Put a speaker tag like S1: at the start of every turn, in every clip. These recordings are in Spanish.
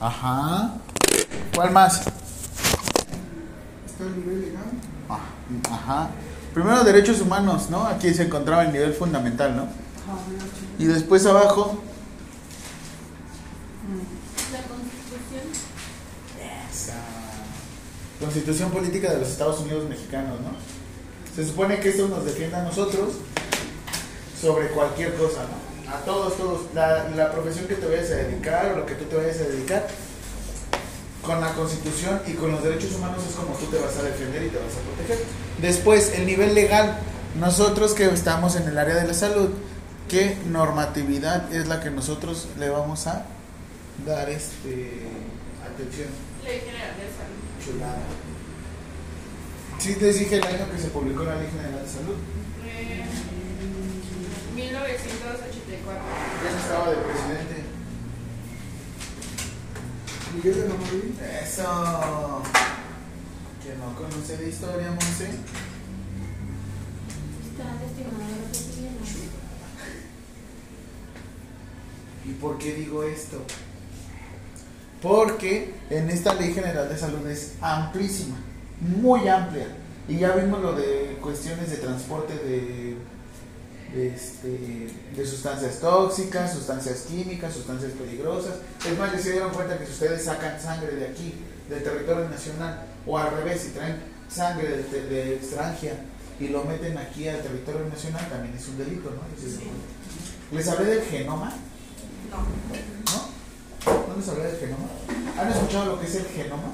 S1: Ajá. ¿Cuál más?
S2: Está el nivel legal.
S1: Ah, Ajá. Primero derechos humanos, ¿no? Aquí se encontraba el nivel fundamental, ¿no? Y después abajo,
S3: La constitución.
S1: esa Constitución Política de los Estados Unidos Mexicanos, ¿no? Se supone que esto nos defiende a nosotros sobre cualquier cosa, ¿no? A todos, todos. La, la profesión que te vayas a dedicar o lo que tú te vayas a dedicar, con la Constitución y con los derechos humanos es como tú te vas a defender y te vas a proteger. Después, el nivel legal. Nosotros que estamos en el área de la salud, ¿qué normatividad es la que nosotros le vamos a dar este atención?
S3: Ley General de Salud.
S1: Chulada. Sí, les dije el año que se publicó la Ley General de Salud.
S3: Eh, 1984.
S1: Ya estaba de presidente.
S2: Miguel de la Madrid.
S1: Eso. Que no conoce de historia, Monse.
S3: Está destinado a la.
S1: ¿Y por qué digo esto? Porque en esta Ley General de Salud es amplísima, muy amplia. Y ya vimos lo de cuestiones de transporte de, este, de sustancias tóxicas, sustancias químicas, sustancias peligrosas. Es más, ya se dieron cuenta que si ustedes sacan sangre de aquí, del territorio nacional, o al revés, si traen sangre de, de, extranjera y lo meten aquí al territorio nacional, también es un delito, ¿no? Les hablé del genoma. ¿No? ¿No les hablé del genoma? ¿Han escuchado lo que es el genoma?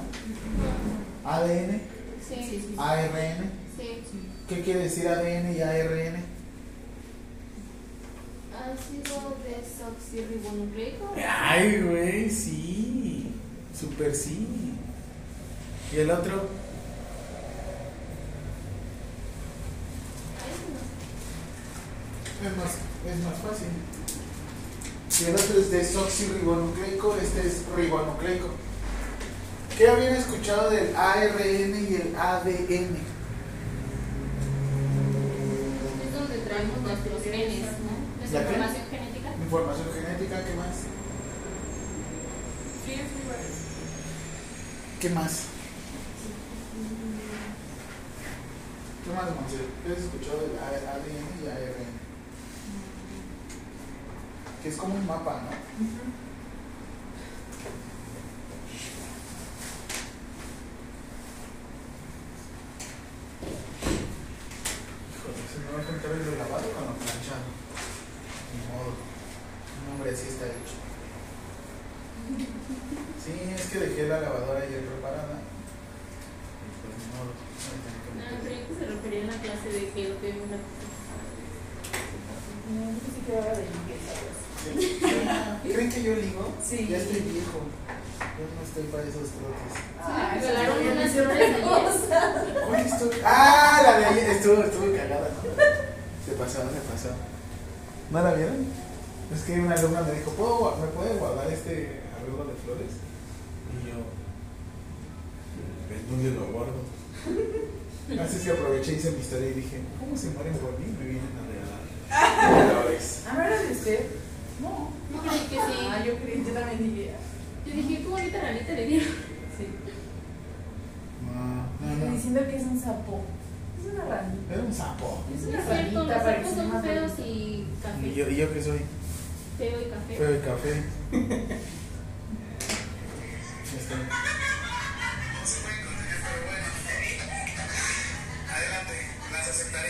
S1: ADN,
S3: Sí, sí, sí.
S1: ARN.
S3: Sí.
S1: ¿Qué quiere decir ADN y ARN?
S3: Ácido desoxirribonucleico.
S1: Ay, güey, sí. Super sí. ¿Y el otro? Es más, es más fácil. Si el otro es desoxirribonucleico, este es ribonucleico. ¿Qué habían escuchado del ARN y el ADN?
S3: Es donde traemos nuestros genes, información genética.
S1: Información genética, ¿qué más?
S3: Sí, es muy bueno.
S1: ¿Qué más? ¿Qué más, Monse? ¿Qué has escuchado del A- ADN y ARN? Que es como un mapa, ¿no? Híjole, se me va a contar el lavado con lo planchado. Ni modo. Un hombre así está hecho. Sí, es que dejé la lavadora ayer preparada. Y pues ni modo. a
S3: No, creí que se refería en la clase de que lo que la
S4: No, yo pensé que era de limpieza.
S1: Sí. Ah, ¿Creen que yo ligo?
S4: Sí.
S1: Ya estoy viejo. Yo no estoy para esos trotes.
S4: Ay, sí.
S1: ¿Cuál estuvo? Ah, la de ayer estuvo, estuvo cagada. ¿no? Se pasó, se pasó. ¿No la vieron? Es que una alumna me dijo, ¿Puedo, ¿me puede guardar este arreglo de flores? Y yo, ¿en dónde lo guardo? Así que aproveché y hice mi historia y dije, ¿cómo se mueren por mí? Me vienen a regalar flores.
S4: Ah, ¿no era de usted?
S3: No, yo creí que sí.
S4: Ah, yo creí, yo también dije.
S3: Yo dije, qué bonita ranita le dieron.
S4: Sí.
S1: No, no,
S4: Estoy
S1: no.
S4: diciendo que es un sapo. Es una ranita.
S1: Era un sapo.
S4: Es
S3: Es
S4: una
S3: cierto, los
S4: ranita que
S3: sapos son
S4: más
S3: feos y café.
S1: ¿Y yo, y yo qué soy?
S3: Feo y café.
S1: Feo de café. Este,
S5: Adelante, las aceptaré.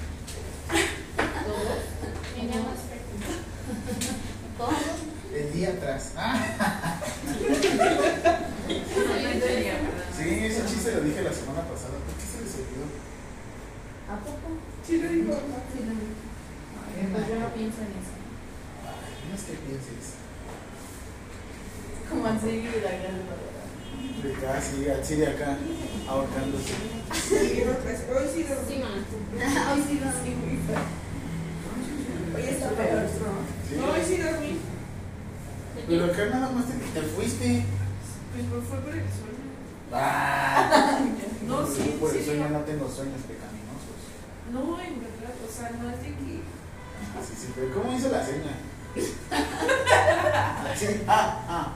S4: Así
S1: sí, pero ¿cómo hizo la seña? sí, ah, ah.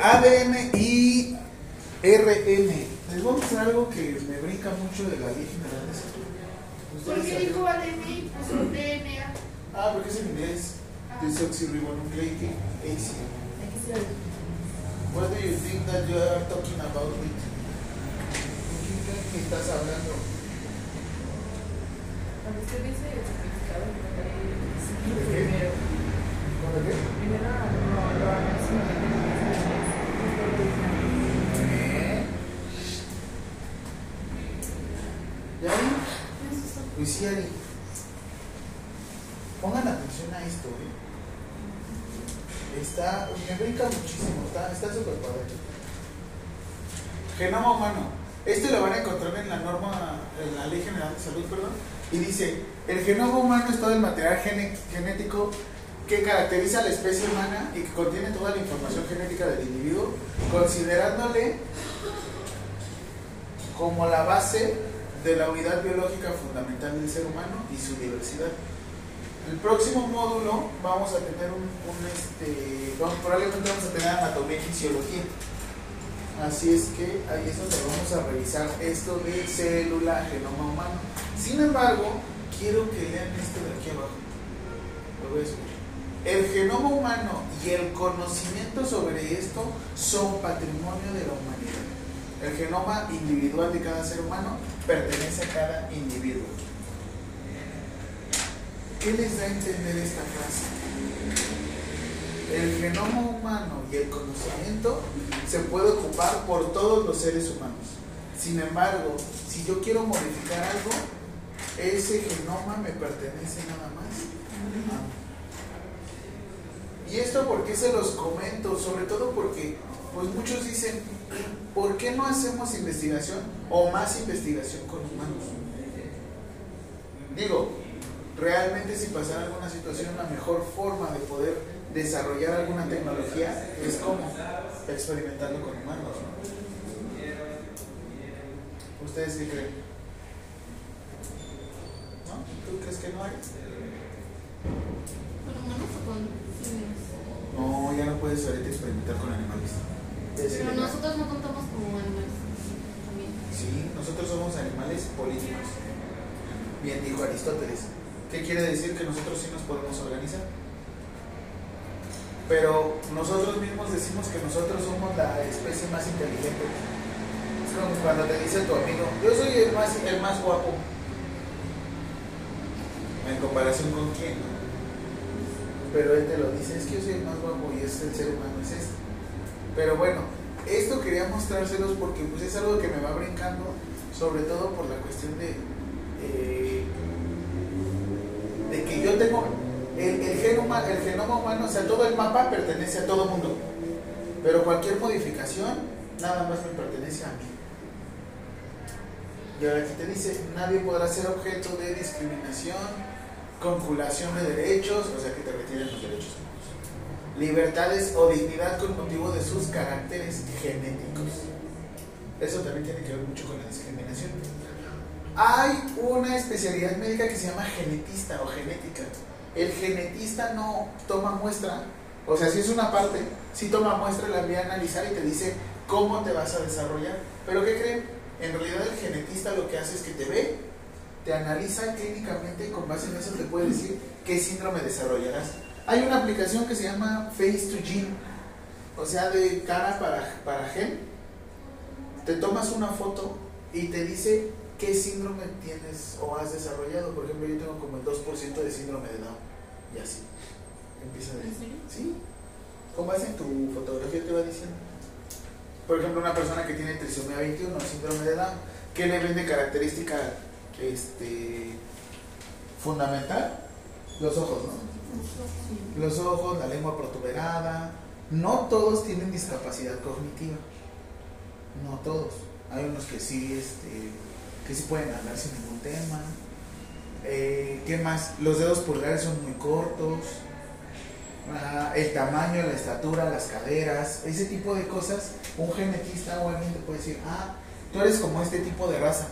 S1: ADN y RN. Les voy a mostrar algo que me brinca mucho de la ley general
S4: ¿Por qué dijo ADN y DNA?
S1: Ah, porque es en inglés. Ah. Desoxyribonucleic acid. What do you think that you are talking about it? ¿Con quién crees que estás hablando?
S2: Cuando usted dice...
S1: Pongan atención a esto. ¿eh? Está, me brinca muchísimo, está súper padre. Genoma humano. Esto lo van a encontrar en la norma, en la Ley General de Salud, perdón. Y dice, el genoma humano es todo el material genético que caracteriza a la especie humana y que contiene toda la información genética del individuo, considerándole como la base de la unidad biológica fundamental del ser humano y su diversidad. El próximo módulo vamos a tener un, este, vamos- probablemente vamos a tener anatomía y fisiología. Así es que ahí es donde vamos a revisar esto de célula, genoma humano. Sin embargo, quiero que lean esto de aquí abajo. Lo voy a subir. El genoma humano y el conocimiento sobre esto son patrimonio de la humanidad. El genoma individual de cada ser humano pertenece a cada individuo. ¿Qué les da a entender esta frase? El genoma humano y el conocimiento se puede ocupar por todos los seres humanos. Sin embargo, si yo quiero modificar algo, ese genoma me pertenece nada más. Y esto porque se los comento, sobre todo porque pues muchos dicen, ¿por qué no hacemos investigación o más investigación con humanos? Digo, realmente si pasara alguna situación, la mejor forma de poder desarrollar alguna tecnología es como experimentando con humanos. ¿no? ¿Ustedes qué creen? ¿No? ¿Tú crees que no hay?
S3: ¿Con humanos o con?
S1: No, ya no puedes ahorita experimentar con animales.
S3: Pero nosotros no contamos como animales. También.
S1: Sí, nosotros somos animales políticos. Bien dijo Aristóteles. ¿Qué quiere decir? Que nosotros sí nos podemos organizar. Pero nosotros mismos decimos que nosotros somos la especie más inteligente. Es como cuando te dice tu amigo, yo soy el más, el más guapo. En comparación con quién, ¿no? Pero él te lo dice, es que yo soy el más guapo y es el ser humano, es este. Pero bueno, esto quería mostrárselos porque pues es algo que me va brincando, sobre todo por la cuestión de, eh, de que yo tengo el, el genoma, el genoma humano, o sea, todo el mapa pertenece a todo mundo. Pero cualquier modificación nada más me pertenece a mí. Y ahora aquí te dice, nadie podrá ser objeto de discriminación, conculación de derechos, o sea que te retiren los derechos humanos, libertades o dignidad con motivo de sus caracteres genéticos. Eso también tiene que ver mucho con la discriminación. Hay una especialidad médica que se llama genetista o genética. El genetista no toma muestra, o sea, si es una parte, si toma muestra, la envía a analizar y te dice cómo te vas a desarrollar. Pero ¿qué creen? En realidad el genetista lo que hace es que te ve, te analiza clínicamente y con base en eso te puede decir qué síndrome desarrollarás. Hay una aplicación que se llama Face to Gene, o sea, de cara para, para gen. Te tomas una foto y te dice qué síndrome tienes o has desarrollado. Por ejemplo, yo tengo como el 2% de síndrome de Down. Y así. Empieza a
S3: ¿En serio?
S1: Sí. Con base en tu fotografía te va diciendo. Por ejemplo, una persona que tiene trisomía 21, síndrome de Down, ¿qué le ven de característica este, fundamental? Los ojos, ¿no? Los ojos, la lengua protuberada. No todos tienen discapacidad cognitiva. No todos. Hay unos que sí, este, que sí pueden hablar sin ningún tema. Eh, ¿Qué más? Los dedos pulgares son muy cortos. El tamaño, la estatura, las caderas, ese tipo de cosas. Un genetista o alguien te puede decir, ah, tú eres como este tipo de raza.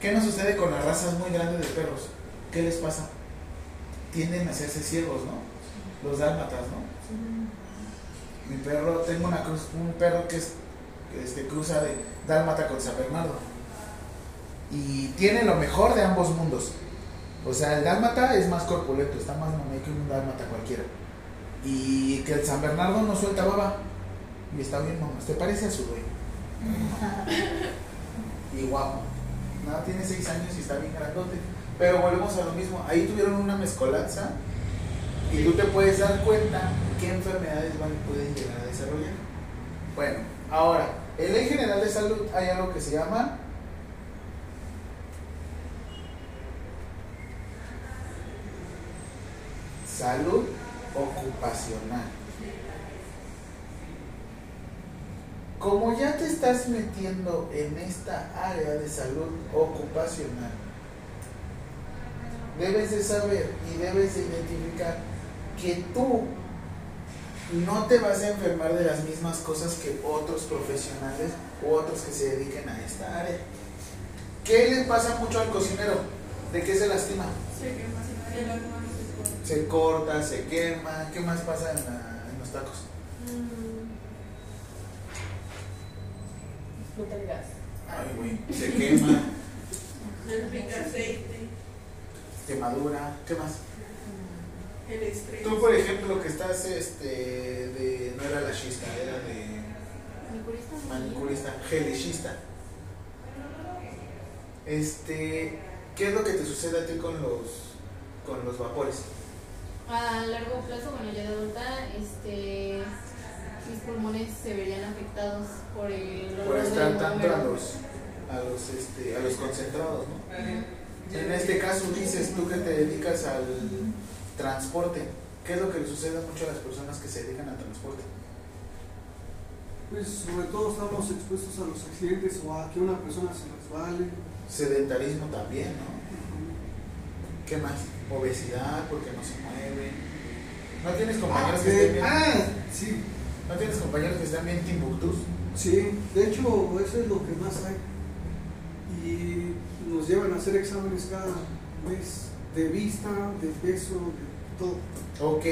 S1: ¿Qué nos sucede con las razas muy grandes de perros? ¿Qué les pasa? Tienden a hacerse ciegos, ¿no? Los dálmatas, ¿no? Mi perro, tengo una cruz, un perro que es este, cruza de dálmata con San Bernardo. Y tiene lo mejor de ambos mundos. O sea, el dálmata es más corpulento, está más mamey que un dálmata cualquiera. Y que el San Bernardo no suelta baba. Y está bien, mamá. ¿Te parece a su dueño? y guapo. Nada, tiene seis años y está bien grandote. Pero volvemos a lo mismo. Ahí tuvieron una mezcolanza y tú te puedes dar cuenta qué enfermedades van, pueden llegar a desarrollar. Bueno, ahora, en Ley General de Salud hay algo que se llama salud ocupacional. Como ya te estás metiendo en esta área de salud ocupacional, debes de saber y debes de identificar que tú no te vas a enfermar de las mismas cosas que otros profesionales u otros que se dediquen a esta área. ¿Qué le pasa mucho al cocinero? ¿De qué se lastima? Se corta, se quema. ¿Qué más pasa en, la- en los tacos?
S2: Gas.
S1: Ay, güey. Se quema,
S4: pica aceite,
S1: quemadura. ¿Qué más?
S4: el estrés.
S1: Tú, por ejemplo, que estás, este, de, no era lashista, era de
S3: Manicurista.
S1: manicurista, gelishista. Este, ¿qué es lo que te sucede a ti con los, con los vapores?
S3: A largo plazo, bueno, ya de adulta, este, mis pulmones se verían afectados por el
S1: Por estar tanto a los, a los, este, a los concentrados, ¿no? En este caso dices tú que te dedicas al transporte. ¿Qué es lo que le sucede mucho a las personas que se dedican al transporte?
S6: Pues sobre todo estamos expuestos a los accidentes o a que una persona se resbale.
S1: Sedentarismo también, ¿no? ¿Qué más? Obesidad, porque no se mueven. ¿No tienes compañeros que estén bien?
S6: Ah, sí,
S1: ¿No tienes compañeros que están bien Timbuktus?
S6: sí, de hecho eso es lo que más hay. Y nos llevan a hacer exámenes cada mes de vista, de peso, de todo.
S1: Ok.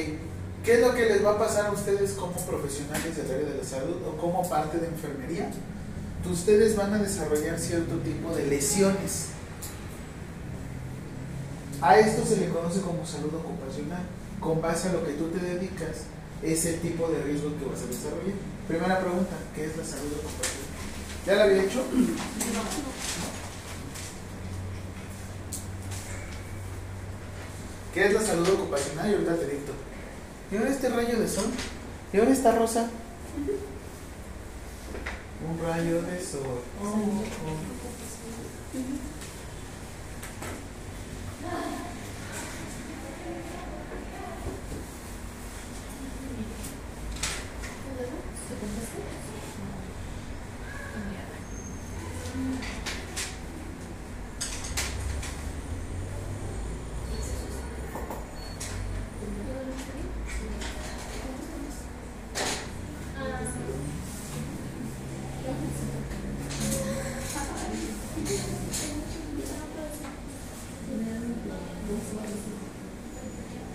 S1: ¿Qué es lo que les va a pasar a ustedes como profesionales del área de la salud o como parte de enfermería? Ustedes van a desarrollar cierto tipo de lesiones. A esto se le conoce como salud ocupacional. Con base a lo que tú te dedicas, es el tipo de riesgo que vas a desarrollar. Primera pregunta, ¿qué es la salud ocupacional? ¿Ya la había hecho? ¿Qué es la salud ocupacional? Y ahorita te dicto. ¿Y ahora este rayo de sol? ¿Y ahora esta rosa? Un rayo de sol. Oh, oh.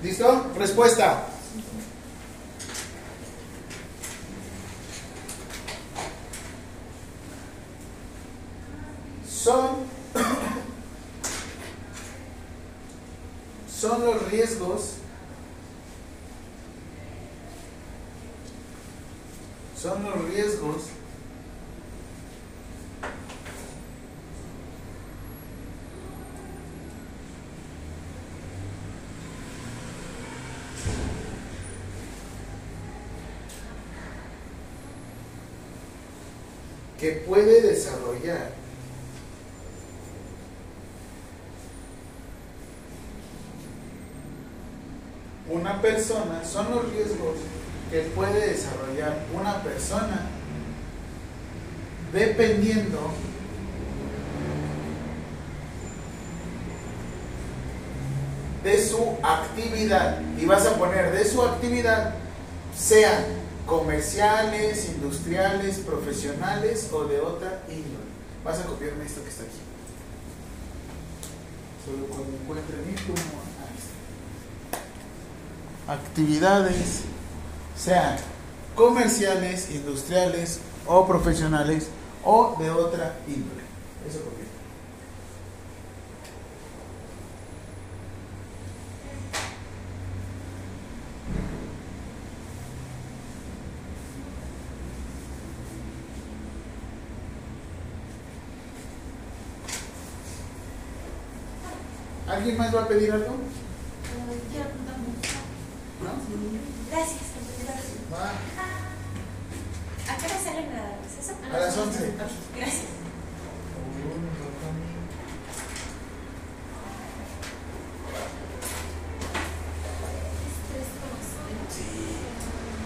S1: ¿Listo? Respuesta. Son son los riesgos son los riesgos que puede desarrollar una son los riesgos que puede desarrollar una persona dependiendo de su actividad. Y vas a poner de su actividad, sean comerciales, industriales, profesionales o de otra índole. Vas a copiarme esto que está aquí. Solo cuando encuentre mi. Actividades, sean comerciales, industriales o profesionales o de otra índole. Eso copié. ¿Alguien más va a pedir algo?
S3: Ya apuntamos.
S1: ¿No?
S4: Gracias, compañeros.
S1: Va.
S4: ¿A qué hora salen a las eso?
S1: A las 11.
S4: Gracias.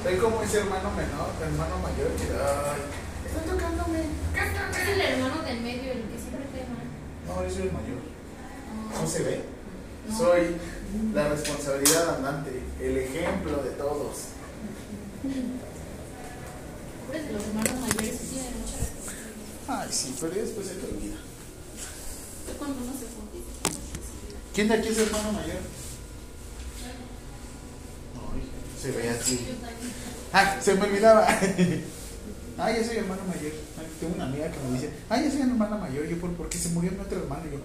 S1: Soy como ese hermano menor, hermano mayor que ay, está tocándome.
S3: Es el hermano del medio, el que siempre cae mal.
S1: No, yo soy el mayor. ¿No se ve?
S3: No.
S1: Soy la responsabilidad andante, el ejemplo de todos.
S3: Pobres de los hermanos mayores sí tienen mucha responsabilidad.
S1: Ay, sí, pero después se te olvida.
S3: Usted cuando uno se junta y se
S1: ¿Quién de aquí es hermano mayor? Ay, se ve así. Ah, se me olvidaba. Ah, yo soy hermano mayor. Ay, Tengo una amiga que me dice, ah, yo soy hermana mayor. Yo, ¿por, porque se murió mi otro hermano. Y yo,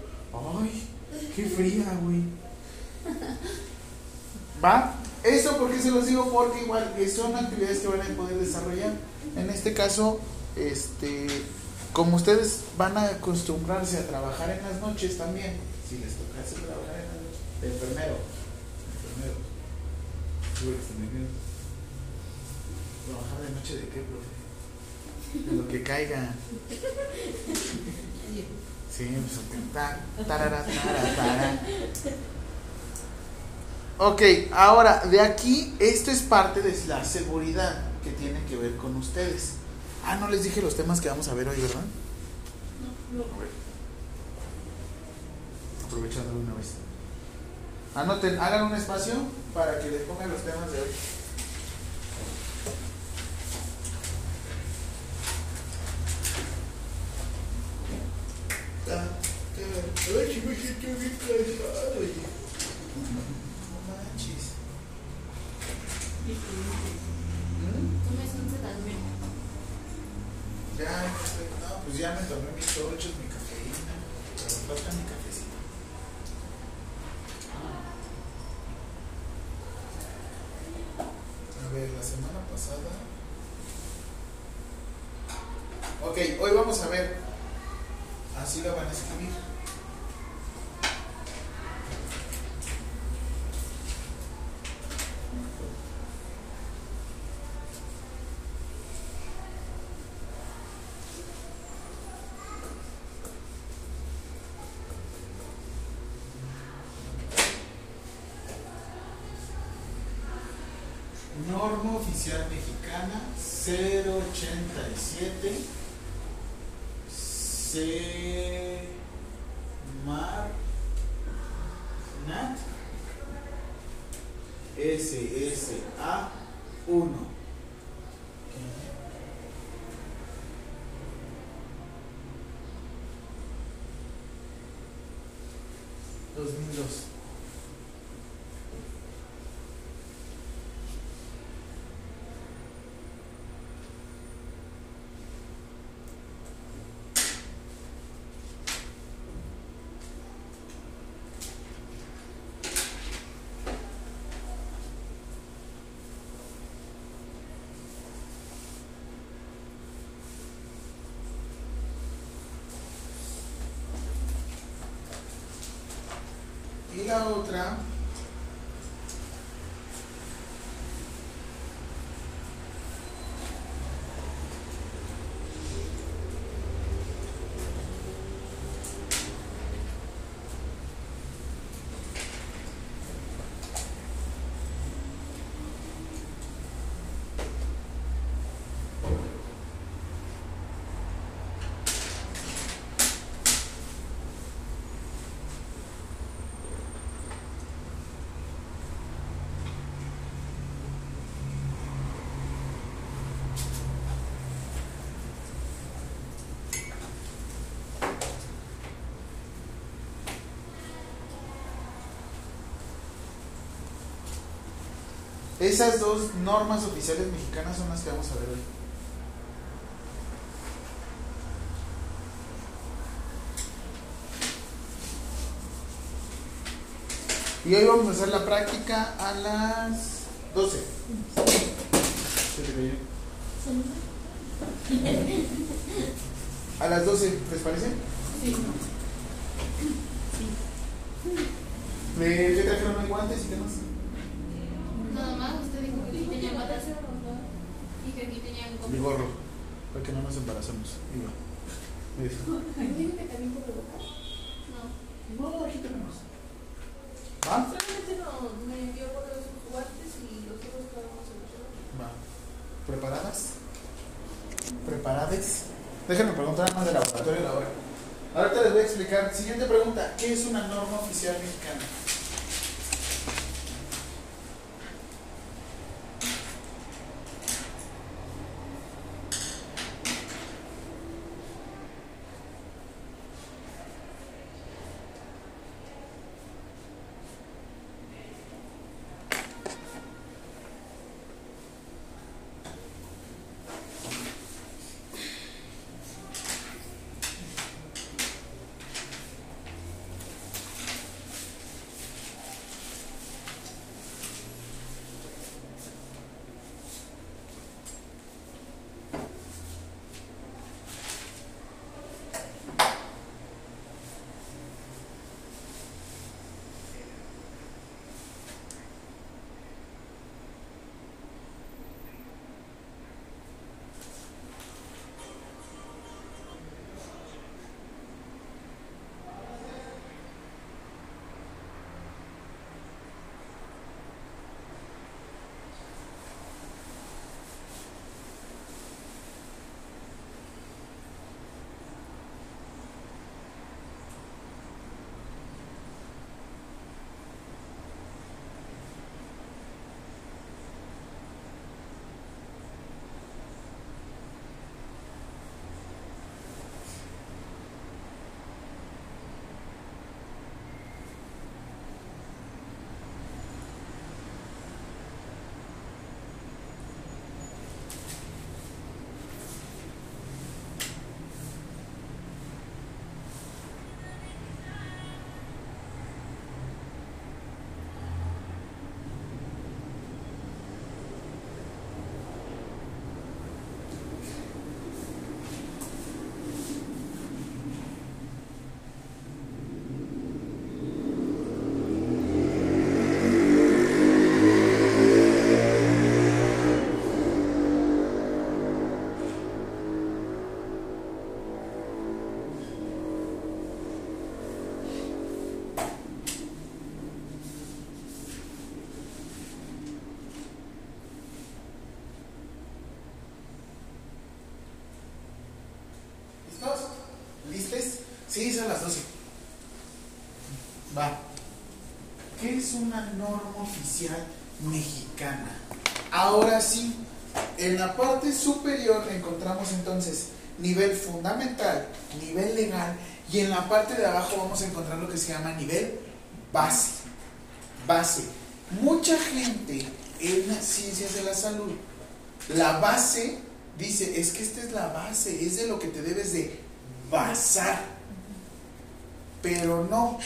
S1: ay, qué fría, güey. ¿Va? Eso porque se los digo porque igual son actividades que van a poder desarrollar. En este caso, este, como ustedes van a acostumbrarse a trabajar en las noches también, si les tocase trabajar en las noches, de enfermero, enfermero, Tuve que tener. ¿Trabajar de noche de qué, profe? De lo que caiga. Sí, pues ta, tarara, tara, tara. Ok, ahora de aquí, esto es parte de la seguridad que tiene que ver con ustedes. Ah, no les dije los temas que vamos a ver hoy, ¿verdad? A ver. Aprovechando una vez. Anoten, hagan un espacio para que les pongan los temas de hoy. Ah, Ay, sí me siento bien cansado. No manches. ¿Mm?
S3: Tómese un Sedalmer.
S1: Ya, no no, pues ya me tomé mis tochos, mi cafeína, pero me falta mi cafecito. A ver, la semana pasada. Ok, hoy vamos a ver. Así lo van a escribir. Norma oficial mexicana 087 Semar Nat SSA 1 2002 Y la otra Esas dos normas oficiales mexicanas son las que vamos a ver hoy. Y hoy vamos a hacer la práctica a las 12. ¿Se te cayó? A las 12, ¿les parece?
S3: Sí.
S1: ¿Me ¿Qué trajeron hoy guantes y demás?
S3: Nada más, usted dijo que aquí tenía patas y que aquí tenían
S1: Mi gorro, para que no nos embarazemos. Iba.
S3: No.
S1: No, aquí tenemos. ¿Va?
S4: Solamente no, me envió por los guantes y los otros los llevó.
S1: Va. ¿Preparadas? ¿Preparadas? Déjenme preguntar más del laboratorio ahora. Ahorita les voy a explicar. Siguiente pregunta. ¿Qué es una norma oficial mexicana? Sí, son las 12. Va. ¿Qué es una norma oficial mexicana? Ahora sí, en la parte superior encontramos entonces nivel fundamental, nivel legal, y en la parte de abajo vamos a encontrar lo que se llama nivel base. Base. Mucha gente en ciencias de la salud, la base dice, es que esta es la base, es de lo que te debes de basar. Pero no,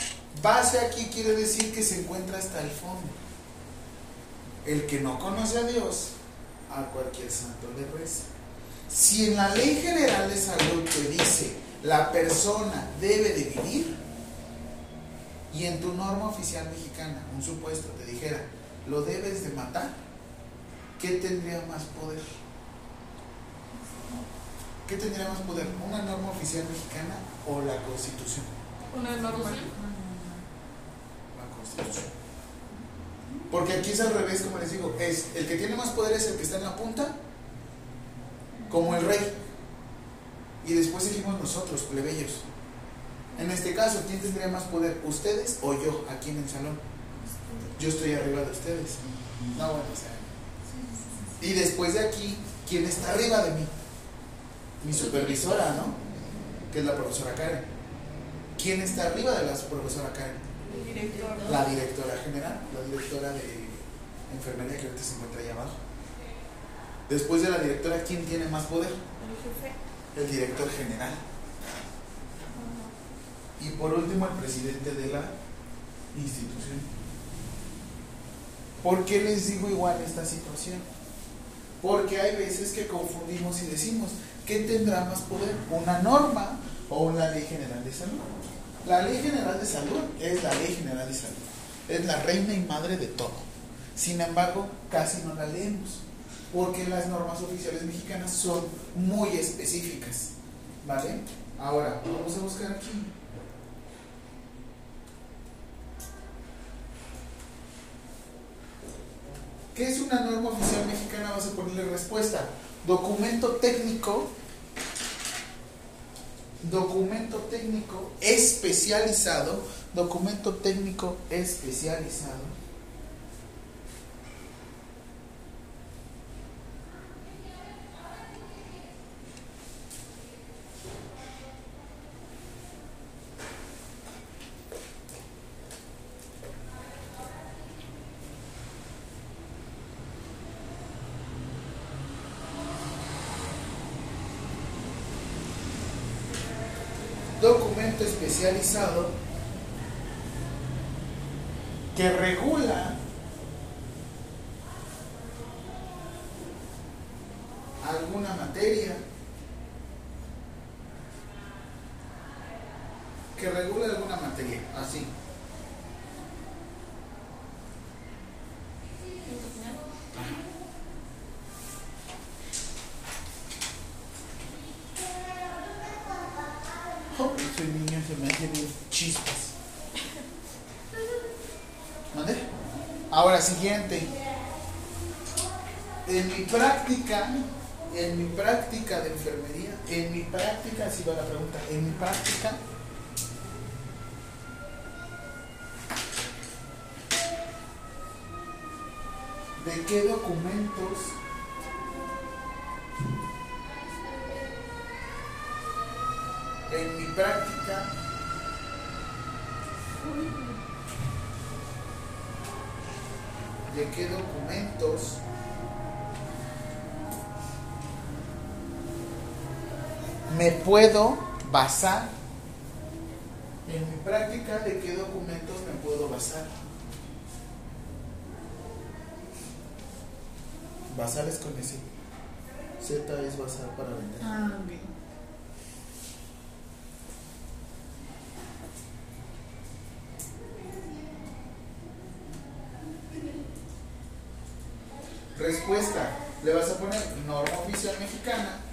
S1: base aquí quiere decir que se encuentra hasta el fondo. El que no conoce a Dios, a cualquier santo le reza. Si en la ley general de salud te dice la persona debe de vivir, y en tu norma oficial mexicana, un supuesto, te dijera, lo debes de matar, ¿qué tendría más poder? ¿Qué tendría más poder? ¿Una norma oficial mexicana o la constitución?
S4: Una norma.
S1: La constitución. Porque aquí es al revés, como les digo, es el que tiene más poder es el que está en la punta, como el rey. Y después seguimos nosotros, plebeyos. En este caso, ¿quién tendría más poder? ¿Ustedes o yo aquí en el salón? Yo estoy arriba de ustedes. No, bueno, o sea. Y después de aquí, ¿quién está arriba de mí? Mi supervisora, ¿no? Que es la profesora Karen. ¿Quién está arriba de la profesora Karen?
S4: El director.
S1: La directora general, la directora de enfermería que ahorita se encuentra ahí abajo. Después de la directora, ¿quién tiene más poder?
S4: El jefe.
S1: El director general. Y por último, el presidente de la institución. ¿Por qué les digo igual esta situación? Porque hay veces que confundimos y decimos, ¿qué tendrá más poder? ¿Una norma o una ley general de salud? La ley general de salud es la ley general de salud. Es la reina y madre de todo. Sin embargo, casi no la leemos. Porque las normas oficiales mexicanas son muy específicas. ¿Vale? Ahora, vamos a buscar aquí. ¿Qué es una norma oficial mexicana? Vas a ponerle respuesta. Documento técnico. Documento técnico especializado. Documento técnico especializado. documento especializado que regula alguna materia, que regula alguna materia, así. Oh, ese niño se me hace bien chispas. ¿Mande? Siguiente. En mi práctica, en mi práctica de enfermería, en mi práctica, así va la pregunta, en mi práctica, ¿de qué documentos en mi práctica de qué me puedo basar. En mi práctica de qué documentos me puedo basar basar es con ese. Z es basar para vender.
S4: Ah, ok.
S1: Le vas a poner norma oficial mexicana.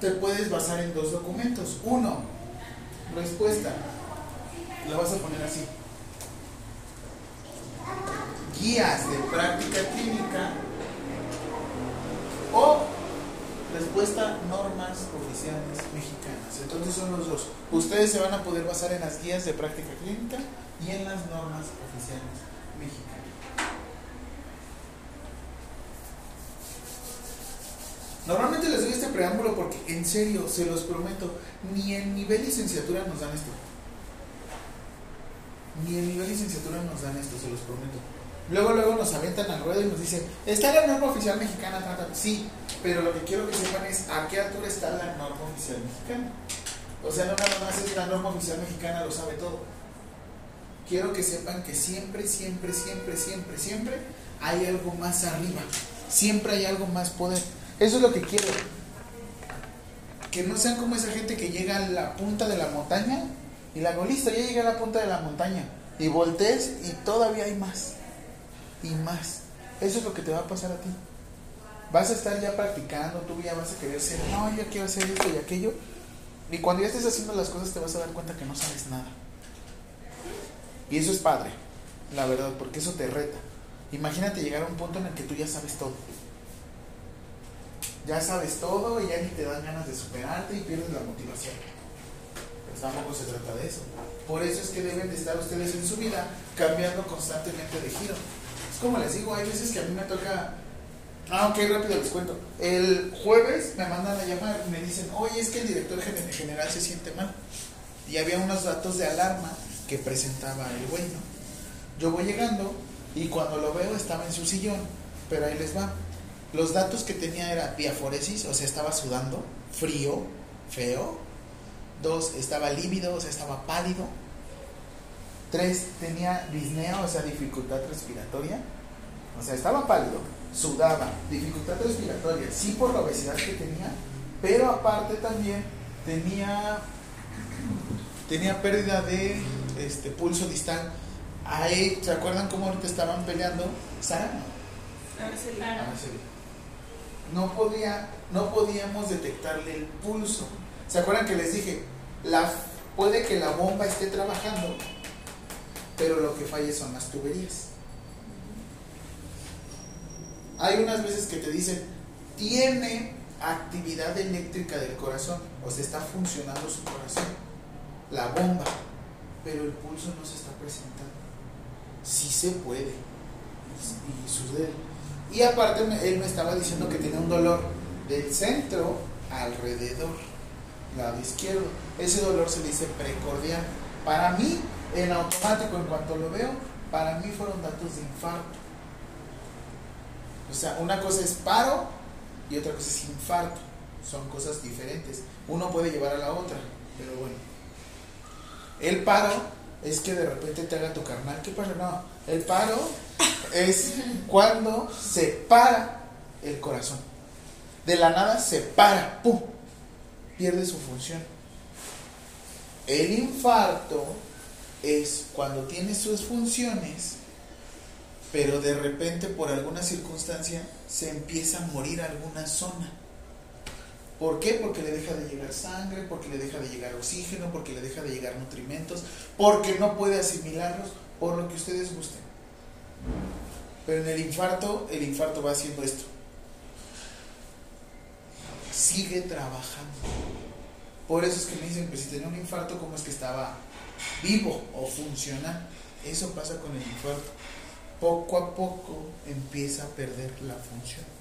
S1: Te puedes basar en dos documentos. Uno, respuesta. Lo vas a poner así. Guías de práctica clínica o respuesta normas oficiales mexicanas. Entonces son los dos. Ustedes se van a poder basar en las guías de práctica clínica y en las normas oficiales mexicanas. Normalmente les doy este preámbulo porque en serio, se los prometo, ni en nivel licenciatura nos dan esto. Ni en nivel licenciatura nos dan esto, se los prometo. Luego, luego nos avientan al ruedo y nos dicen, ¿está la norma oficial mexicana? Sí, pero lo que quiero que sepan es a qué altura está la norma oficial mexicana. O sea, no nada más es la norma oficial mexicana, lo sabe todo. Quiero que sepan que siempre, siempre, siempre, siempre, siempre hay algo más arriba. Siempre hay algo más poder. Eso es lo que quiero. Que no sean como esa gente que llega a la punta de la montaña y la hago listo, ya llegué a la punta de la montaña. Y voltees y todavía hay más. Y más. Eso es lo que te va a pasar a ti. Vas a estar ya practicando, tú ya vas a querer ser, no, yo quiero hacer esto y aquello. Y cuando ya estés haciendo las cosas te vas a dar cuenta que no sabes nada. Y eso es padre, la verdad, porque eso te reta. Imagínate llegar a un punto en el que tú ya sabes todo. Ya sabes todo y ya ni te dan ganas de superarte y pierdes la motivación. Pues tampoco se trata de eso. Por eso es que deben de estar ustedes en su vida cambiando constantemente de giro. Es como les digo, hay veces que a mí me toca Ah, ok, rápido les cuento. El jueves me mandan a llamar me dicen, oye, es que el director gen- general se siente mal. Y había unos datos de alarma que presentaba el güey. Yo voy llegando y cuando lo veo estaba en su sillón, pero ahí les va. Los datos que tenía era piaforesis, o sea, estaba sudando, frío, feo. Dos, estaba lívido, o sea, estaba pálido. Tres, tenía disnea, o sea, dificultad respiratoria. O sea, estaba pálido, sudaba, dificultad respiratoria, sí por la obesidad que tenía, pero aparte también tenía tenía pérdida de este pulso distal. Ahí, ¿se acuerdan cómo ahorita estaban peleando? Sara,
S4: Araceli.
S1: Araceli. No podía, no podíamos detectarle el pulso. ¿Se acuerdan que les dije? La, puede que la bomba esté trabajando, pero lo que falle son las tuberías. Hay unas veces que te dicen, tiene actividad eléctrica del corazón, o sea, está funcionando su corazón, la bomba, pero el pulso no se está presentando. Sí se puede, y, y sucede. Y aparte él me estaba diciendo que tiene un dolor del centro alrededor, lado izquierdo. Ese dolor se dice precordial. Para mí, en automático, en cuanto lo veo, para mí fueron datos de infarto. O sea, una cosa es paro y otra cosa es infarto. Son cosas diferentes. Uno puede llevar a la otra, pero bueno. El paro es que de repente te haga tu carnal. ¿Qué pasa? No. El paro es cuando se para el corazón. De la nada se para, ¡pum! Pierde su función. El infarto es cuando tiene sus funciones, pero de repente por alguna circunstancia se empieza a morir alguna zona. ¿Por qué? Porque le deja de llegar sangre, porque le deja de llegar oxígeno, porque le deja de llegar nutrimentos, porque no puede asimilarlos, por lo que ustedes gusten. Pero en el infarto, el infarto va haciendo esto. Sigue trabajando. Por eso es que me dicen, pues si tenía un infarto, ¿cómo es que estaba vivo o funcional? Eso pasa con el infarto. Poco a poco empieza a perder la función.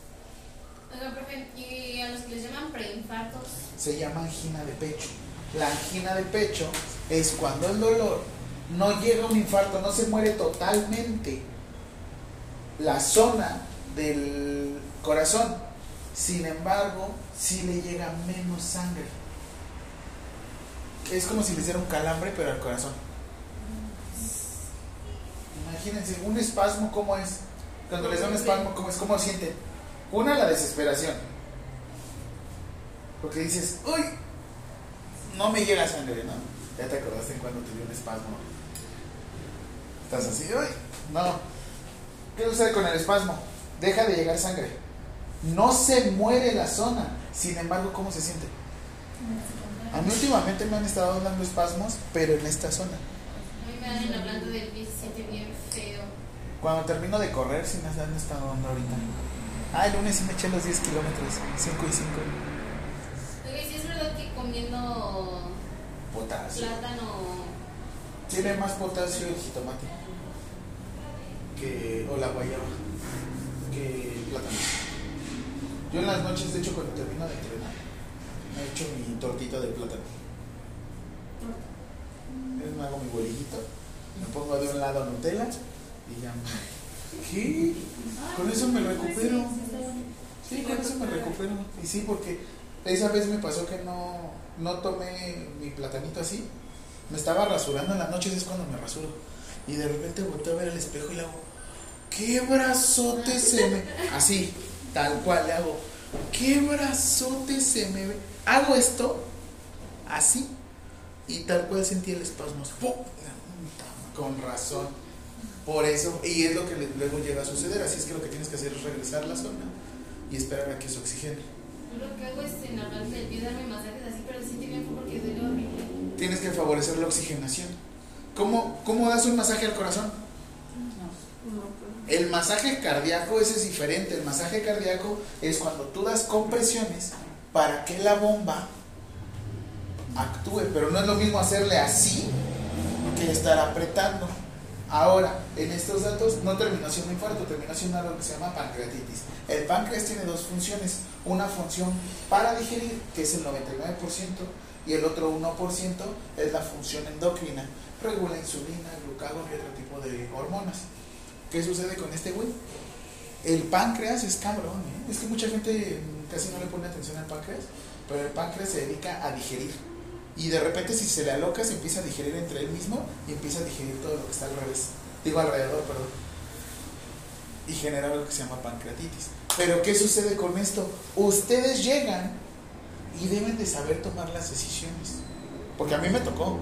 S3: Oiga, profe, y a los que les llaman preinfartos,
S1: se llama angina de pecho. La angina de pecho es cuando el dolor no llega a un infarto, no se muere totalmente la zona del corazón. Sin embargo, sí le llega menos sangre. Es como si le hiciera un calambre, pero al corazón. Imagínense, un espasmo, ¿cómo es? Cuando les da un espasmo, ¿cómo es? ¿Cómo sienten? Una, la desesperación. Porque dices, uy, no me llega sangre, ¿no? Ya te acordaste cuando te dio un espasmo. Estás así, uy, no. ¿Qué sucede con el espasmo? Deja de llegar sangre. No se muere la zona. Sin embargo, ¿cómo se siente? A mí últimamente me han estado dando espasmos, pero en esta zona.
S3: A mí me dan en la planta del pie, se siente bien feo.
S1: Cuando termino de correr, sí me han estado dando ahorita. Ah, el lunes sí me eché los 10 kilómetros, 5 y 5.
S3: Oye, sí es verdad que comiendo
S1: Potasio.
S3: plátano.
S1: Tiene más potasio el jitomate que, o la guayaba que el plátano. Yo en las noches, de hecho, cuando termino de entrenar, me echo mi tortita de plátano. Es, me hago mi bolillito, me pongo de un lado Nutella y ya me... ¿Qué? Con eso me recupero. Sí, con eso me recupero. Y sí, porque esa vez me pasó que no, no tomé mi platanito así. Me estaba rasurando en las noches, es cuando me rasuro. Y de repente volteo a ver el espejo y le hago, ¿qué brazote se me... Así, tal cual le hago, ¿qué brazote se me ve? Hago esto, así, y tal cual sentí el espasmo. ¡Pum! Con razón. Por eso, y es lo que luego llega a suceder. Así es que lo que tienes que hacer es regresar a la zona y esperar a que se oxigene.
S3: Yo lo que hago es en la planta del pie darme masajes así, pero bien feo porque duele horrible.
S1: Tienes que favorecer la oxigenación. ¿Cómo, cómo das un masaje al corazón? El masaje cardíaco ese es diferente. El masaje cardíaco es cuando tú das compresiones para que la bomba actúe. Pero no es lo mismo hacerle así que estar apretando. Ahora, en estos datos no terminó siendo infarto, terminó siendo algo que se llama pancreatitis. El páncreas tiene dos funciones. Una función para digerir, que es el 99%, y el otro 1% es la función endocrina. Regula insulina, glucagón y otro tipo de hormonas. ¿Qué sucede con este güey? El páncreas es cabrón, ¿eh? Es que mucha gente casi no le pone atención al páncreas, pero el páncreas se dedica a digerir. Y de repente si se le aloca se empieza a digerir entre él mismo y empieza a digerir todo lo que está al revés. Digo alrededor, perdón. Y genera algo que se llama pancreatitis. Pero ¿qué sucede con esto? Ustedes llegan y deben de saber tomar las decisiones. Porque a mí me tocó.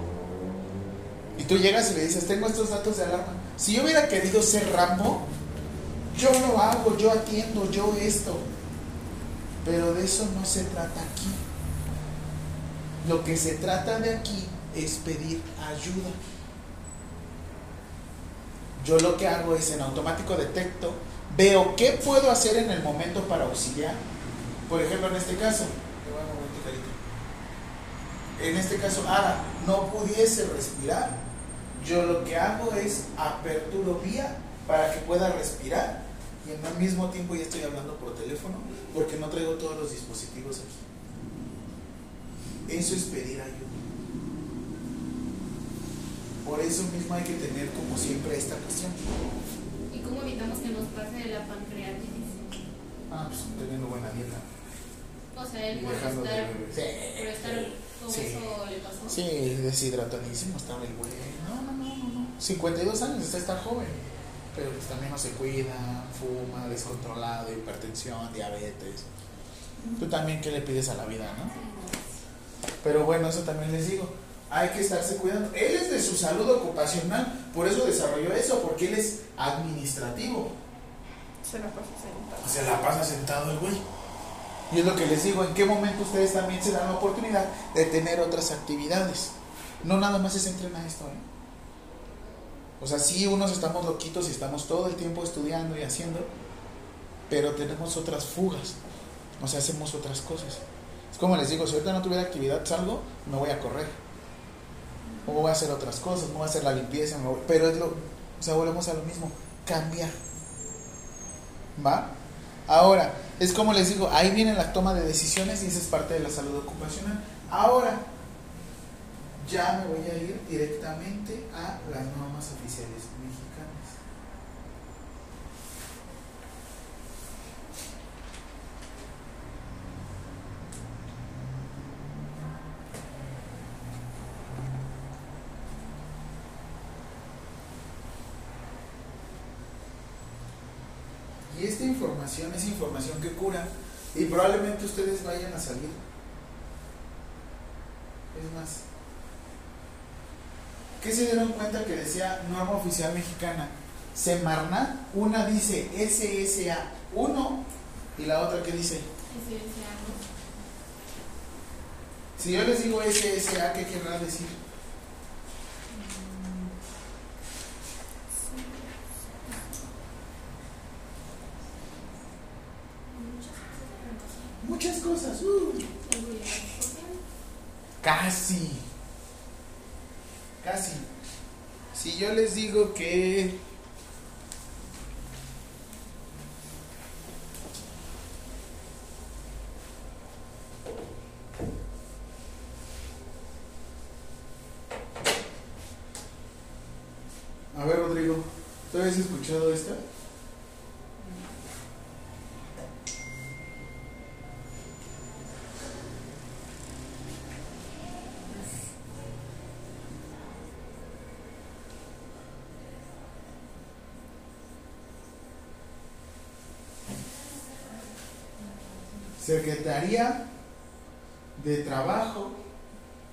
S1: Y tú llegas y le dices, tengo estos datos de alarma. Si yo hubiera querido ser Rambo, yo lo hago, yo atiendo, yo esto. Pero de eso no se trata aquí. Lo que se trata de aquí es pedir ayuda. Yo lo que hago es en automático detecto, veo qué puedo hacer en el momento para auxiliar. Por ejemplo, en este caso, en este caso, Ara no pudiese respirar, yo lo que hago es aperturo vía para que pueda respirar y al mismo tiempo ya estoy hablando por teléfono porque no traigo todos los dispositivos aquí. Eso es pedir ayuda. Por eso mismo hay que tener como siempre esta cuestión.
S3: ¿Y cómo evitamos que nos pase la pancreatitis?
S1: Ah, pues teniendo buena dieta.
S3: O sea, él por
S1: de
S3: estar,
S1: beber. Sí.
S3: por estar con
S1: Sí.
S3: eso le pasó.
S1: Sí, deshidratadísimo estaba el güey. No, no, no, no, no. 52 años, está estar joven. Pero pues también no se cuida, fuma, descontrolado, hipertensión, diabetes. Tú también, ¿qué le pides a la vida, no? Pero bueno, eso también les digo. Hay que estarse cuidando. Él es de su salud ocupacional, por eso desarrolló eso, porque él es administrativo.
S4: Se la pasa sentado.
S1: Se la pasa sentado el güey. Y es lo que les digo, en qué momento ustedes también se dan la oportunidad de tener otras actividades. No nada más se centren a esto. ¿eh? O sea, sí, unos estamos loquitos y estamos todo el tiempo estudiando y haciendo, pero tenemos otras fugas. O sea, hacemos otras cosas. Es como les digo, si ahorita no tuviera actividad, salgo, me voy a correr. O voy a hacer otras cosas, me voy a hacer la limpieza, pero es lo, o sea, volvemos a lo mismo, cambiar. ¿Va? Ahora, es como les digo, ahí viene la toma de decisiones y esa es parte de la salud ocupacional. Ahora, ya me voy a ir directamente a las normas oficiales mexicanas. Y esta información es información que cura y probablemente ustedes vayan a salir. Es más, ¿qué se dieron cuenta que decía norma oficial mexicana? Semarnat, una dice SSA 1 ¿Y la otra qué dice?
S3: SSA,
S1: Si yo les digo SSA, ¿qué querrá decir? Muchas cosas. uh. Casi. Casi. Si yo les digo que... A ver, Rodrigo, ¿tú habías escuchado esta? Secretaría de Trabajo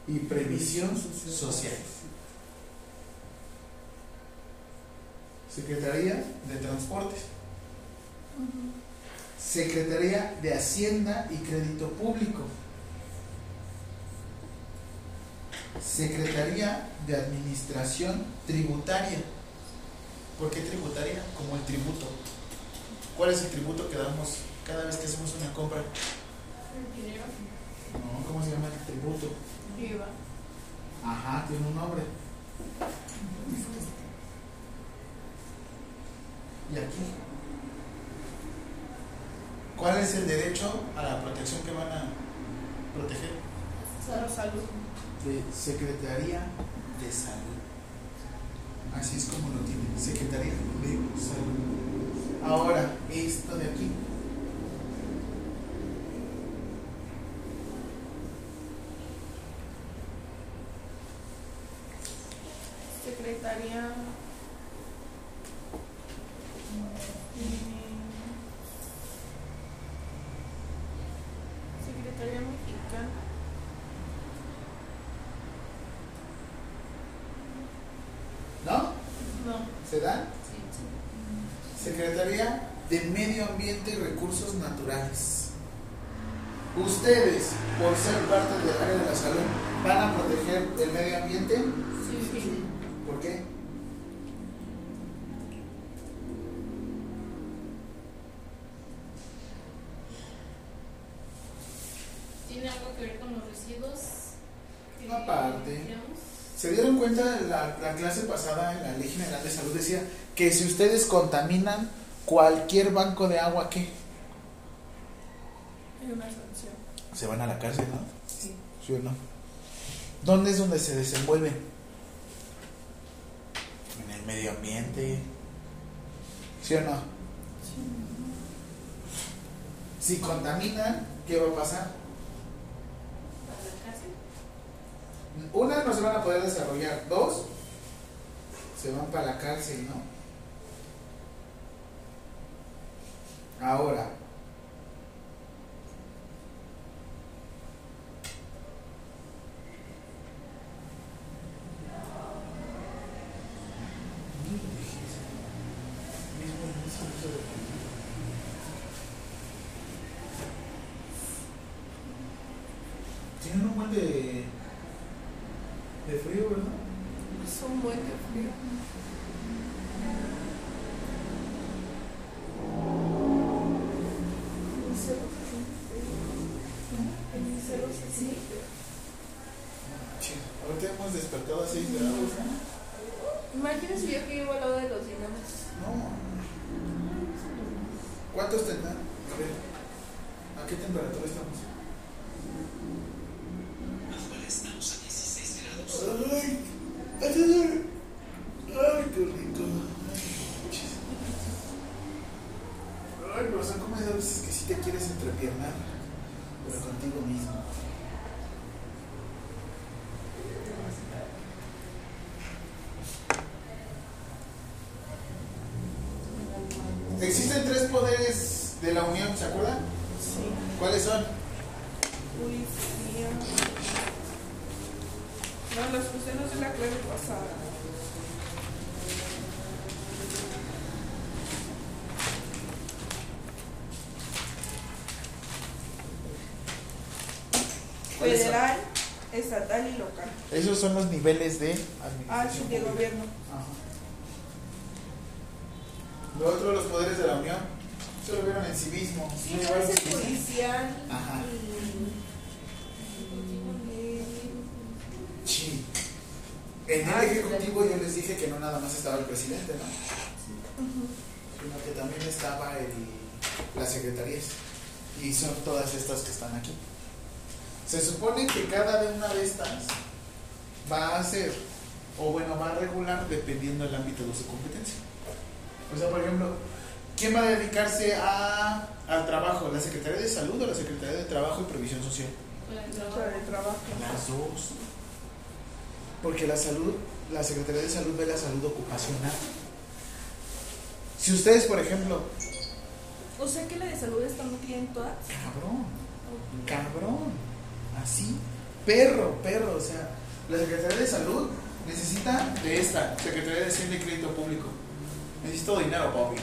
S1: y Previsión Social. Secretaría de Transportes. Secretaría de Hacienda y Crédito Público. Secretaría de Administración Tributaria. ¿Por qué tributaria? Como el tributo. ¿Cuál es el tributo que damos cada vez que hacemos una compra?
S3: El dinero.
S1: No, ¿cómo se llama el tributo?
S3: IVA.
S1: Ajá, tiene un nombre. Y aquí. ¿Cuál es el derecho a la protección que van a proteger?
S3: Salud.
S1: De Secretaría de Salud. Así es como lo tiene. Secretaría de Salud. Ahora, esto de aquí.
S4: Secretaría. Secretaría Mexicana.
S1: ¿No?
S4: No.
S1: ¿Se dan?
S3: Sí.
S1: Secretaría de Medio Ambiente y Recursos Naturales. Ustedes, por ser parte del área de la salud, ¿van a proteger el medio ambiente?
S3: Sí.
S1: ¿Por qué?
S3: ¿Tiene algo que ver con los residuos? que
S1: Aparte.
S3: decíamos?
S1: ¿Se dieron cuenta la, la clase pasada en la Ley General de Salud decía que si ustedes contaminan cualquier banco de agua, ¿qué?
S4: Hay una sanción.
S1: Se van a la cárcel, ¿no?
S4: Sí.
S1: ¿Sí o no? ¿Dónde es donde se desenvuelve? En el medio ambiente. ¿Sí o no? Si contaminan, ¿qué va a pasar?
S3: ¿Para la cárcel?
S1: Una, no se van a poder desarrollar. Dos, se van para la cárcel, ¿no? Ahora, Existen tres poderes de la unión, ¿se acuerdan?
S4: Sí.
S1: ¿Cuáles son?
S4: Policía. No, los puse no se la clase pasada. Federal, estatal y local.
S1: Esos son los niveles de administración.
S4: Ah, sí,
S1: de gobierno. También estaba el, las secretarías. Y son todas estas que están aquí. Se supone que cada una de estas va a hacer, o bueno, va a regular dependiendo del ámbito de su competencia. O sea, por ejemplo, ¿quién va a dedicarse a, al trabajo? ¿La Secretaría de Salud o la Secretaría de Trabajo y Previsión Social?
S4: Sobre el trabajo.
S1: Las dos. Porque la salud, la Secretaría de Salud ve la salud ocupacional. Si ustedes, por ejemplo,
S4: O sea que la de salud está metida en todas.
S1: cabrón, cabrón, así, perro, perro, o sea, la Secretaría de Salud necesita de esta, Secretaría de Hacienda y Crédito Público. Necesito dinero, papi.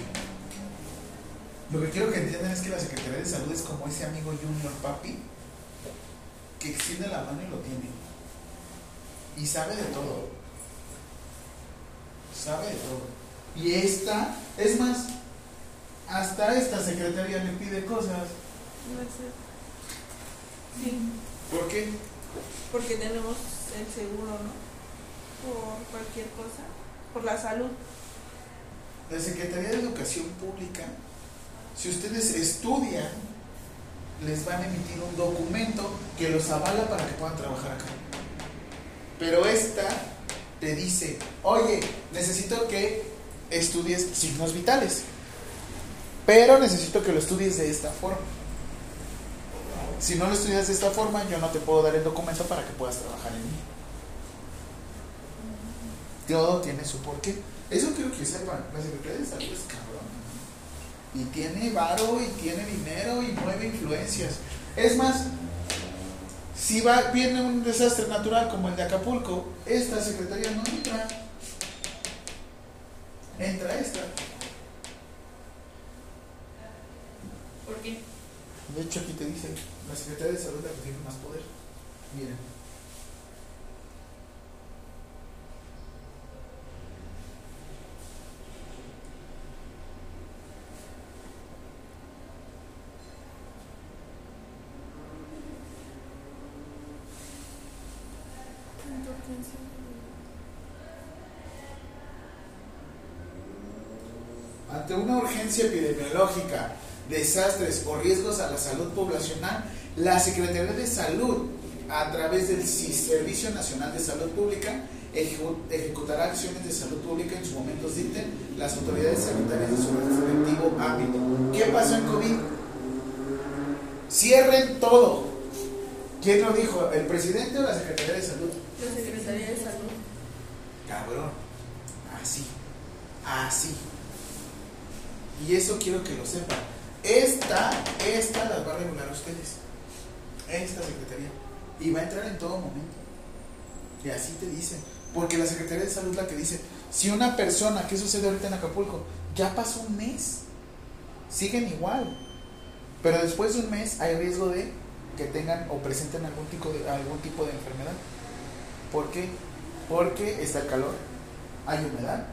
S1: Lo que quiero que entiendan es que la Secretaría de Salud es como ese amigo junior, papi, que extiende la mano y lo tiene. Y sabe de todo. Sabe de todo. Y esta, es más, hasta esta secretaría le pide cosas.
S4: Sí,
S1: ¿Por qué?
S4: porque tenemos el seguro, ¿no? Por cualquier cosa. Por la salud.
S1: La Secretaría de Educación Pública, si ustedes estudian, les van a emitir un documento que los avala para que puedan trabajar acá. Pero esta te dice, oye, necesito que estudies signos vitales, pero necesito que lo estudies de esta forma. Si no lo estudias de esta forma, yo no te puedo dar el documento para que puedas trabajar en mí. Todo tiene su porqué. Eso quiero que sepan. La Secretaría de Salud es cabrón. Y tiene varo, y tiene dinero, y mueve influencias. Es más, si va, viene un desastre natural como el de Acapulco, esta secretaría no entra. Entra esta.
S3: ¿Por qué?
S1: De hecho, aquí te dice, la Secretaría de Salud la que tiene más poder. Miren. Ante una urgencia epidemiológica, desastres o riesgos a la salud poblacional, la Secretaría de Salud, a través del Servicio Nacional de Salud Pública, ejecu- ejecutará acciones de salud pública en sus momentos dicten las autoridades sanitarias de su respectivo ámbito. ¿Qué pasó en COVID? Cierren todo. ¿Quién lo dijo? ¿El presidente o la Secretaría de Salud?
S4: La Secretaría de Salud.
S1: Cabrón. Así. Así. Y eso quiero que lo sepan. Esta, esta las va a regular ustedes. Esta secretaría. Y va a entrar en todo momento. Y así te dicen. Porque la Secretaría de Salud es la que dice, si una persona, ¿qué sucede ahorita en Acapulco? Ya pasó un mes. Siguen igual. Pero después de un mes hay riesgo de que tengan o presenten algún tipo de, algún tipo de enfermedad. ¿Por qué? Porque está el calor, hay humedad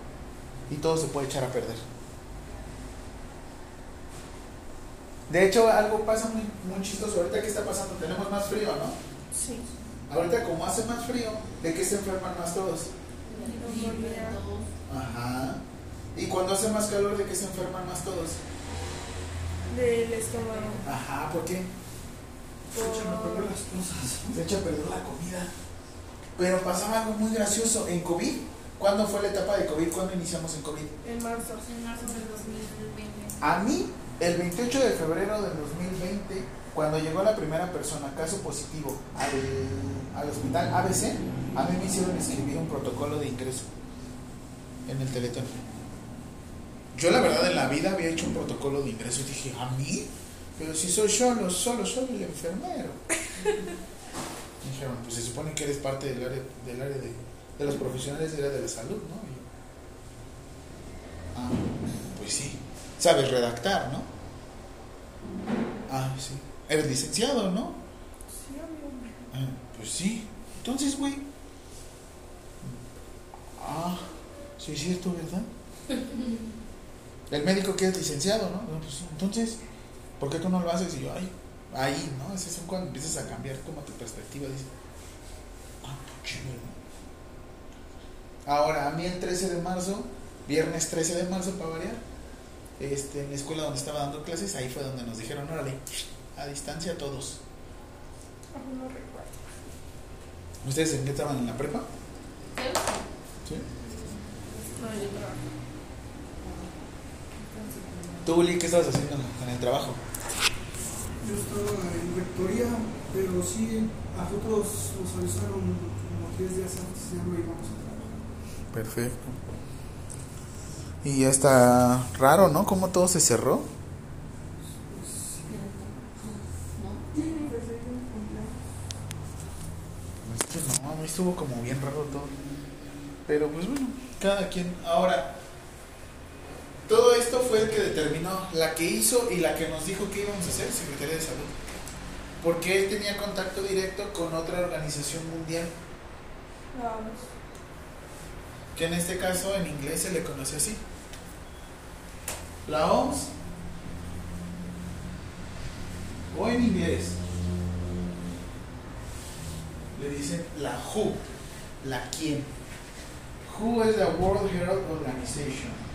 S1: y todo se puede echar a perder. De hecho, algo pasa muy, muy chistoso. Ahorita, ¿qué está pasando? Tenemos más frío, ¿no?
S4: Sí.
S1: Ahorita, como hace más frío, ¿de qué se enferman más todos? Ajá. Y cuando hace más calor, ¿de qué se enferman más todos?
S4: Del estómago.
S1: Ajá, ¿por qué?
S6: Se echan a perder
S4: Por...
S6: las cosas.
S1: Se echa a perder la comida. Pero pasaba algo muy gracioso. En COVID, ¿cuándo fue la etapa de COVID? ¿Cuándo iniciamos en COVID?
S4: En marzo.
S3: En marzo del 2020.
S1: A mí, el 28 de febrero del 2020, cuando llegó la primera persona, caso positivo, al, al hospital ABC, a mí me hicieron escribir un protocolo de ingreso en el Teletón. Yo la verdad en la vida había hecho un protocolo de ingreso y dije, ¿a mí? Pero si soy yo, no solo soy el enfermero. Dijeron, pues se supone que eres parte del área, del área de, de los profesionales del área de la salud, ¿no? Ah, pues sí. Sabes redactar, ¿no? Ah, sí. Eres licenciado, ¿no?
S4: Sí, amigo.
S1: Ah, Ah, Pues sí. Entonces, güey. Ah, sí es cierto, ¿verdad? El médico que es licenciado, ¿no? No, pues, entonces, ¿por qué tú no lo haces? Y yo, ay, ahí, ¿no? Es cuando empiezas a cambiar como tu perspectiva. Dices, ah, pues chido, ¿no? Ahora, a mí el 13 de marzo, viernes 13 de marzo para variar, este, en la escuela donde estaba dando clases, ahí fue donde nos dijeron, órale, a distancia todos.
S4: No recuerdo.
S1: ¿Ustedes en qué estaban en la prepa? Sí.
S4: No, yo trabajo.
S1: ¿Tú, Uli, qué estabas haciendo en el trabajo?
S6: Yo estaba en rectoría, pero sí, a nosotros nos avisaron como 10 días antes, ya no íbamos a trabajar.
S1: Perfecto. Y ya está raro, ¿no? Cómo todo se cerró. Es que no, a mí estuvo como bien raro todo. Pero pues bueno, cada quien. Ahora, todo esto fue el que determinó, la que hizo y la que nos dijo que íbamos a hacer, Secretaría de Salud. Porque él tenía contacto directo con otra organización mundial,
S4: Vamos.
S1: Que en este caso en inglés se le conoce así. La OMS, o en inglés, le dicen la WHO, la quién. WHO es la World Health Organization.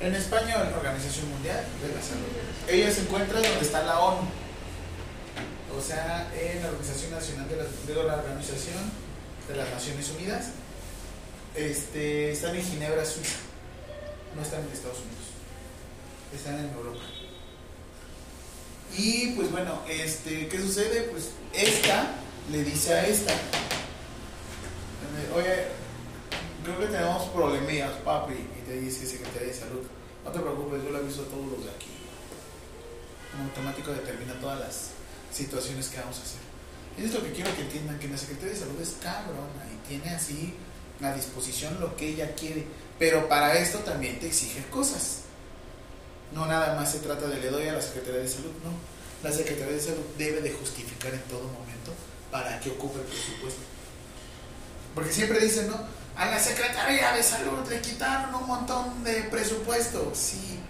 S1: En español, Organización Mundial de la Salud. Ella se encuentra donde está la ONU. O sea, en la Organización Nacional de la, de la Organización de las Naciones Unidas. Este, están en Ginebra, Suiza. No están en Estados Unidos. Están en Europa. Y pues bueno, este, ¿qué sucede? Pues esta le dice a esta. Oye, creo que tenemos problemillas, papi. Dice Secretaría de Salud. No te preocupes, yo le aviso a todos los de aquí. En automático determina todas las situaciones que vamos a hacer. Y es lo que quiero que entiendan, que la Secretaría de Salud es cabrona y tiene así a disposición lo que ella quiere. Pero para esto también te exige cosas. No nada más se trata de le doy a la Secretaría de Salud, no. La Secretaría de Salud debe de justificar en todo momento para que ocupe el presupuesto. Porque siempre dicen, ¿no? A la Secretaría de Salud le quitaron un montón de presupuesto. Sí,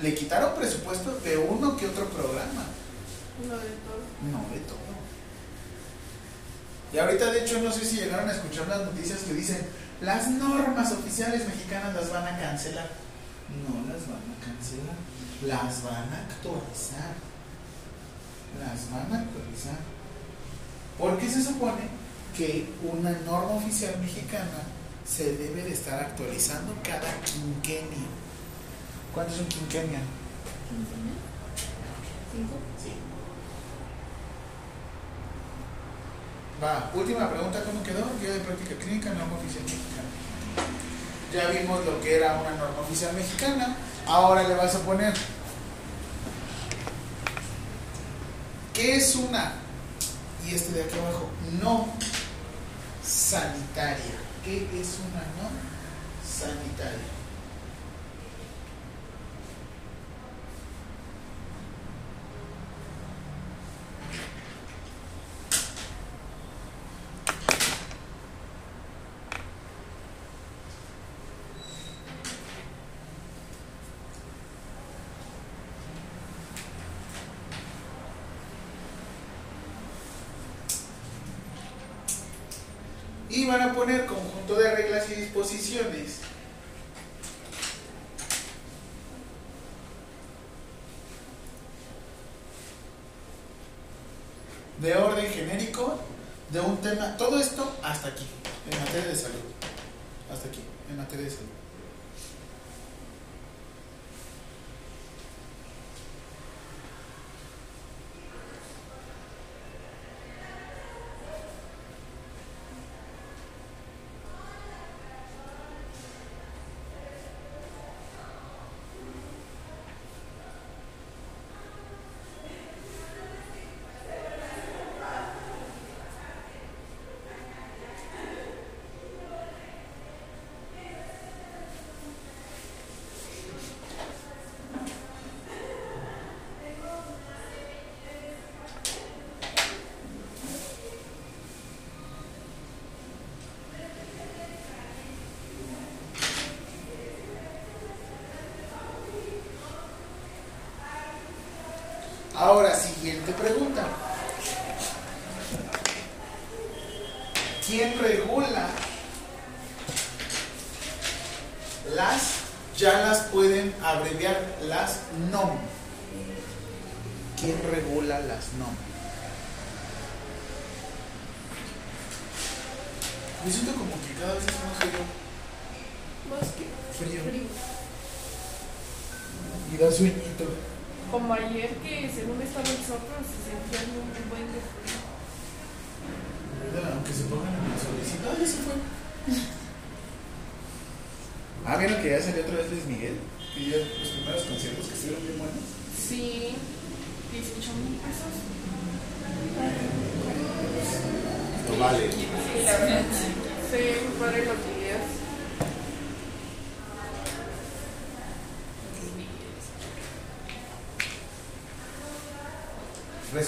S1: le quitaron presupuesto de uno que otro programa.
S4: No de todo.
S1: No de todo. Y ahorita, de hecho, no sé si llegaron a escuchar las noticias que dicen, las normas oficiales mexicanas las van a cancelar. No las van a cancelar, las van a actualizar. Las van a actualizar. Porque se supone que una norma oficial mexicana se debe de estar actualizando cada quinquenio. ¿Cuánto es un quinquenio?
S3: ¿Cinco?
S1: Sí. Va, última pregunta, ¿cómo quedó? Guía de práctica clínica, norma oficial mexicana. Ya vimos lo que era una norma oficial mexicana. Ahora le vas a poner. ¿Qué es una? Y este de aquí abajo, no sanitaria. ¿Qué es una no sanitaria? van a poner de reglas y disposiciones. De orden genérico, de un tema, todo esto hasta aquí, en materia de salud. Hasta aquí, en materia de salud. Siguiente pregunta. ¿Quién regula las, ya las pueden abreviar, las NOM? ¿Quién regula las NOM? Me siento como que cada vez es más frío.
S4: Más que
S1: Frío.
S4: frío.
S1: Y da sueñito.
S4: Como ayer que según estaba el sol, pero se sentía muy buen de frío.
S1: ¿Verdad? Aunque se pongan en el solecito. Ah, ya se fue. Ah, ¿vieron que ya salió otra vez Luis Miguel? Que ya los primeros conciertos que estuvieron bien buenos.
S4: Sí, 18 mil pesos.
S1: No vale.
S4: Sí, la verdad. Sí, muy padre los videos.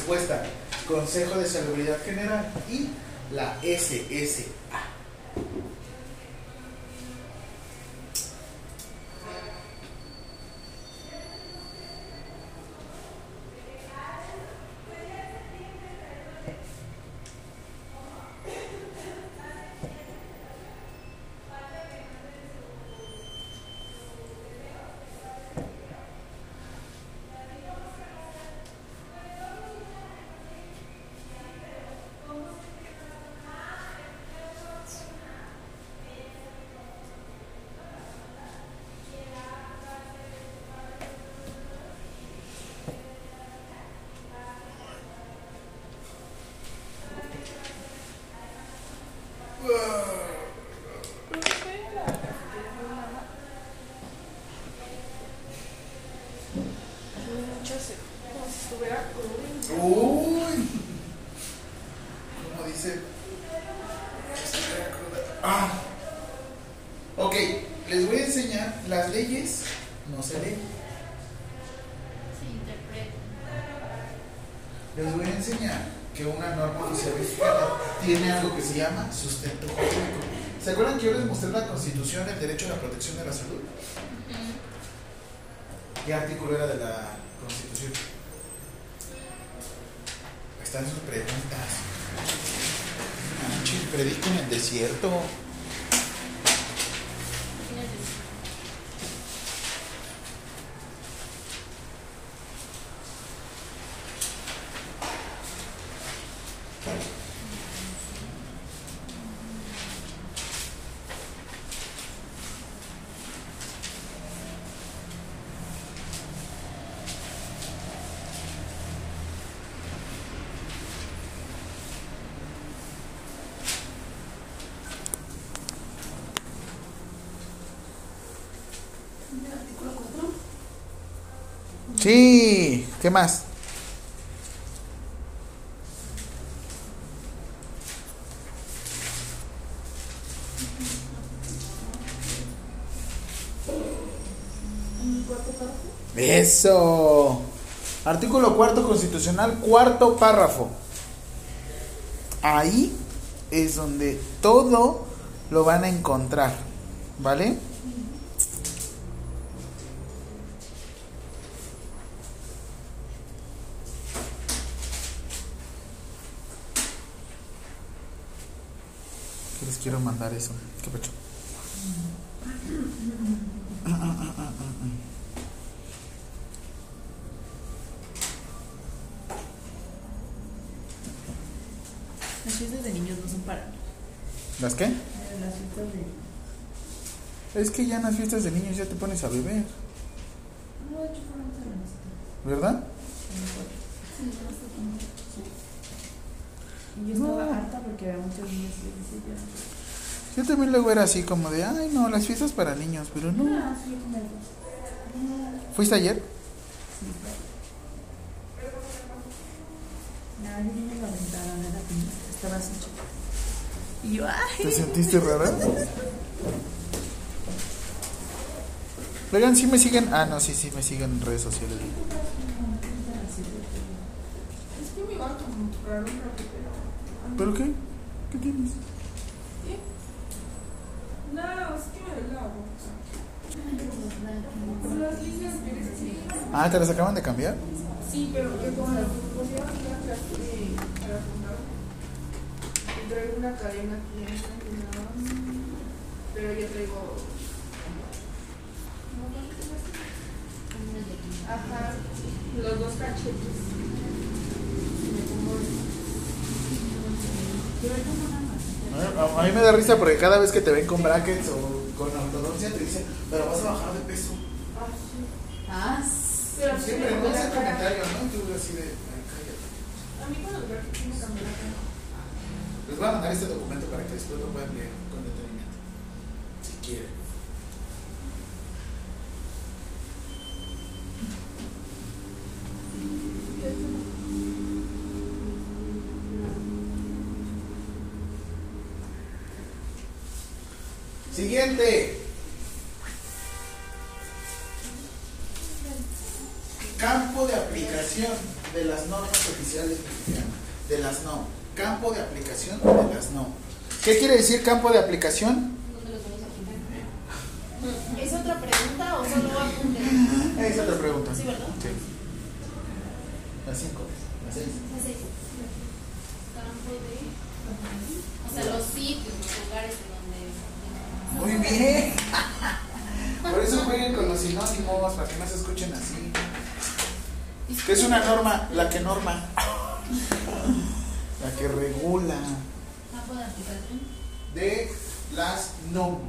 S1: Respuesta. Consejo de Salubridad General y la SSA.
S4: ¿Qué
S1: más? Eso. Artículo cuarto constitucional, cuarto párrafo. Ahí es donde todo lo van a encontrar, ¿vale? Que les quiero mandar eso. ¿Qué pecho?
S2: Las fiestas de niños no son para mí.
S1: ¿Las qué?
S2: Las fiestas de
S1: Es que ya en las fiestas de niños ya te pones a beber,
S2: No, de hecho, fueron visita.
S1: ¿verdad?
S2: Y yo estaba
S1: No.
S2: harta porque había muchos niños y yo
S1: Yo también luego era así como de, ay no, las fiestas para niños, pero no.
S2: No, sí, algo.
S1: ¿Fuiste ayer?
S2: Sí, pero. No, yo vine a la ventana, no era estaba así chico. Y yo, ay.
S1: ¿Te sentiste rara? Oigan, ¿sí me siguen? Ah, no, sí, sí, me siguen en redes sociales.
S4: Que.
S1: ¿Pero qué? ¿Qué tienes?
S4: No, es que me la boca. Las que.
S1: Ah, ¿te las acaban de cambiar?
S4: Sí, pero yo como la pusieron una de para fundar traigo una cadena aquí que. Pero yo traigo ¿cómo cuánto tengo así? Ajá, los dos cachetes. Me pongo
S2: Yo ahorita no nada más.
S1: A mí me da risa porque cada vez que te ven con brackets o con ortodoncia te dicen, pero vas a bajar de peso.
S4: Ah, sí.
S2: Ah,
S4: Pero
S1: Siempre
S4: sí,
S1: no
S4: me
S1: ese
S4: gusta
S1: comentario, ¿no? Tú así de, "Ay, cállate".
S4: A mí con los brackets me cambió la cara.
S1: Les voy a mandar este documento para que después lo puedan leer con detenimiento. Si quieren. Siguiente. Campo de aplicación de las normas oficiales mexicanas. De las no. Campo de aplicación de las no. ¿Qué quiere decir campo de aplicación?
S3: ¿Es otra pregunta o solo apunte?
S1: Esa es otra pregunta.
S3: Sí, ¿verdad?
S1: Sí. Las cinco. Las seis.
S3: Así. Campo de. O sea, los sitios, los lugares
S1: Por eso jueguen con los sinónimos, para que no se escuchen así. ¿Qué es una norma? La que norma. La que regula.
S3: De
S1: las no.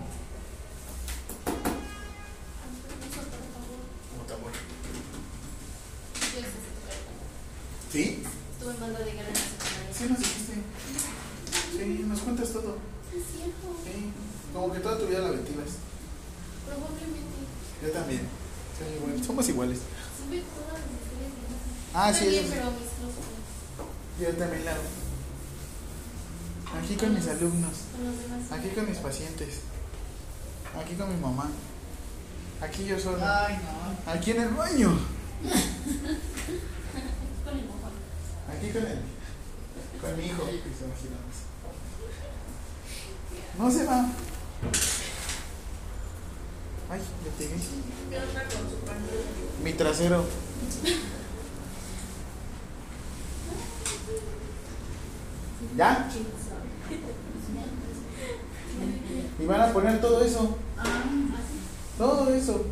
S1: Como tambor.
S3: Yo sé si tocar el tambor.
S1: ¿Sí?
S3: Estuve en banda de guerra en la secundaria.
S1: Sí, nos dijiste. Sí, nos cuentas todo.
S3: Es cierto.
S1: Sí. Como que toda tu vida la ventilas.
S3: Probablemente.
S1: Yo también. Sí, igual. Somos iguales. Ah, sí,
S3: pero mis.
S1: Yo también la. Aquí con mis alumnos.
S3: Con los demás.
S1: Aquí con mis pacientes. Aquí con mi mamá. Aquí yo solo.
S2: Ay, no.
S1: Aquí en el baño.
S3: Con el mojón.
S1: Aquí con el. Con mi hijo. más. No se va. Ay, le pegué. Mi trasero. ¿Ya? Y van a poner todo eso. Todo eso.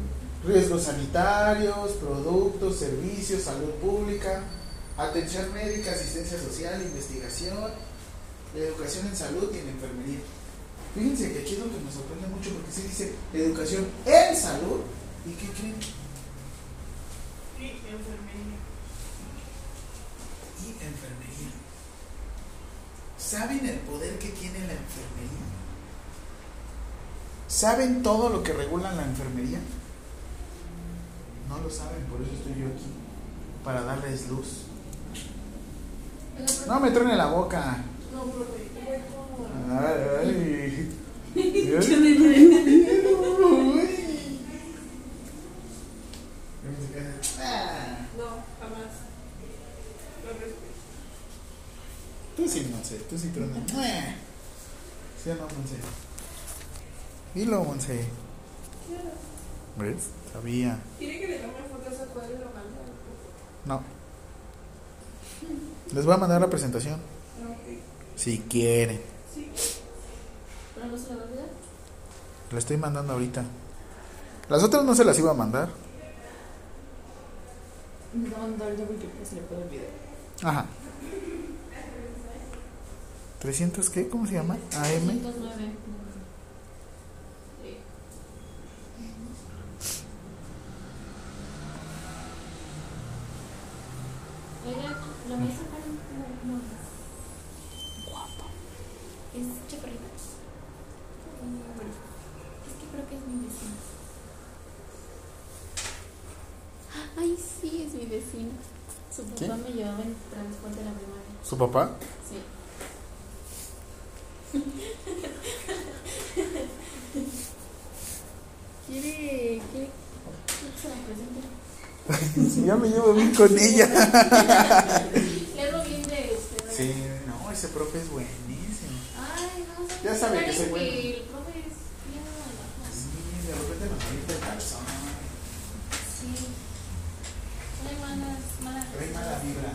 S1: Riesgos sanitarios, productos, servicios, salud pública, atención médica, asistencia social, investigación, educación en salud y en enfermería. Fíjense que aquí es lo que me sorprende mucho porque sí dice educación en salud. ¿Y qué creen?
S4: Sí, enfermería.
S1: y enfermería. ¿Saben el poder que tiene la enfermería? ¿Saben todo lo que regula la enfermería? No lo saben, por eso estoy yo aquí, para darles luz. No me truene la boca.
S4: No, profe,
S1: Ay, ay.
S4: No, jamás. Lo respeto.
S1: Tú sí, Monse, tú sí truenas. ¿Sí o no, Monse? Dilo, Monse. ¿Ves? Sabía.
S4: ¿Quiere que le tome fotos a esa cuadra y lo mande?
S1: No. Les voy a mandar la presentación.
S4: No.
S1: Si quieren.
S4: Sí.
S3: ¿Pero no se la va a olvidar?
S1: La estoy mandando ahorita. Las otras no se las iba a mandar.
S2: Porque le olvidar.
S1: Ajá. ¿300 qué? ¿Cómo se llama? AM.
S3: 109. Sí. Oiga, la voy a sacar un como Guapa. ¿Es chaparrita? Mm, bueno, es que creo que es mi vecina. Ay, sí, es mi vecina. Su papá me llevaba en transporte a la primaria.
S1: ¿Su papá?
S3: Sí. ¿Quiere, quiere que se la presente?
S1: Si ya me llevo bien con ella.
S3: Hablo bien de usted.
S1: Sí, no, ese profe es buenísimo.
S3: Ay, no.
S1: Ya sabe que soy bueno.
S3: El profe es bien.
S1: Sí, de repente nos avienta el calzón.
S3: Sí. Hay malas, mala.
S1: Trae mala vibra.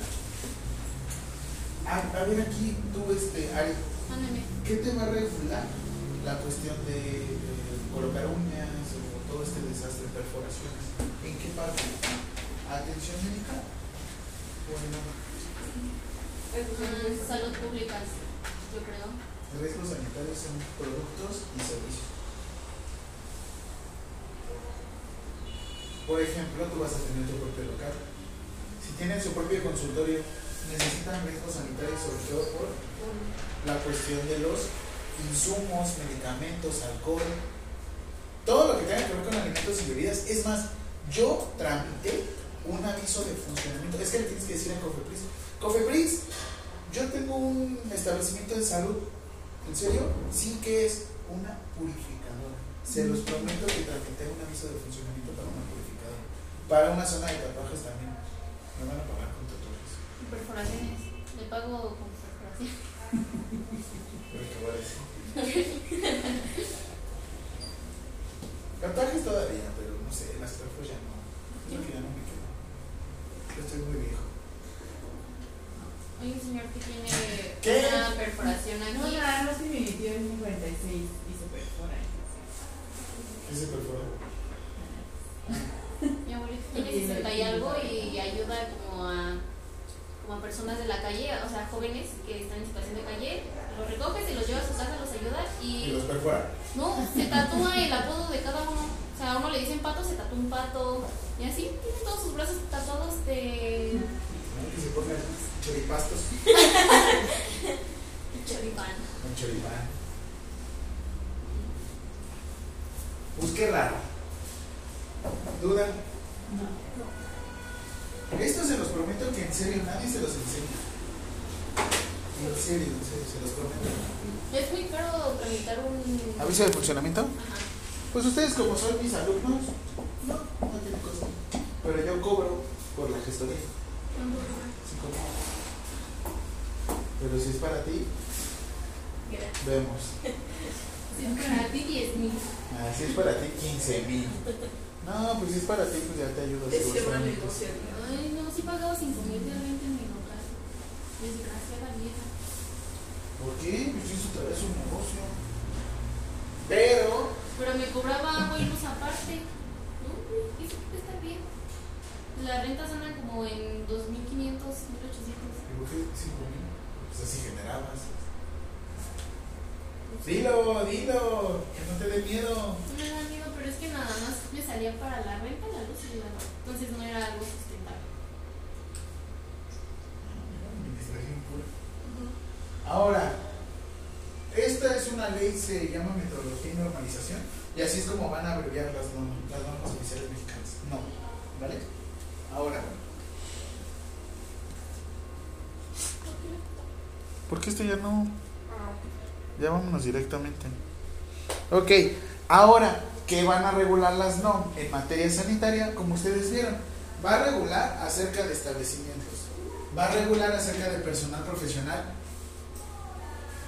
S1: Ah, a ver aquí, tú, este, Ari. ¿qué te va a regular la cuestión de eh, colocar uñas o todo este desastre, perforaciones? ¿En qué parte? ¿Atención médica? ¿O en nada?
S3: Ah, salud pública, yo creo.
S1: Riesgos sanitarios son productos y servicios. Por ejemplo, tú vas a tener tu propio local. Si tienen su propio consultorio, necesitan riesgos sanitarios sobre todo por la cuestión de los insumos, medicamentos, alcohol, todo lo que tenga que ver con alimentos y bebidas. Es más, yo tramité un aviso de funcionamiento. Es que le tienes que decir a Cofepris, Cofepris, yo tengo un establecimiento de salud. ¿En serio? Sí que es una purificadora. Se los prometo que tramité un aviso de funcionamiento. Para una zona de tatuajes también. Me van a pagar con tatuajes.
S3: Perforaciones. Le pago con perforación.
S1: Pero te voy a decir. Tatuajes todavía, pero no sé, las perfos ya no. Es lo que ya no me quedo. Yo estoy muy viejo.
S3: Hay un señor que tiene
S1: ¿Qué?
S3: una perforación aquí.
S2: No, nada más que mi tío es un 46 y se perfora.
S1: ¿Qué se perfora?
S3: Mi abuelito tiene 60 y algo y ayuda como a, como a personas de la calle, o sea, jóvenes que están en situación de calle. Los recoge, se los lleva a su casa, los ayuda
S1: ¿Y
S3: y
S1: los perfora?
S3: no, se tatúa el apodo de cada uno. O sea, a uno le dicen pato, se tatúa un pato. Y así tiene todos sus brazos tatuados de.
S1: Que se pongan choripastos.
S3: choripán.
S1: Un choripán. Pues qué raro. ¿Duda? Esto se los prometo que en serio nadie se los enseña. En serio, en serio, se los prometo.
S3: Es muy caro tramitar un.
S1: ¿Aviso de funcionamiento?
S3: Ajá.
S1: Pues ustedes como son mis alumnos, no, no tiene costo. Pero yo cobro por la gestoría. Sí, cobro. Pero si es para ti,
S3: Gracias.
S1: vemos.
S3: Si es para ti, 10 mil.
S1: Ah, si es para ti, 15 mil. No, pues si es para ti, pues ya te ayudo.
S4: Es que
S1: los
S4: van a
S1: trámites.
S4: negociar.
S3: Ay, no, sí pagaba 5 mil realmente en mi local. Desgraciada vieja.
S1: ¿Por qué? Pues eso otra vez un negocio. Pero,
S3: Pero me cobraba agua y luz aparte. No, eso está bien. Las rentas andan como en 2.500, 1.800.
S1: ¿por qué 5 mil? Pues así generabas. Dilo, dilo, que no te dé miedo.
S3: No me da miedo, pero es que nada más me salía para la renta, la luz y la. Entonces no era algo sustentable.
S1: Administración pura. Ahora, esta es una ley, se llama metodología y normalización, y así es como van a abreviar las normas, las normas oficiales mexicanas. No, ¿vale? Ahora. ¿Por qué esto ya no? Ya vámonos directamente. Ok, ahora, ¿qué van a regular las NOM en materia sanitaria? Como ustedes vieron, va a regular acerca de establecimientos, va a regular acerca de personal profesional,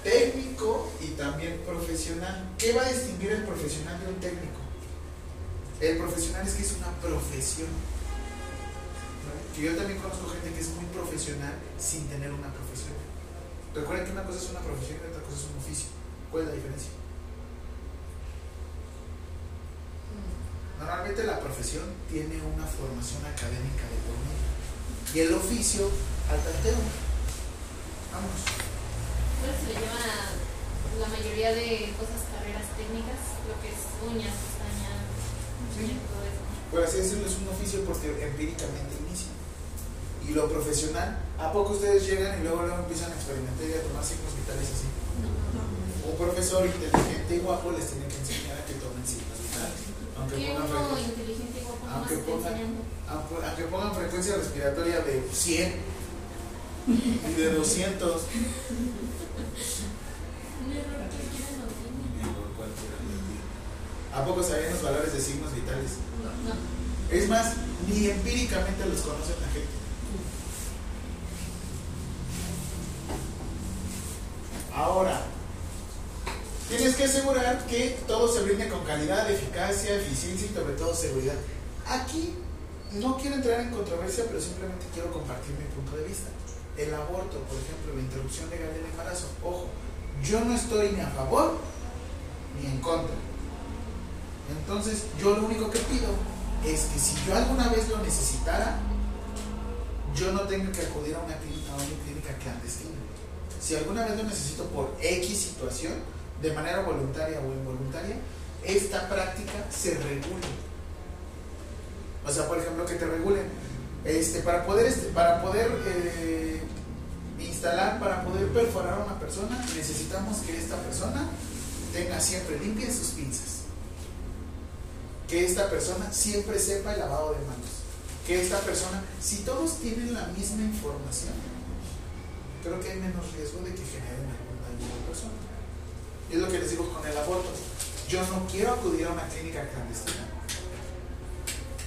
S1: técnico y también profesional. ¿Qué va a distinguir el profesional de un técnico? El profesional es que es una profesión. Que yo también conozco gente que es muy profesional sin tener una profesión. Recuerden que una cosa es una profesión y otra cosa es un oficio. ¿Cuál es la diferencia? Normalmente la profesión tiene una formación académica de por medio y el oficio al tanteo. Vamos.
S3: Eso se le llama la mayoría de cosas carreras técnicas, lo que es uñas, pestañas,
S1: Sí.
S3: todo eso.
S1: Por así decirlo, es un oficio porque empíricamente. Y lo profesional, ¿a poco ustedes llegan y luego, luego empiezan a experimentar y a tomar signos vitales así? Un profesor inteligente y guapo les tiene que enseñar a que tomen signos vitales. Aunque
S3: ¿Qué
S1: pongan,
S3: inteligente y guapo
S1: aunque pongan- aunque, pongan frecuencia respiratoria de 100 y de 200.
S3: Un error cualquiera lo tiene.
S1: ¿A poco sabían los valores de signos vitales?
S3: No.
S1: Es más, ni empíricamente los conoce la gente. Ahora, tienes que asegurar que todo se brinde con calidad, eficacia, eficiencia y sobre todo seguridad. Aquí no quiero entrar en controversia, pero simplemente quiero compartir mi punto de vista. El aborto, por ejemplo, la interrupción legal del embarazo. Ojo, yo no estoy ni a favor ni en contra. Entonces, yo lo único que pido es que si yo alguna vez lo necesitara, yo no tenga que acudir a una clínica, a una clínica clandestina. Si alguna vez lo necesito por X situación, de manera voluntaria o involuntaria, esta práctica se regule. O sea, por ejemplo, que te regulen. Este, para poder, este, para poder eh, instalar, para poder perforar a una persona, necesitamos que esta persona tenga siempre limpias sus pinzas. Que esta persona siempre sepa el lavado de manos. Que esta persona, si todos tienen la misma información, creo que hay menos riesgo de que generen algún daño a la persona. Es lo que les digo con el aborto. Yo no quiero acudir a una clínica clandestina.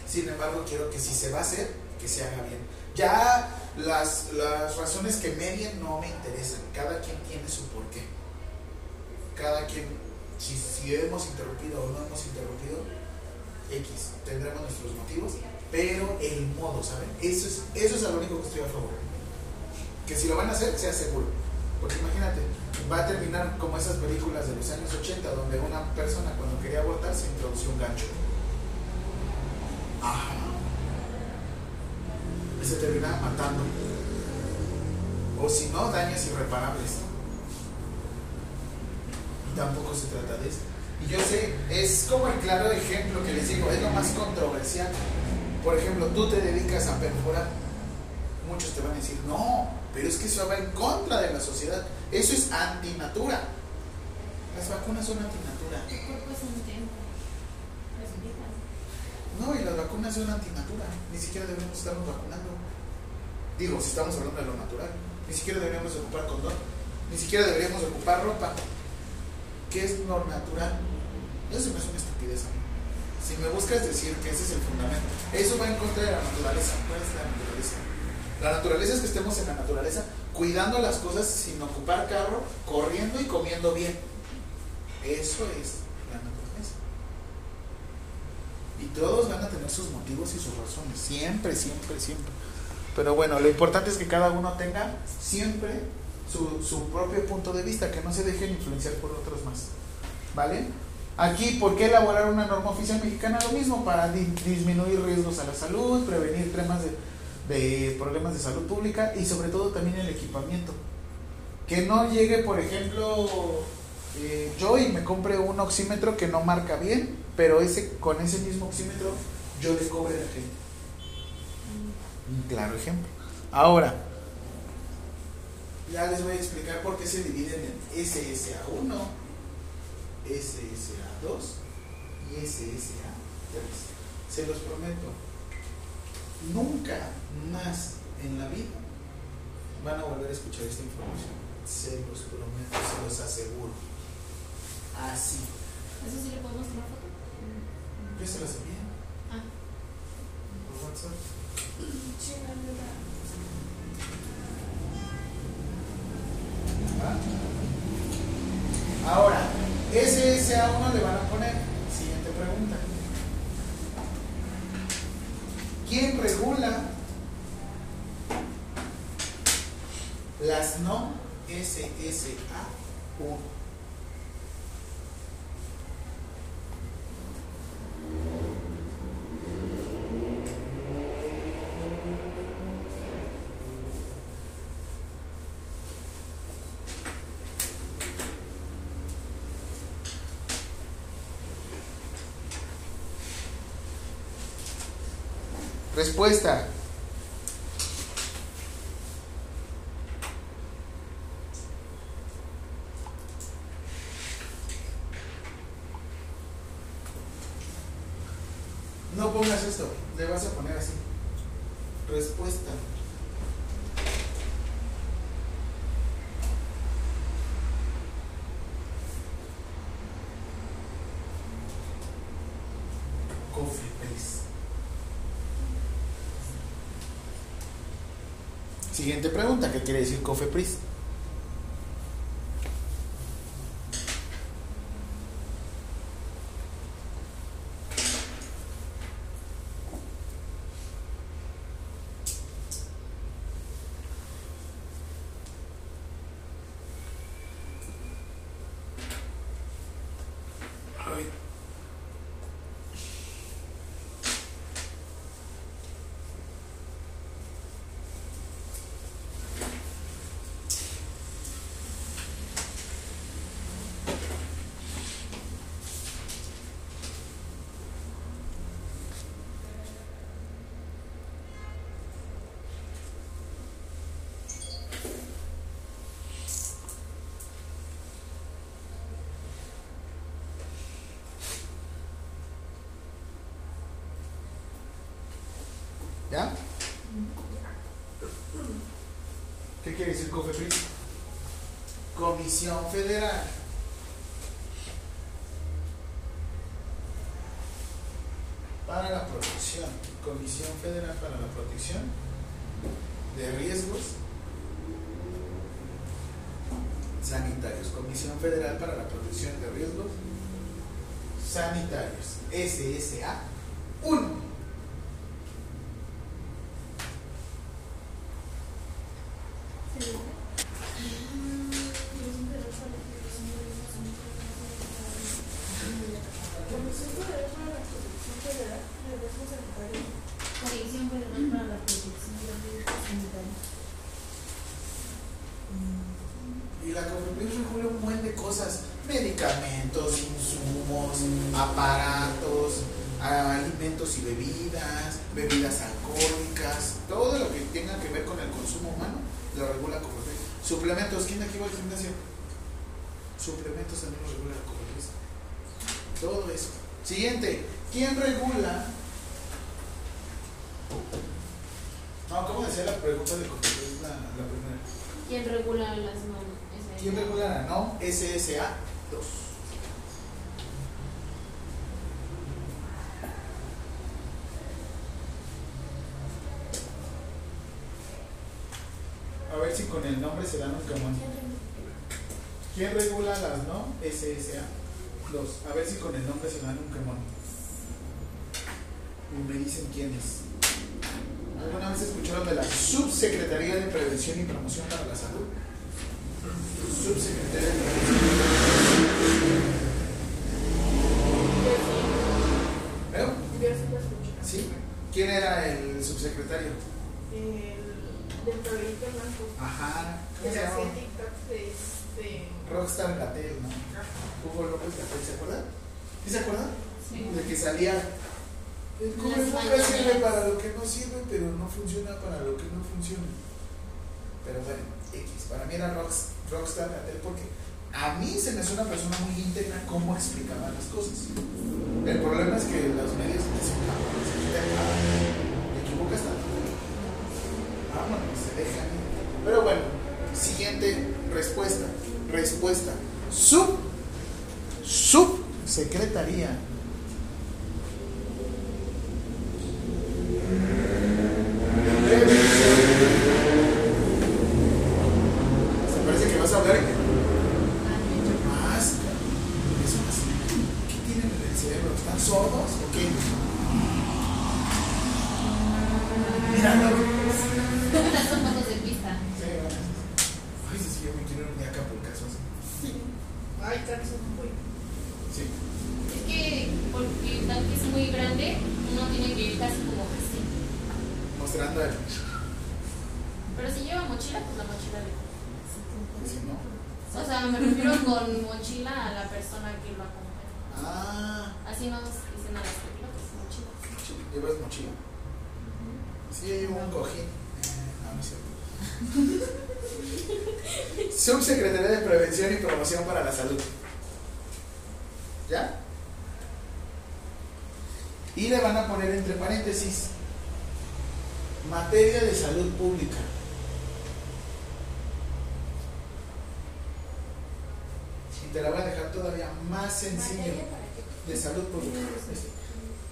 S1: Sin embargo, quiero que si se va a hacer, que se haga bien. Ya las, las razones que medien no me interesan. Cada quien tiene su porqué. Cada quien, si, si hemos interrumpido o no hemos interrumpido, X, tendremos nuestros motivos, pero el modo, ¿saben? Eso es, eso es lo único que estoy a favor. Que si lo van a hacer, sea seguro. Porque imagínate, va a terminar como esas películas de los años 80, donde una persona cuando quería abortar se introdució un gancho. Ajá. Y se terminaba matando. O si no, daños irreparables. Y tampoco se trata de eso. Y yo sé, es como el claro ejemplo que les digo, es lo más controversial. Por ejemplo, tú te dedicas a perforar. Muchos te van a decir, no, pero es que eso va en contra de la sociedad. Eso es antinatura. Las vacunas son antinatura.
S3: Tu cuerpo es un. Resumidas.
S1: No, y las vacunas son antinatura. Ni siquiera debemos estarnos vacunando. Digo, si estamos hablando de lo natural. Ni siquiera deberíamos ocupar condón. Ni siquiera deberíamos ocupar ropa. ¿Qué es lo natural? Eso no es una estupidez. Si me buscas decir que ese es el fundamento, eso va en contra de la naturaleza. ¿Cuál es la naturaleza? La naturaleza es que estemos en la naturaleza cuidando las cosas sin ocupar carro, corriendo y comiendo bien. Eso es la naturaleza. Y todos van a tener sus motivos y sus razones. Siempre, siempre, siempre. Pero bueno, lo importante es que cada uno tenga siempre su, su propio punto de vista, que no se dejen influenciar por otros más. ¿Vale? Aquí, ¿por qué elaborar una norma oficial mexicana? Lo mismo, para di- disminuir riesgos a la salud, prevenir temas de, de problemas de salud pública y sobre todo también el equipamiento. Que no llegue, por ejemplo, eh, yo y me compre un oxímetro que no marca bien, pero ese con ese mismo oxímetro yo le cobre a la gente. Un claro ejemplo. Ahora, ya les voy a explicar por qué se dividen en SSA1, SSA2 y SSA3. Se los prometo, nunca más en la vida van a volver a escuchar esta información. Se los prometo, se los aseguro. Así.
S3: ¿Eso sí le podemos tomar foto?
S1: Yo se las envié
S3: Ah.
S1: por WhatsApp. ¿Va? Ahora, SSA1 le van a poner. Siguiente pregunta. ¿Quién regula las no SSA1? Respuesta. No pongas esto, le vas a poner así. Respuesta. Cofepris. Siguiente pregunta, ¿qué quiere decir Cofepris? ¿Ya? ¿Qué quiere decir COFEPRIS? Comisión Federal. Para la protección. Comisión Federal para la protección de riesgos sanitarios. Comisión Federal para la protección de riesgos sanitarios. SSA 1.
S4: Comisión Federal para la Protección Federal de Riesgos Sanitarios.
S2: Comisión Federal para la Protección de Riesgos Sanitarios.
S1: Y la COFEPRIS regula un buen de cosas, medicamentos, insumos, aparatos, a- alimentos y bebidas, bebidas alcohólicas, todo lo que tenga que ver con el consumo humano, lo regula COFEPRIS. Suplementos, ¿quién de aquí va al gimnasio? Suplementos también lo regula la COFEPRIS. Todo eso. Siguiente, ¿quién regula? No, ¿cómo decía la pregunta de COFEPRIS? La, la primera.
S3: ¿Quién regula las normas?
S1: ¿Quién regula la NOM SSA 2? A ver si con el nombre se dan un camón. ¿Quién regula las NOM SSA 2? A ver si con el nombre se dan un camón. Y me dicen quién es. ¿Alguna vez escucharon de la Subsecretaría de Prevención y Promoción para la Salud? Subsecretaría de Prevención. ¿Pero?
S4: Yo sí lo escuché.
S1: ¿Sí? ¿Quién era el subsecretario?
S4: El del proyecto blanco.
S1: Ajá.
S4: Que
S1: ¿Cómo se
S4: le hacía
S1: llama?
S4: TikToks de este.
S1: Rockstar Gatel, ¿no? ¿Se acuerdan? ¿Sí se acuerdan?
S3: Sí.
S1: De que salía. El cubrebocas sirve para lo que no sirve, pero no funciona para lo que no funciona. Pero bueno, X. Para mí era Rocks- Rockstar Gatel porque a mí se me hace una persona muy íntegra cómo explicaba las cosas. El problema es que los medios dicen, "Ah, nada, te equivocas tanto. Vámonos, se dejan. ir". Pero bueno, siguiente respuesta. Respuesta. Sub. Subsecretaría. Se parece que vas a hablar y más. Eso más. ¿Qué tienen en el cerebro? ¿Están sordos o qué? Míralo.
S3: Estas son fotos de pista.
S1: Sí, bueno. Ay, sí, sí, yo me quiero ir un día a Acapulco, eso sí.
S4: Ay, canción muy.
S1: Sí.
S3: Es que porque el tanque es muy grande, uno tiene que ir casi como así.
S1: Mostrando el.
S3: Pero si lleva mochila, pues la mochila le
S1: Sí, ¿no?
S3: O sea, me refiero con mochila a la persona que lo acompaña.
S1: Ah,
S3: Así nos dicen a las pilotos, mochila.
S1: mochila. llevas mochila. Sí, llevo un cojín. Eh, no, no es cierto. Subsecretaría de Prevención y Promoción para la Salud. ¿Ya? Y le van a poner entre paréntesis materia de salud pública. Y te la voy a dejar todavía más sencillo. De salud pública.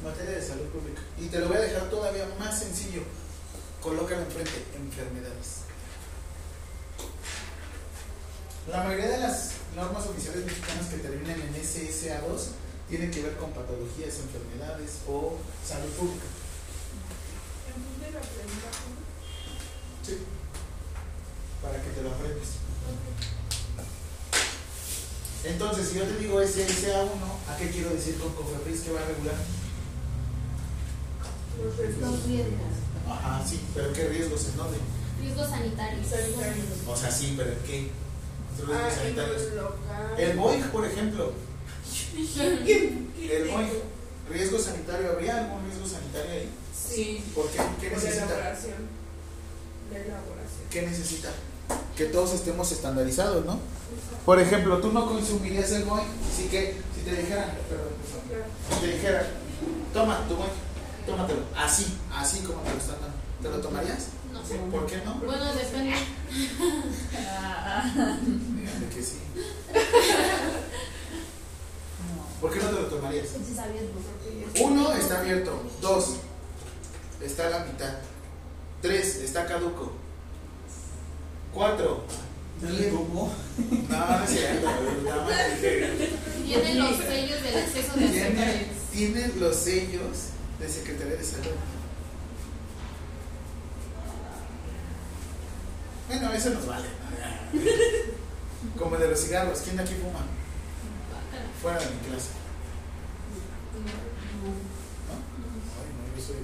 S1: Materia de salud pública. Y te lo voy a dejar todavía más sencillo. Colócalo enfrente. Enfermedades. La mayoría de las normas oficiales mexicanas que terminan en SSA2 tienen que ver con patologías, enfermedades o salud pública.
S4: ¿Entiendes la pregunta?
S1: Sí. Para que te lo aprendas. Entonces, si yo te digo SSA1, ¿a qué quiero decir con COFEPRIS que va a regular?
S4: Los riesgos
S2: Los riesgos.
S1: Ajá, sí, pero ¿qué riesgos en dónde?
S3: Riesgos sanitarios.
S4: sanitarios.
S1: O sea, sí, pero ¿en qué? Riesgos
S4: Ah, en
S1: sanitarios.
S4: el.
S1: El BOIG, por ejemplo.
S4: ¿Qué- qué
S1: El? BOIG. ¿Riesgo sanitario? ¿Habría algún riesgo sanitario ahí?
S4: Sí.
S1: ¿Por qué? ¿Qué necesita?
S4: elaboración. La elaboración.
S1: ¿Qué necesita? Que todos estemos estandarizados, ¿no? Por ejemplo, tú no consumirías el BOIG, así que si te dijeran, perdón, si te dijeran, toma tu BOIG, tómatelo. Así, así como te lo están dando. ¿Te lo tomarías?
S3: No.
S1: ¿Por qué no?
S3: Bueno, depende.
S1: Dígame que sí. ¿Por qué no te lo tomarías? Uno, está abierto. Dos, está a la mitad. Tres, está caduco. Cuatro,
S6: Ya le tomó.
S1: no, no es cierto. nada más dije,
S3: Tiene los sellos del exceso de
S1: tiene los sellos de Secretaría de Salud. Eso nos vale. ¿no? Como el de los cigarros. ¿Quién de aquí fuma? Fuera de mi clase. ¿No? Ay, no, yo soy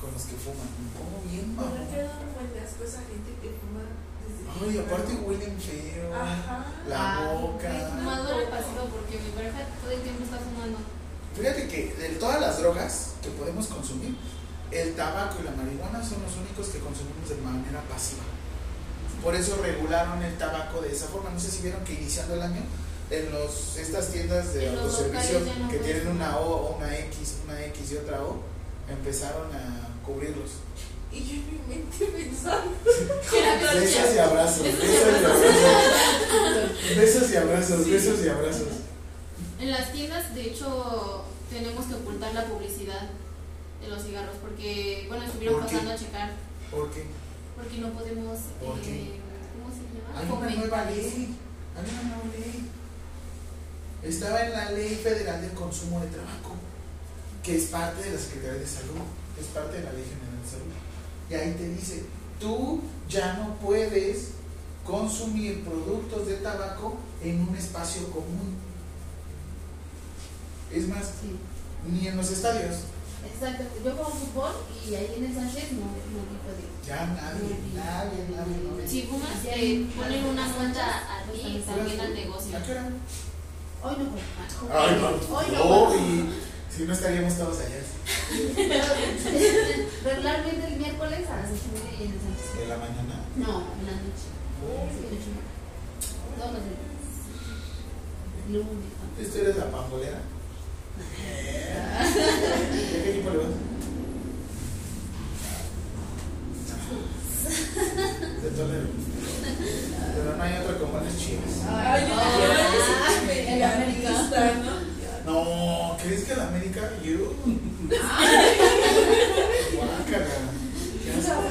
S1: con los que fuman. Como bien,
S4: ¿Por
S1: mamá.
S4: qué dan buen asco esa gente que fuma desde
S1: Ay, aparte huelen feo.
S4: Ajá.
S1: La
S2: Ah,
S1: boca.
S3: Fumadora pasiva porque mi pareja todo el tiempo está fumando.
S1: Fíjate que de todas las drogas que podemos consumir, el tabaco y la marihuana son los únicos que consumimos de manera pasiva. Por eso regularon el tabaco de esa forma. No sé si vieron que iniciando el año, en los, estas tiendas de autoservicio
S3: no
S1: que tienen una. O, una X, una X y otra O, empezaron a cubrirlos.
S4: Y yo en mi mente pensando.
S1: Besos y abrazos, besos y abrazos. Besos y abrazos, besos y abrazos.
S3: En las tiendas, de hecho, tenemos que ocultar la publicidad de los cigarros porque, bueno, estuvieron pasando a checar
S1: ¿Por qué?
S3: Porque no podemos, eh, ¿cómo se llama?
S1: Hay una nueva
S3: Fomentar
S1: ley. Hay una nueva ley. Estaba en la Ley Federal del Consumo de Tabaco, que es parte de la Secretaría de Salud, es parte de la Ley General de Salud. Y ahí te dice, tú ya no puedes consumir productos de tabaco en un espacio común. Es más,
S2: Sí.
S1: ni en los estadios.
S2: Exacto. Yo juego fútbol y ahí en el Sánchez no, no puedo.
S1: Ya nadie, nadie, nadie. nadie.
S3: Si fumas,
S2: Sí,
S3: te
S2: hay-
S3: ponen una multa a ti y también al negocio.
S1: ¿A qué hora?
S2: Hoy no juego.
S1: Ay, no.
S2: Hoy no juego.
S1: si no estaríamos todos allá.
S2: Regularmente el miércoles a las 8 y media y en el Sánchez.
S1: De la mañana.
S2: No, en la noche. Todos los días. Lunes. ¿no?
S1: ¿Esto eres la pambolera? ¿De qué equipo le vas? De Toledo. Pero no hay otro como las chivas.
S4: Ay, yo quiero se
S2: el
S4: americanista, ¿no?
S1: No, ¿crees que la América? Yo. Guácala. Qué asco.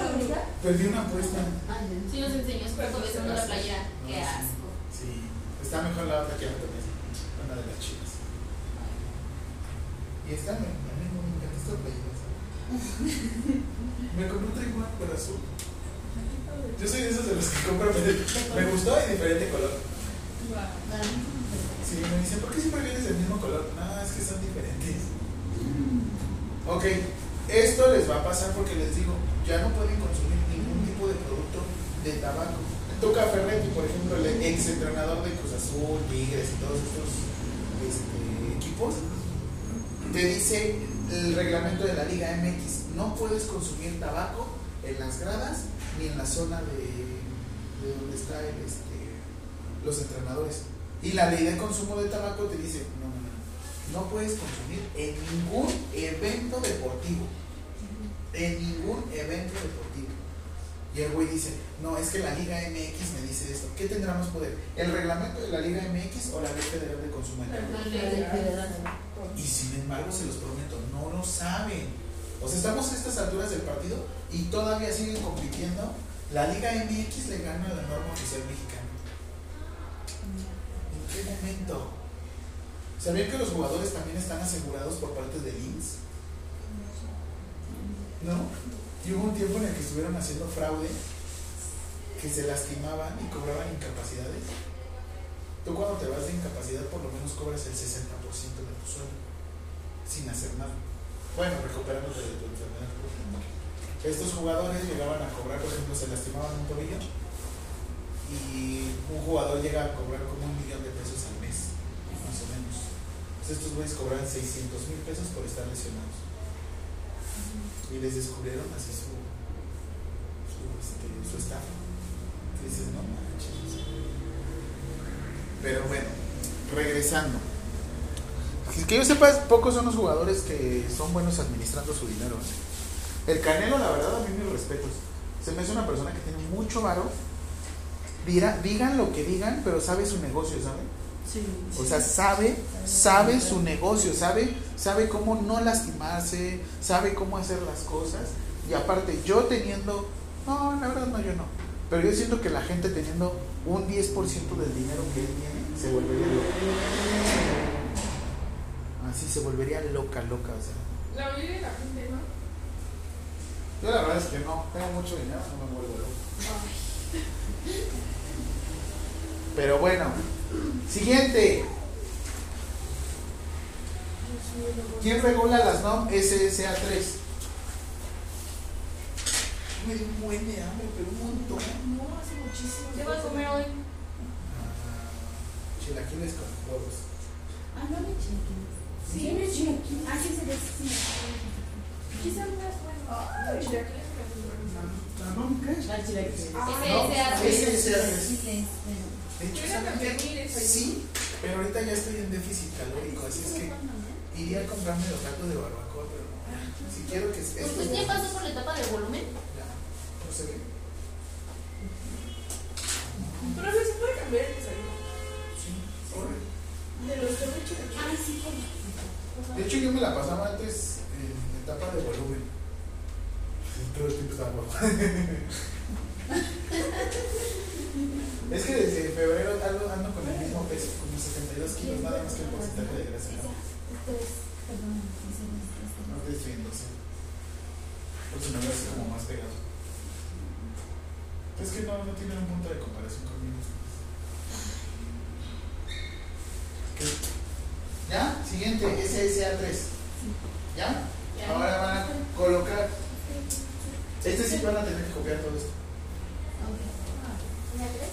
S1: Perdí una apuesta.
S3: Si nos enseñas foto besando la playera, qué asco.
S1: Sí, está mejor la otra que la otra vez. Una de las chivas. Y esta me, a mí no me encanta esta playera. ¿sabes? Me compré un igual por azul. Yo soy de esos de los que compran. Me, me gustó y diferente color. Sí, me dicen, ¿por qué siempre vienes del mismo color? No, es que son diferentes. Ok, esto les va a pasar porque les digo, ya no pueden consumir ningún tipo de producto de tabaco. Toca Ferretti, por ejemplo, el ex entrenador de Cruz Azul, Tigres y todos estos este, equipos, te dice el reglamento de la Liga MX, no puedes consumir tabaco en las gradas ni en la zona de, de donde está el, este, los entrenadores. Y la ley de consumo de tabaco te dice, no, no, no, no puedes consumir en ningún evento deportivo. En ningún evento deportivo. Y el güey dice, no, es que la Liga MX me dice esto. ¿Qué tendrá más poder? ¿El reglamento de la Liga MX o la Ley Federal de Consumo de Tabaco? Y sin embargo, se los prometo, no lo saben. O sea, estamos a estas alturas del partido y todavía siguen compitiendo. La Liga MX le gana a la norma oficial mexicana. ¿En qué momento? ¿Sabían que los jugadores también están asegurados por parte del INS? ¿No? Y hubo un tiempo en el que estuvieron haciendo fraude, que se lastimaban y cobraban incapacidades. Tú cuando te vas de incapacidad por lo menos cobras el 60% de tu sueldo, sin hacer nada. Bueno, recuperándote de tu enfermedad. Estos jugadores llegaban a cobrar, por ejemplo, se lastimaban un tobillo y un jugador llega a cobrar como un millón de pesos al mes, más o menos. Pues estos güeyes cobraban 600 mil pesos por estar lesionados. Y les descubrieron así su, su, este, su estafa. Y dices, no. Pero bueno, regresando. que, que yo sepa, pocos son los jugadores que son buenos administrando su dinero. ¿eh? El Canelo, la verdad, a mí mis respetos. Se me hace una persona que tiene mucho varo. Dirá- digan lo que digan, pero sabe su negocio, ¿sabe?
S2: Sí.
S1: O sea, sabe, sabe su negocio, sabe, sabe cómo no lastimarse, sabe cómo hacer las cosas. Y aparte, yo teniendo, no, la verdad no, yo no. Pero yo siento que la gente teniendo un 10% del dinero que él tiene, se volvería loca. Así se volvería loca, loca. O sea.
S4: La mayoría de la gente, ¿no?
S1: Yo la verdad es que no, tengo mucho dinero, no me vuelvo loco. Pero bueno, siguiente. ¿Quién regula las NOM SSA3? Me dio un buen de hambre, pero un montón.
S4: No, hace muchísimo.
S3: ¿Qué vas a comer hoy?
S1: Ah, chilaquiles con huevos.
S3: Ah, no le chilaquiles.
S4: Sí, me chilaquiles.
S3: Ah, sí, se.
S4: Quizás no es bueno. Chilaquiles me
S2: chilaquiles.
S4: Ah,
S1: SSA3.
S3: Sí,
S1: pero ahorita ya estoy en déficit calórico, así es que iría a comprarme los tacos de barbacoa, pero no. si quiero que esto
S3: ¿Usted ya pasó por la etapa de volumen?
S1: Ya, no sé qué.
S4: Pero sí se puede cambiar el desayuno.
S1: Sí, corre.
S4: De los que me chilaquiles.
S3: Ay, sí, ¿cómo?
S1: De hecho, yo me la pasaba antes en etapa de volumen. Todo el tiempo estaba. Es que desde febrero ando, ando con el mismo peso, como 72 kilos, nada más que el porcentaje de grasa. ¿no?
S3: Esto es, perdón, ese no es-
S1: No
S3: no
S1: te estoy viendo, sí. Por eso me ves como más pegado. Es que no, no tienen un punto de comparación conmigo. Ok. ¿Ya? Siguiente, SSA3. ¿Ya?
S3: Ya.
S1: Ahora van a colocar. Este sí van a tener que copiar todo esto.
S3: ¿La tres?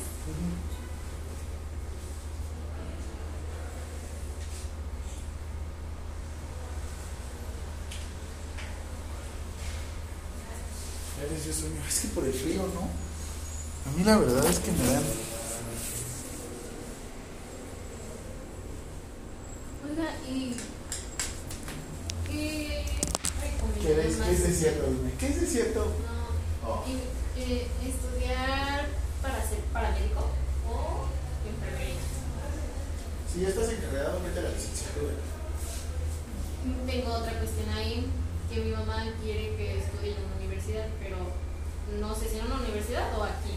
S1: Ya les dio sueño. Es que por el frío, ¿no? A mí la verdad es que me dan.
S3: Oiga, y. ¿Qué.
S1: ¿Quieres? ¿Qué es desierto? Dime. ¿Qué es desierto?
S3: No.
S1: Oh.
S3: Y, eh, estudiar para ser paramédico o enfermería.
S1: Si ya estás encargado, vete a la licenciatura.
S3: Tengo otra cuestión ahí, que mi mamá quiere que estudie en una universidad, pero no sé si en una universidad o aquí.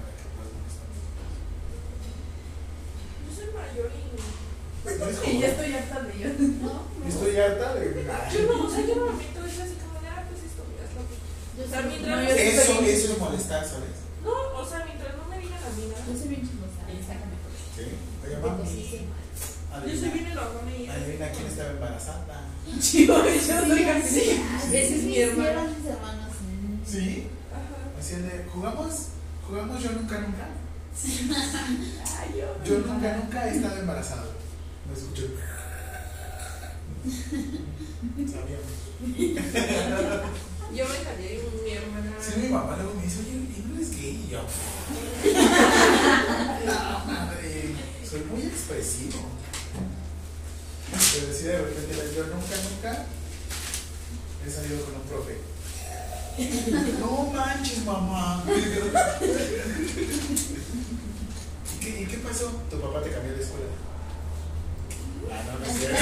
S4: soy mayor y.
S1: Eres
S2: Y ya estoy harta de ellos.
S4: No,
S1: Estoy harta de.
S4: Yo no, o sea, yo no me meto, es así como de, ah, pues esto, mira, es lo que.
S3: Yo
S4: O sea, mientras
S2: no,
S4: no
S1: Eso, eso es molestar, ¿sabes?
S4: No, o sea, mientras no me digan a mí nada.
S3: Yo soy bien chismosa, sácame.
S1: Sí. Oye, mami.
S4: Yo soy bien enojona y.
S1: Adivina quién estaba embarazada.
S2: Chivo, yo soy casi.
S4: Ese es mi hermano.
S3: Mis hermanos.
S1: ¿Sí?
S4: Ajá.
S1: Así de, ¿jugamos? ¿Jugamos yo nunca, nunca?
S2: Yo.
S1: Nunca, nunca he estado embarazado. Me escuché. Sabíamos.
S4: Yo me salí y mi hermana.
S1: Sí, mi mamá luego me dice, oye, ¿y no eres gay? Y yo, no, madre, soy muy expresivo. Pero decía de repente, yo nunca, nunca he salido con un profe. No manches, mamá. ¿Y qué, y qué pasó? Tu papá te cambió de escuela. Ah, no, no es cierto.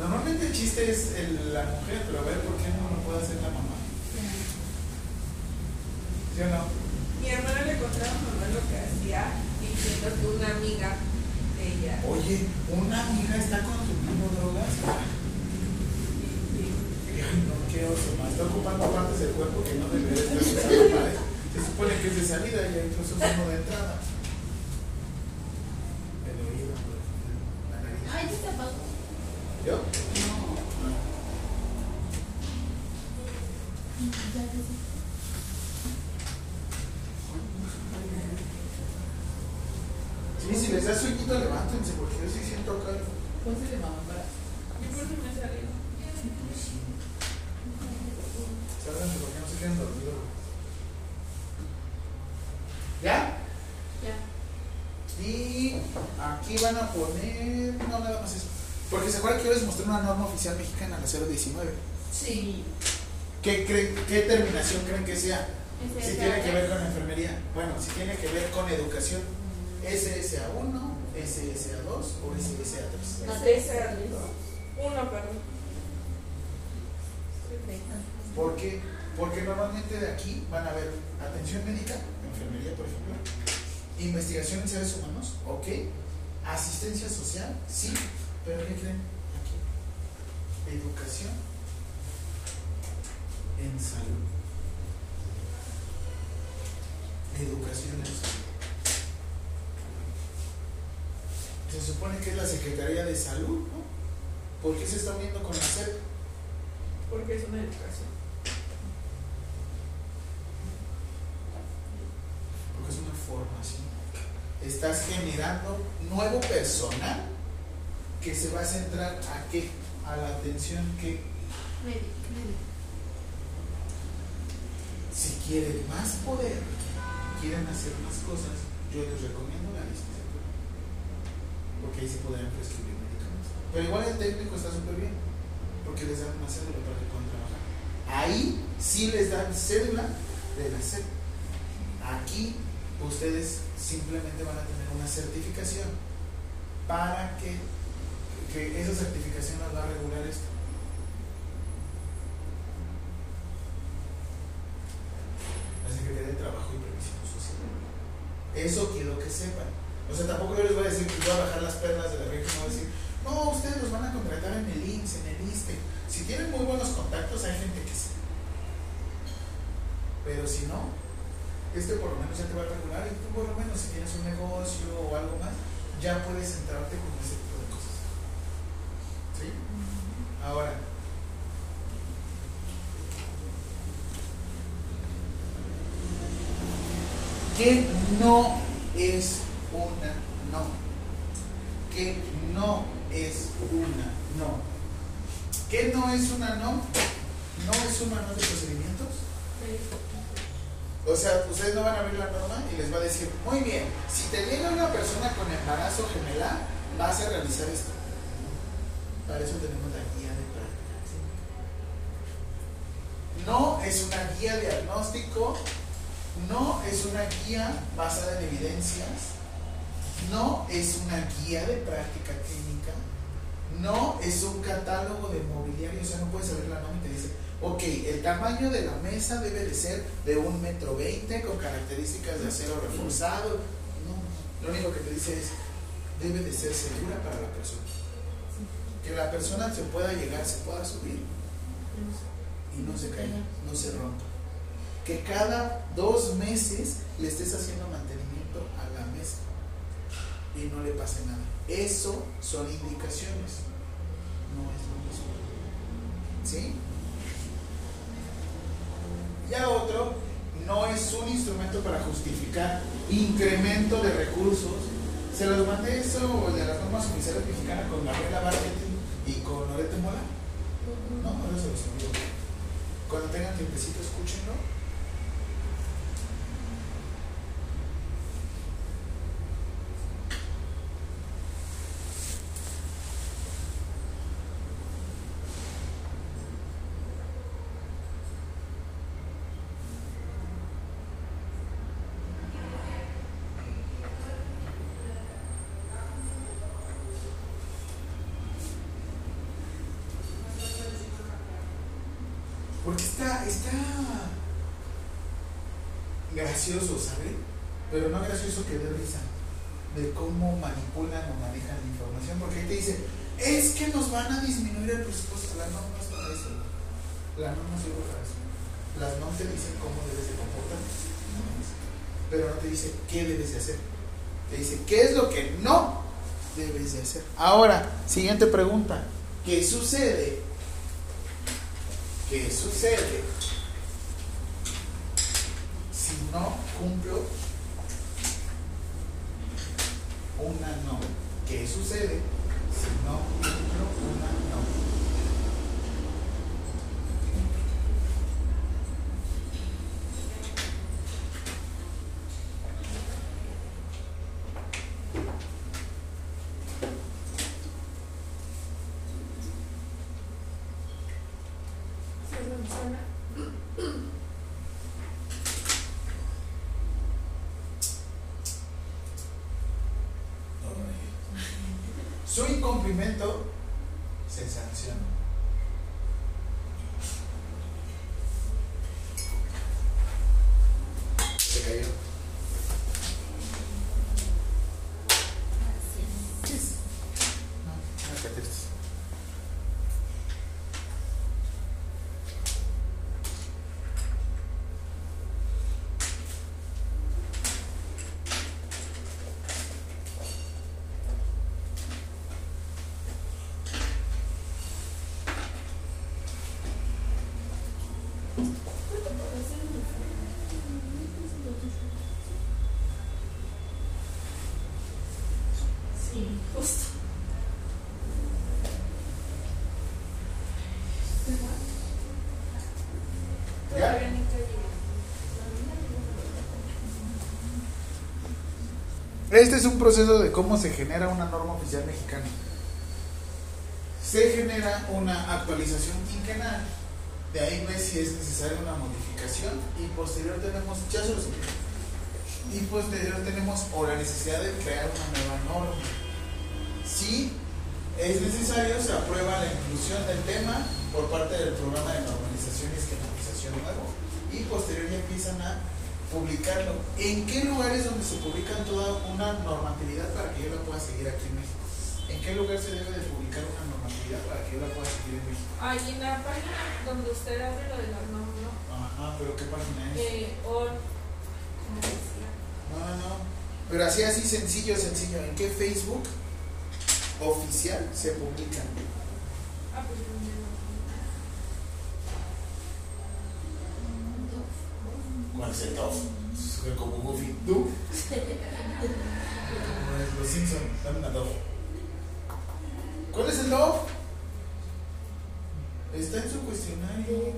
S1: Normalmente el chiste es el- la mujer, pero a ver por qué no lo puede hacer la mamá. ¿Sí o no?
S4: Mi hermana le contaba a mamá lo que hacía diciendo que una amiga de ella.
S1: Oye, una amiga está consumiendo drogas no quiero más, está ocupando partes del cuerpo que no debería estar usando para. Se supone que es de salida y incluso es uno de entrada. El oído, la nariz.
S3: Ay, ¿qué te pasó?
S1: ¿Yo?
S3: No. no.
S1: Sí, si les da sueñito, levántense, porque yo sí siento acá.
S2: ¿Cuál se le va a
S4: Yo por eso me he salido.
S1: Sálganse porque no se queden dormidos. ¿Ya?
S3: Ya.
S1: Y aquí van a poner. No, nada más eso. Porque se acuerdan que yo les mostré una norma oficial mexicana, la 019.
S2: Sí.
S1: ¿Qué, creen, ¿Qué terminación creen que sea? Si
S3: es
S1: tiene que ver con enfermería. Bueno, si tiene que ver con educación. SSA1, SSA2 o SSA3.
S3: No
S4: Es
S3: sé.
S4: ese Uno, perdón.
S1: ¿Por qué? Porque normalmente de aquí van a ver atención médica, enfermería por ejemplo, investigación en seres humanos, ok, asistencia social, sí, pero ¿qué creen? Aquí, educación en salud. Educación en salud. Se supone que es la Secretaría de Salud, ¿no? ¿Por qué se está uniendo con la SEP?
S4: Porque es una educación.
S1: Porque es una formación. Estás generando nuevo personal que se va a centrar a qué? A la atención que si quieren más poder, quieren hacer más cosas, yo les recomiendo la licenciatura. Porque ahí se podrán prescribir medicamentos. Pero igual el técnico está súper bien, porque les dan una cédula para que puedan trabajar. Ahí sí les dan cédula de la SEP. Aquí ustedes simplemente van a tener una certificación para que, que esa certificación nos va a regular esto. La Secretaría de Trabajo y Previsión Social. Eso quiero que sepan. O sea, tampoco yo les voy a decir que voy a bajar las perlas de la región, no voy a decir, no, ustedes los van a contratar en el INSS, en el ISTE. Si tienen muy buenos contactos, hay gente que sí. Pero si no, este por lo menos ya te va a regular y tú por lo menos si tienes un negocio o algo más, ya puedes centrarte con ese tipo de cosas. ¿Sí? Ahora, ¿qué no es una no? ¿Qué no es una no? ¿Qué no es una no? ¿No es un manual de procedimientos? O sea, ustedes no van a ver la norma y les va a decir, muy bien, si te llega una persona con embarazo gemelar, vas a realizar esto. Para eso tenemos la guía de práctica. No es una guía diagnóstico, no es una guía basada en evidencias, no es una guía de práctica clínica, no es un catálogo de mobiliario, o sea, no puedes saber la norma y te dice, ok, el tamaño de la mesa debe de ser de un metro veinte con características de acero reforzado. No, lo único que te dice es, debe de ser segura para la persona. Que la persona se pueda llegar, se pueda subir y no se caiga, no se rompa. Que cada dos meses le estés haciendo mantenimiento a la mesa y no le pase nada. Eso son indicaciones, no es lo mismo. ¿Sí? Ya otro, no es un instrumento para justificar incremento de recursos. Se los mandé eso de las normas oficiales mexicanas con Gabriela Barretti y con Lorete Mola. No, ahora se los envío. Cuando tengan tiempecito, escúchenlo. Porque está, gracioso, ¿sabe? Pero no gracioso que dé risa de cómo manipulan o manejan la información. Porque ahí te dicen, es que nos van a disminuir el presupuesto. La norma es para eso. La norma sirve para eso. Las normas te dicen cómo debes de comportarte. Pero no te dice qué debes de hacer. Te dice qué es lo que no debes de hacer. Ahora, siguiente pregunta. ¿Qué sucede? ¿Qué sucede si no cumplo una norma? ¿Qué sucede si no Este es un proceso de cómo se genera una norma oficial mexicana. Se genera una actualización quinquenal, de ahí ves si es necesaria una modificación y posterior tenemos, ya se y posterior tenemos o la necesidad de crear una nueva norma. Si es necesario, se aprueba la inclusión del tema por parte del programa de normalización y esquematización nuevo y posterior ya empiezan a publicarlo. ¿En qué lugares donde se publican toda una normatividad para que yo la pueda seguir aquí en México? ¿En qué lugar se debe de publicar una normatividad para que yo la pueda seguir en México?
S4: Ahí en la página donde usted abre lo de las normas, ¿no?
S1: Ajá, pero ¿qué página es?
S4: Eh, on. ¿Cómo decía?
S1: No, no, no. Pero así, así sencillo, sencillo. ¿En qué Facebook oficial se publica?
S4: Ah, pues no.
S1: ¿Cuál es el DOF? Es Como Goofy. ¿Tú? Como es Los Simpson. Dame una DOF. ¿Cuál es el DOF? Está en su cuestionario.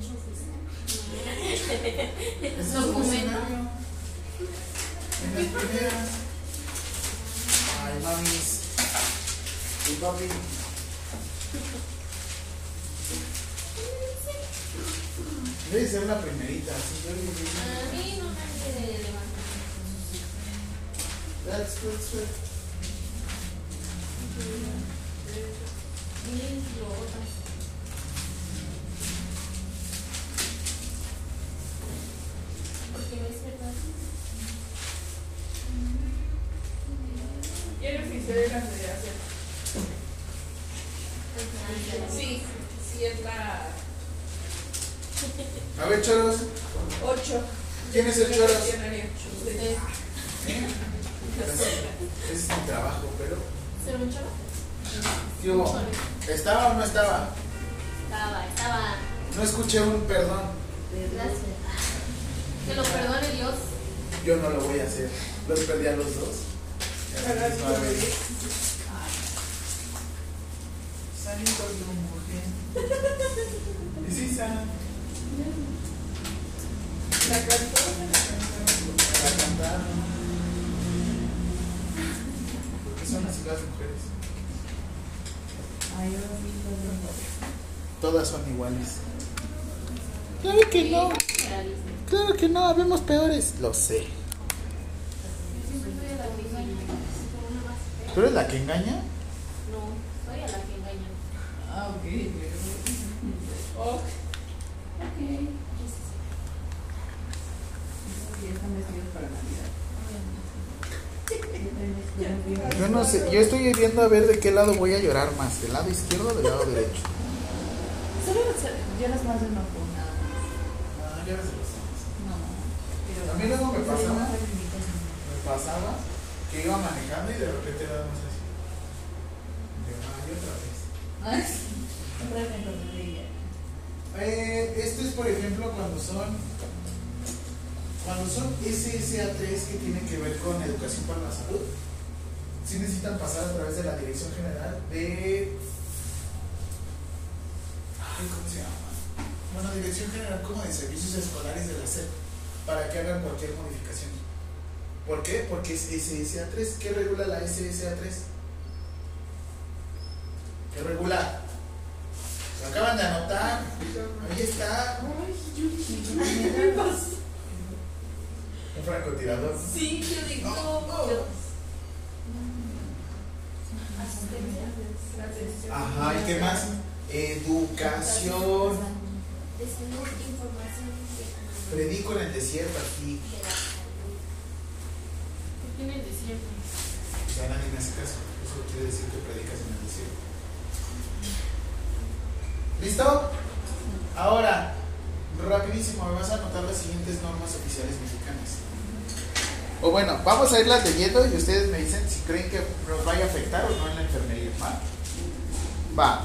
S1: Está en su cuestionario. En las primeras. Ay, mamis. Y papi. Debe ser la primerita. Sí, yo digo que-
S3: A mí no me quiere levantar.
S1: That's good,
S3: lo. Porque verdad.
S4: Y el oficial de la federación. Sí, sí es la
S1: A ver, choros.
S4: 8.
S1: ¿Quién es el choros? ¿Eh? Ese es mi trabajo, pero.
S3: ¿Se lo choro?
S1: ¿Qué hubo? ¿Estaba o no estaba?
S3: Estaba, estaba.
S1: No escuché un perdón.
S3: Gracias. Que lo perdone Dios.
S1: Yo no lo voy a hacer. Los perdí a los dos. Salidos de mujer. Y sí, Sana.
S4: La cantó.
S1: Para cantar. ¿Por qué son así las mujeres?
S2: Ay,
S1: Todas son iguales. Claro que no. Claro que no, habemos peores. Lo sé.
S3: La.
S1: ¿Tú eres la que engaña?
S3: No, soy a la que engaña.
S2: Ah, ok.
S3: Ok.
S2: Ya están vestidos para Navidad.
S1: Yo no sé, yo estoy viendo a ver de qué lado voy a llorar más, del lado izquierdo o del lado derecho.
S2: Solo lloras más de enojo, nada más.
S1: Ah, ya ves los
S2: No. Pero
S1: A mí luego me pasaba.
S2: no.
S1: Me pasaba que iba manejando y de repente nada más así. Otra vez.
S2: Ay, otra vez me acordé de ella.
S1: Eh, esto es, por ejemplo, cuando son cuando son SSA3 que tienen que ver con educación para la salud, sí necesitan pasar a través de la Dirección General de. Ay, ¿Cómo se llama? Bueno, Dirección General como de Servicios Escolares de la SEP, para que hagan cualquier modificación. ¿Por qué? Porque es SSA3. ¿Qué regula la SSA3? ¿Qué regula? Lo acaban de anotar. Ahí está.
S4: Ay, yo dije, ¿qué pasó?
S1: Un francotirador.
S4: Sí, yo digo,
S1: Oh, oh. Ajá, ¿y qué más? Educación. Predico en el desierto aquí.
S2: ¿Por qué en el desierto?
S1: O sea, nadie me hace caso. Eso quiere decir que predicas en el desierto. ¿Listo? Ahora, rapidísimo, me vas a anotar las siguientes normas oficiales mexicanas. O bueno, vamos a irlas leyendo y ustedes me dicen si creen que nos vaya a afectar o no en la enfermería. ¿Va? Va.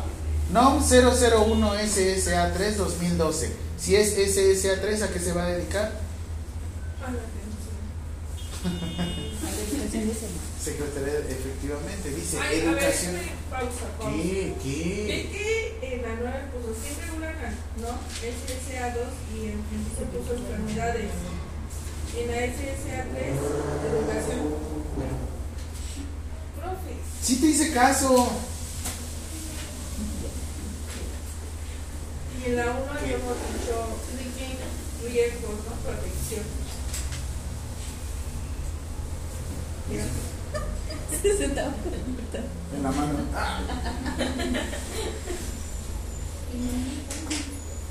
S1: NOM 001 SSA3 2012. Si es SSA3, ¿a qué se va a dedicar?
S4: A la atención.
S1: Secretaría, efectivamente, dice
S4: Ay, a ver,
S1: educación.
S4: espere, pausa, pausa.
S1: ¿Qué? ¿Qué?
S4: en la nueva puso siempre una ¿no? SSA2 y en se puso enfermedades. En la SSA3, educación. Profe,
S1: Sí te hice caso.
S4: y en la 1 habíamos dicho riesgos, ¿no? Protección. Ya.
S2: Se sentaba el.
S1: En la mano. Ah.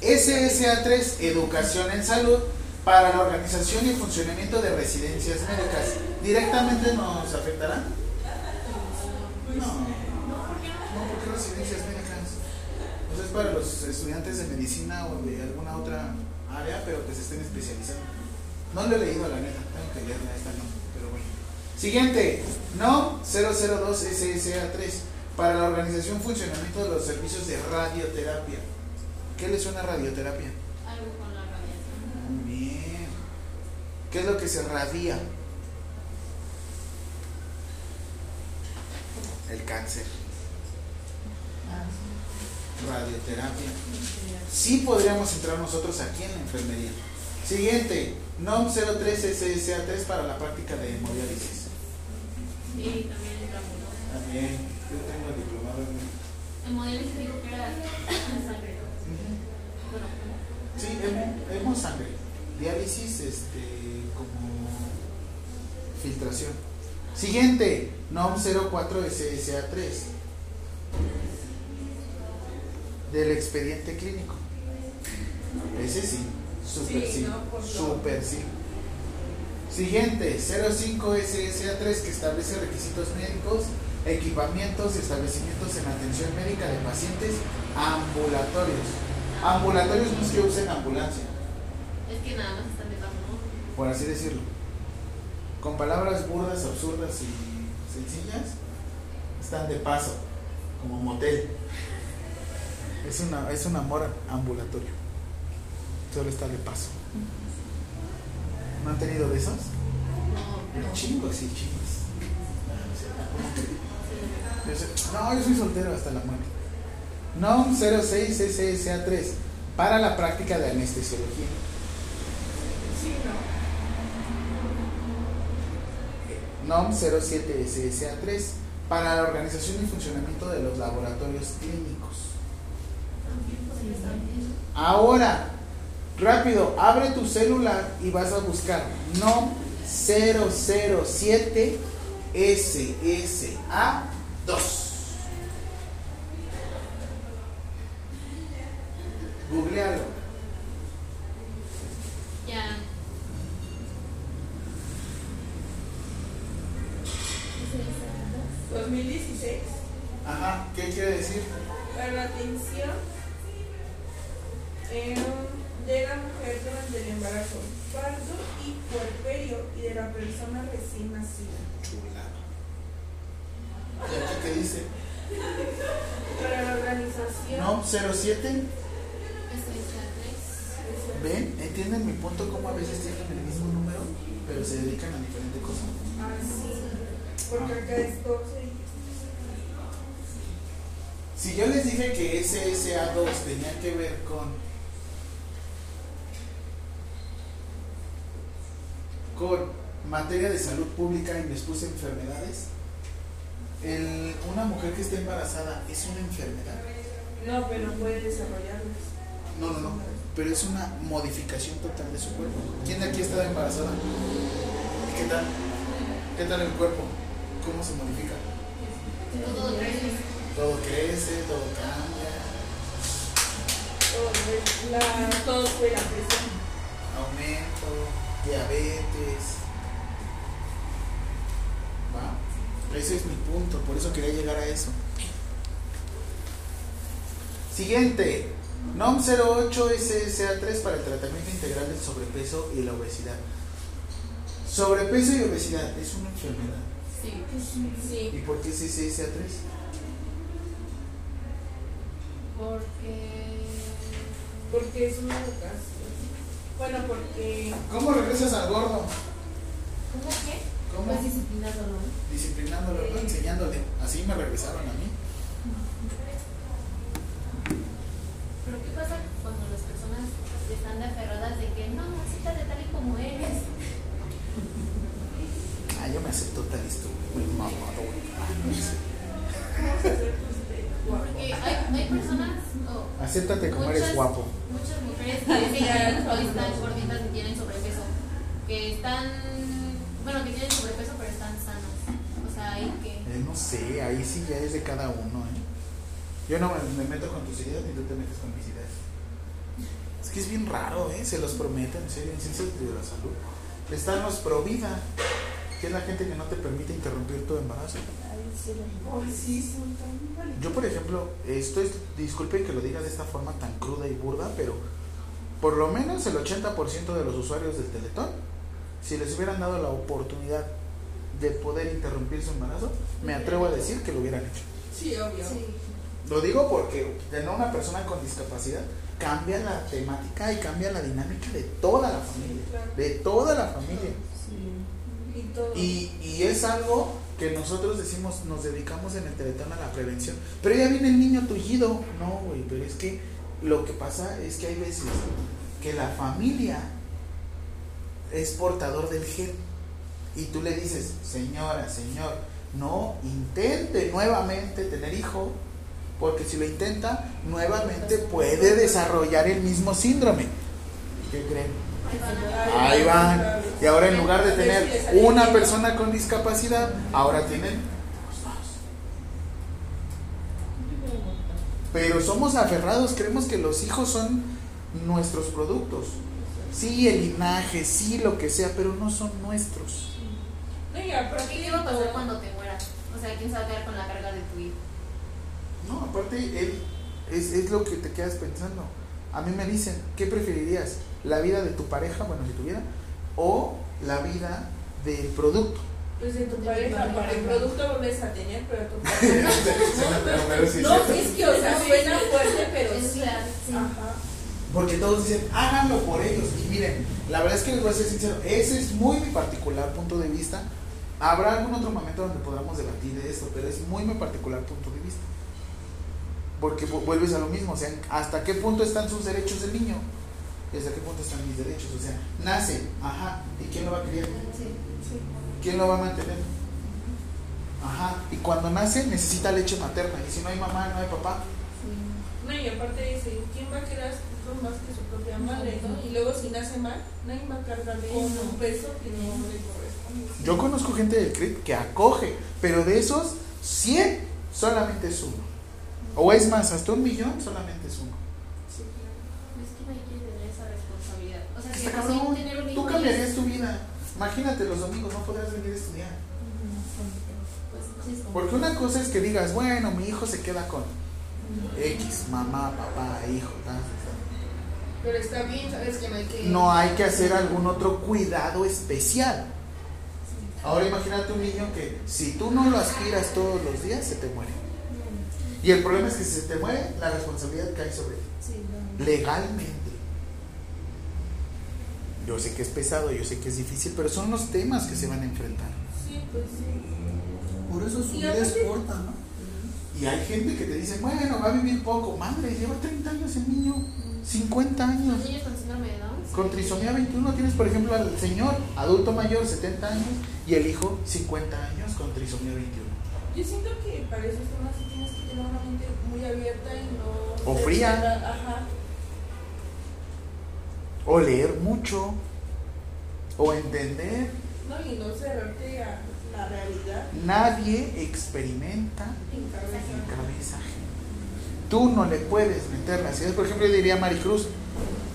S1: SSA3, Educación en Salud, para la organización y funcionamiento de residencias médicas. ¿Directamente nos afectará? No. No, porque residencias médicas. Pues es para los estudiantes de medicina o de alguna otra área, pero que se estén especializando. No lo he leído, la neta. Tengo que leerla esta no. Siguiente, NOM 002 SSA3 para la organización y funcionamiento de los servicios de radioterapia. ¿Qué le suena a radioterapia?
S3: Algo con la radiación.
S1: Muy bien. ¿Qué es lo que se radia? El cáncer. Radioterapia. Sí podríamos entrar nosotros aquí en la enfermería. Siguiente, NOM 03 SSA3 para la práctica de hemodiálisis.
S3: Sí, también entramos.
S1: También, yo tengo el diplomado en...
S3: El modelo se dijo que era sangre. Bueno,
S1: Sí, hemo, hemo sangre. Diálisis, este, como filtración. Siguiente, NOM 04 SSA3. Del expediente clínico. Ese sí, super sí, super sí. Siguiente, 05 SSA3 que establece requisitos médicos, equipamientos y establecimientos en atención médica de pacientes ambulatorios. Ambulatorios no es que usen ambulancia,
S3: es que nada más están de paso,
S1: por así decirlo. Con palabras burdas, absurdas y sencillas, están de paso, como motel. Es, una, es un amor ambulatorio. Solo está de paso. ¿No han tenido de esos?
S3: No.
S1: Chingos y chingos. Yo soy- No, yo soy soltero hasta la muerte. NOM 06 SSA3 para la práctica de anestesiología.
S4: Sí, no.
S1: NOM 07 SSA3 para la organización y funcionamiento de los laboratorios clínicos. Ahora, rápido, abre tu celular y vas a buscar NOM 007 SSA2. Googlealo.
S3: Ya. ¿Ese es el
S4: 2016.
S1: Ajá, ¿qué quiere decir?
S4: Para la atención eh, de la mujer durante el embarazo, parto y puerperio y de la persona recién nacida.
S1: Chulada. ¿Y aquí qué dice?
S4: Para la organización.
S1: NOM 07.
S3: dos? Ese es el 3.
S1: ¿Ven? ¿Entienden mi punto? Cómo a veces tienen el mismo número pero se dedican a diferentes cosas.
S4: Ah, sí. Porque acá es 12 y
S1: Si yo les dije que SSA2 tenía que ver con con materia de salud pública y les puse enfermedades, el- una mujer que está embarazada es una enfermedad.
S4: No, pero puede desarrollarlas.
S1: No, no, no, pero es una modificación total de su cuerpo. ¿Quién de aquí ha estado embarazada? ¿Y qué tal? ¿Qué tal el cuerpo? ¿Cómo se modifica?
S3: Todo crece.
S1: Todo crece, todo cambia,
S4: Todo, la, todo fue la presión.
S1: aumento, diabetes. ¿Va? Ese es mi punto, por eso quería llegar a eso. Siguiente. NOM 08 SSA3 para el tratamiento integral del sobrepeso y la obesidad. Sobrepeso y obesidad es una enfermedad.
S3: Sí.
S4: Sí.
S1: ¿Y por qué es SSA3?
S3: Porque.
S4: Porque es una educación. Bueno, porque
S1: ¿Cómo regresas al gordo?
S3: ¿Cómo qué?
S1: ¿Cómo?
S3: Pues disciplinándolo.
S1: Disciplinándolo, ¿no? enseñándole. Así me regresaron a mí.
S3: Pero ¿qué pasa cuando las personas están de aferradas de que no, acéptate tal y como eres?
S1: Ah, yo me acepto tal esto, muy mamado. Ah, no sé.
S3: Porque hay, hay personas,
S1: Acéptate como eres guapo.
S3: muchas mujeres que están gorditas y tienen sobrepeso, que están, bueno, que tienen sobrepeso pero están sanas. O sea, hay que...
S1: Eh, no sé, ahí sí ya es de cada uno, ¿eh? Yo no me, me meto con tus ideas ni tú te metes con mis ideas. Es que es bien raro, ¿eh? Se los prometo, en serio, en ciencias de la salud. Están los pro vida, que es la gente que no te permite interrumpir tu embarazo.
S4: Sí.
S1: Yo, por ejemplo, esto es, disculpen que lo diga de esta forma tan cruda y burda, pero por lo menos el 80% de los usuarios del Teletón, si les hubieran dado la oportunidad de poder interrumpir su embarazo, me atrevo a decir que lo hubieran hecho.
S4: Sí, obvio.
S1: Lo digo porque tener una persona con discapacidad cambia la temática y cambia la dinámica de toda la familia.
S4: claro.
S1: De toda la familia.
S4: Y todo.
S1: Y, y es algo que nosotros decimos, nos dedicamos en el Teletón a la prevención. Pero ya viene el niño tullido. No, güey, pero es que lo que pasa es que hay veces que la familia es portador del gen. Y tú le dices, señora, señor, no intente nuevamente tener hijo, porque si lo intenta, nuevamente puede desarrollar el mismo síndrome. ¿Qué creen? Ahí van. Y ahora en lugar de tener una persona con discapacidad, ahora tienen dos. Pero somos aferrados, creemos que los hijos son nuestros productos. Sí, el linaje, sí, lo que sea, pero no son nuestros.
S4: No, y
S3: ¿Pero
S4: aparte,
S3: qué va a pasar cuando te mueras? O sea, ¿quién se va a quedar con la carga de tu hijo?
S1: No, aparte, él, es, es lo que te quedas pensando. A mí me dicen, ¿qué preferirías? ¿La vida de tu pareja, bueno, si tuviera, o la vida del producto?
S4: pues de tu pareja, para el producto vuelves a tener, pero tu pareja. No, es que, o sea, suena fuerte, pero
S3: Es
S4: sí.
S3: real, sí.
S4: Ajá.
S1: Porque todos dicen, háganlo por ellos. Y miren, la verdad es que les voy a ser sincero, ese es muy mi particular punto de vista. Habrá algún otro momento donde podamos debatir de esto, pero es muy mi particular punto de vista. Porque vu- vuelves a lo mismo, o sea, ¿hasta qué punto están sus derechos del niño? ¿Y hasta qué punto están mis derechos? O sea, nace, ajá, ¿y quién lo va a criar?
S3: Sí.
S1: ¿Quién lo va a mantener? Ajá, y cuando nace necesita leche materna, y si no hay mamá, no hay papá.
S4: No, y aparte dice, ¿quién va a hijo más que su propia madre, no? Y luego si nace mal, nadie va a cargarle con un peso que no le corresponde.
S1: Yo conozco gente del CRIP que acoge, pero de esos 100 solamente es uno. O es más, hasta un millón solamente es uno.
S4: Sí, claro.
S3: Es que no hay que tener esa responsabilidad. O sea, que
S1: Está cabrón.
S3: tener un hijo
S1: Tú cambiarías
S3: es-
S1: tu vida. Imagínate los domingos, no podrás venir a estudiar. Porque una cosa es que digas, bueno, mi hijo se queda con X, mamá, papá, hijo. tal.
S4: Pero está bien, sabes que no hay que.
S1: No hay que hacer algún otro cuidado especial. Ahora imagínate un niño que si tú no lo aspiras todos los días, se te muere. Y el problema es que si se te muere, la responsabilidad cae sobre ti. Legalmente. Yo sé que es pesado, yo sé que es difícil, pero son los temas que se van a enfrentar.
S4: Sí, pues sí.
S6: Por eso su vida es corta, ¿no?
S1: Y hay gente que te dice, bueno, va a vivir poco. Madre, lleva 30 años el niño, 50 años.
S3: Los niños con síndrome de Down.
S1: Con trisomía 21 tienes, por ejemplo, al señor adulto mayor, 70 años, y el hijo, 50 años, con trisomía 21.
S4: Yo siento que para esos temas una mente muy abierta y no.
S1: O fría.
S4: Ajá.
S1: O leer mucho, o entender.
S4: No, y no cerrarte a la realidad
S1: Nadie experimenta
S4: en
S1: en
S4: cabeza.
S1: Tú no le puedes meter las ideas. Por ejemplo, yo diría a Maricruz,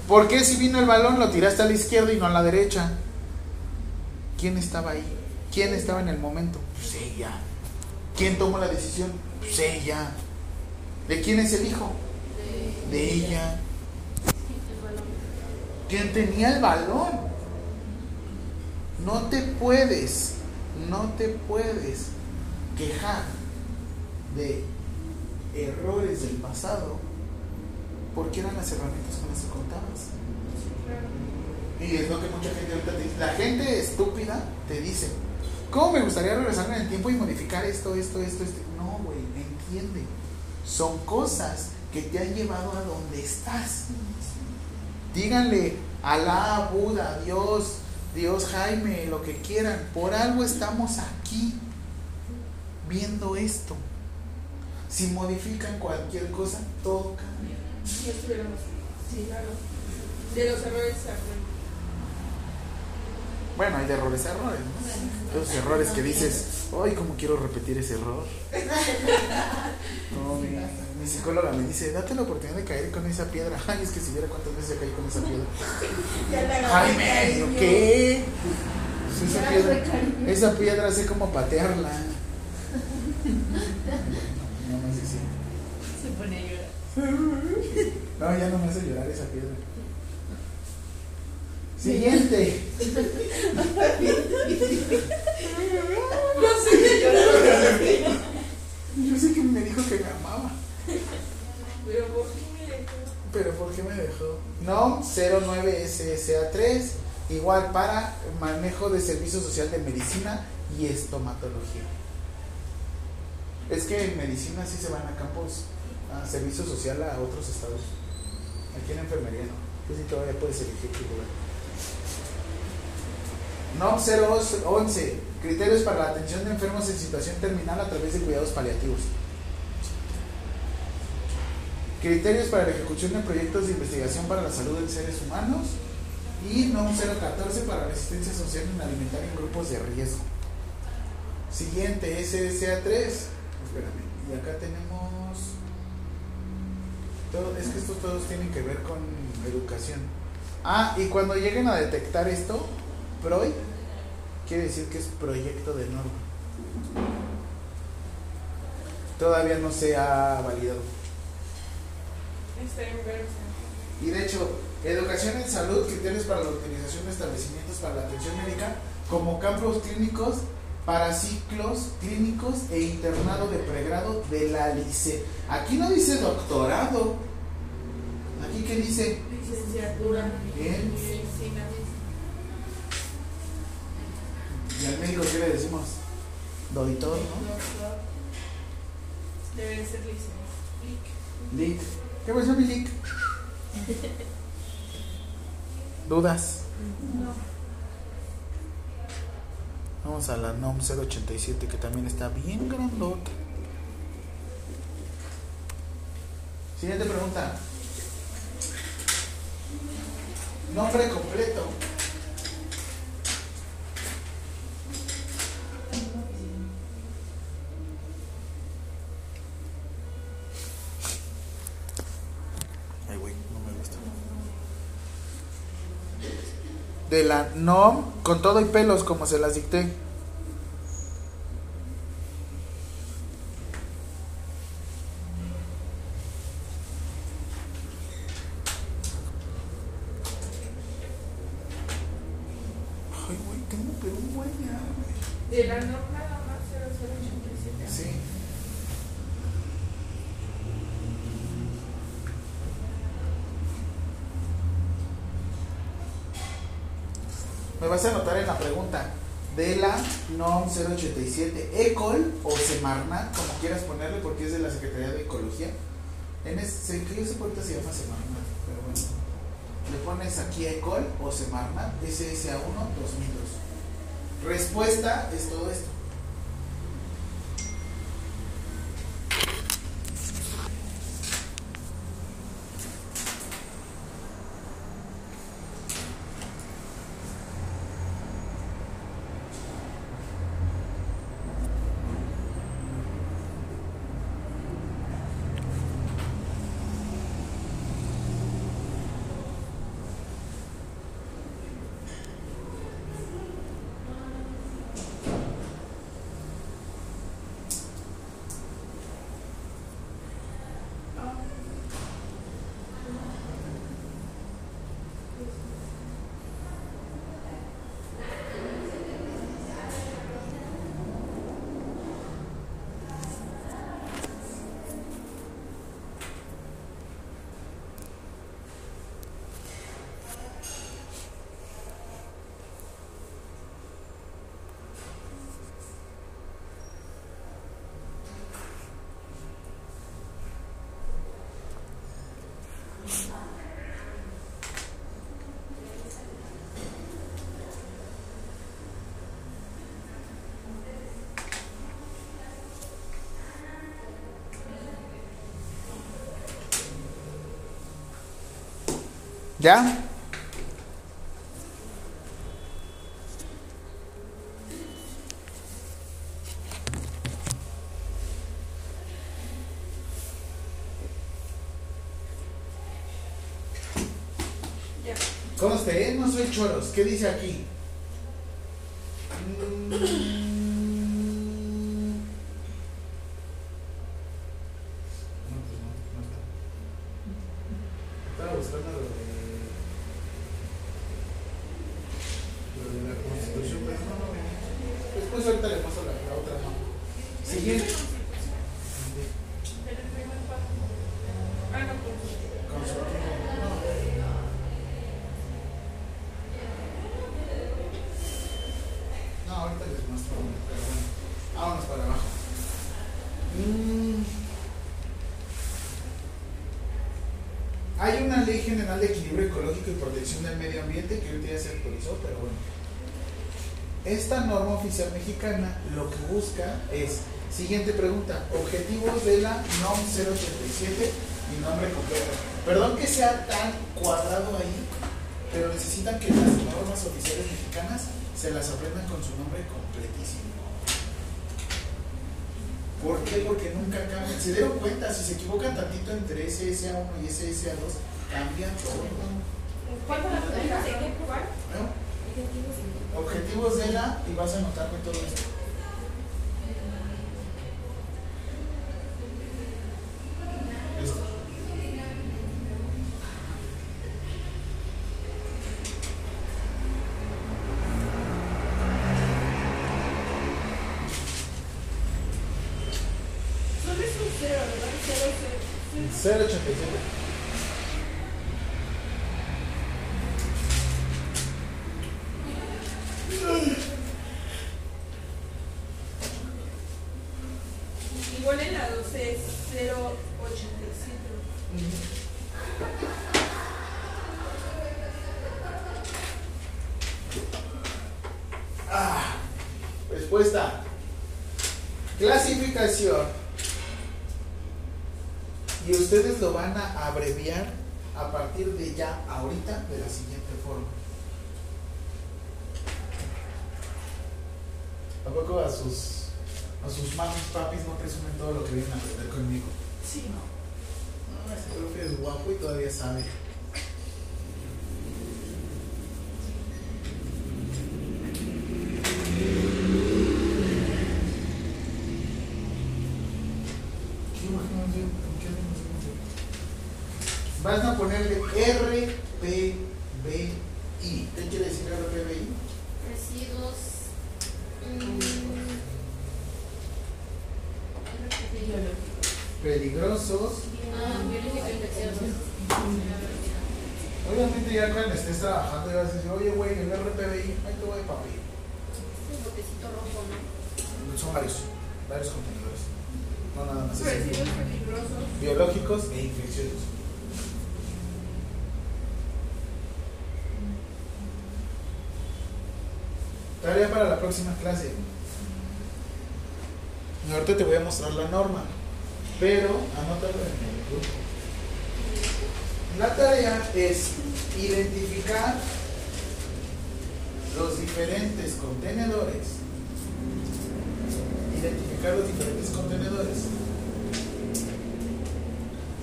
S1: ¿por qué si vino el balón lo tiraste a la izquierda y no a la derecha? ¿Quién estaba ahí? ¿Quién estaba en el momento? Pues ella. ¿Quién tomó la decisión? Pues ella. ¿De quién es el hijo?
S3: De,
S1: ella. ¿Quién tenía el balón? No te puedes, no te puedes quejar de errores del pasado porque eran las herramientas con las que contabas. Y es lo que mucha gente ahorita te dice. La gente estúpida te dice, ¿cómo me gustaría regresarme en el tiempo y modificar esto, esto, esto, esto? Entiende. Son cosas que te han llevado a donde estás. Díganle Alá, Buda, Dios, Dios Jaime, lo que quieran. Por algo estamos aquí viendo esto. Si modifican cualquier cosa, todo cambia.
S4: Sí, claro. De los errores.
S1: Bueno, hay de errores a errores, ¿no? Esos errores que dices, ay, cómo quiero repetir ese error. No, mi, mi psicóloga me dice, date la oportunidad de caer con esa piedra. Ay, es que si viera cuántas veces caí con esa piedra.
S4: Ya
S1: ¿yo
S4: cariño.
S1: ¿qué? Pues esa piedra, esa piedra sé cómo patearla. No me hace así.
S2: Se pone a llorar.
S1: No, ya no me hace llorar esa piedra. Siguiente.
S4: No sé qué.
S1: Yo sé que me dijo que me amaba.
S4: Pero ¿por qué me dejó?
S1: Pero ¿por qué me dejó? No, 09SSA3, igual para manejo de servicio social de medicina y estomatología. Es que en medicina sí se van a campos, a servicio social a otros estados. Aquí en enfermería no. Tú sí todavía puedes elegir tu lugar. No 011, criterios para la atención de enfermos en situación terminal a través de cuidados paliativos. Criterios para la ejecución de proyectos de investigación para la salud en seres humanos. Y NOM 014 para resistencia social en alimentar en grupos de riesgo. Siguiente, SSA3. Espérame. Y acá tenemos. todo- es que estos todos tienen que ver con educación. Ah, y cuando lleguen a detectar esto, PROI quiere decir que es proyecto de norma. Todavía no se ha validado. Y de hecho, educación en salud, criterios para la utilización de establecimientos para la atención médica como campos clínicos para ciclos clínicos e internado de pregrado de la LICE. Aquí no dice doctorado. Aquí que dice
S4: Licenciatura.
S1: Bien.
S4: Medicina.
S1: Y al médico qué le decimos doctor, ¿no?
S4: Debe ser licenciado.
S1: Lic. ¿Qué pasó mi Lic? ¿Dudas?
S2: No.
S1: Vamos a la NOM 087 que también está bien grandota. Siguiente pregunta. Nombre completo. Ay, güey, no me gusta. De la NOM con todo y pelos como se las dicté. Ay, güey, tengo pero un buen ya, güey.
S4: De la norma nada más 0087.
S1: Sí. me vas a anotar en la pregunta de la NOM 087 ECOL o Semarnat, como quieras ponerle, porque es de la Secretaría de Ecología. En ese, que ese puerta se llama Semarnat, pero bueno. Le pones aquí ECOL o Semarnat, SSA1 2002. Respuesta es todo esto. ¿Ya? Conste, ¿eh? no soy choros. ¿Qué dice aquí? Mm. No, pues no, no está. Estaba buscando lo de. Lo de la constitución, pero no lo veo. Después ahorita le paso la, la otra no. Siguiente.
S4: En el primer paso. Ah, no, pues.
S1: Consultivo. No. No, ahorita les muestro, pero bueno. Vámonos para abajo. Mm. Hay una ley general de equilibrio ecológico y protección del medio ambiente que pero bueno. Esta norma oficial mexicana lo que busca es, siguiente pregunta, objetivos de la NOM 087 y nombre completo. Perdón que sea tan cuadrado ahí, pero necesitan que las normas oficiales mexicanas se las aprendan con su nombre completísimo. ¿Por qué? Porque nunca cambian. Se dieron cuenta, si se equivocan tantito entre SSA1 y SSA2, cambian todo.
S4: ¿Cuál fue la pregunta?
S3: ¿De qué probar? objetivos de
S1: la y vas a anotar con todo esto.
S4: Cero, ¿verdad?
S1: Y ustedes lo van a abreviar a partir de ya, ahorita, de la siguiente forma. ¿A poco a sus, a sus papis no presumen todo lo que vienen a aprender conmigo? Sí, no. No, ese profe es guapo y todavía sabe. ¿Qué imagen hace? ¿Con qué hacemos eso? Vas a ponerle RPBI. ¿Qué quiere decir RPBI?
S3: Residuos.
S1: Peligrosos.
S3: Ah, biológico infeccioso.
S1: Obviamente ya cuando estés trabajando y vas a decir, oye, güey, el RPBI, ahí te voy, papi.
S3: El botecito rojo, ¿no?
S1: Son varios, varios contenedores. No nada más. es el-
S4: Residuos peligrosos.
S1: biológicos e infecciosos. Tarea para la próxima clase. Ahorita te voy a mostrar la norma, pero anótalo en el grupo. La tarea es identificar los diferentes contenedores. Identificar los diferentes contenedores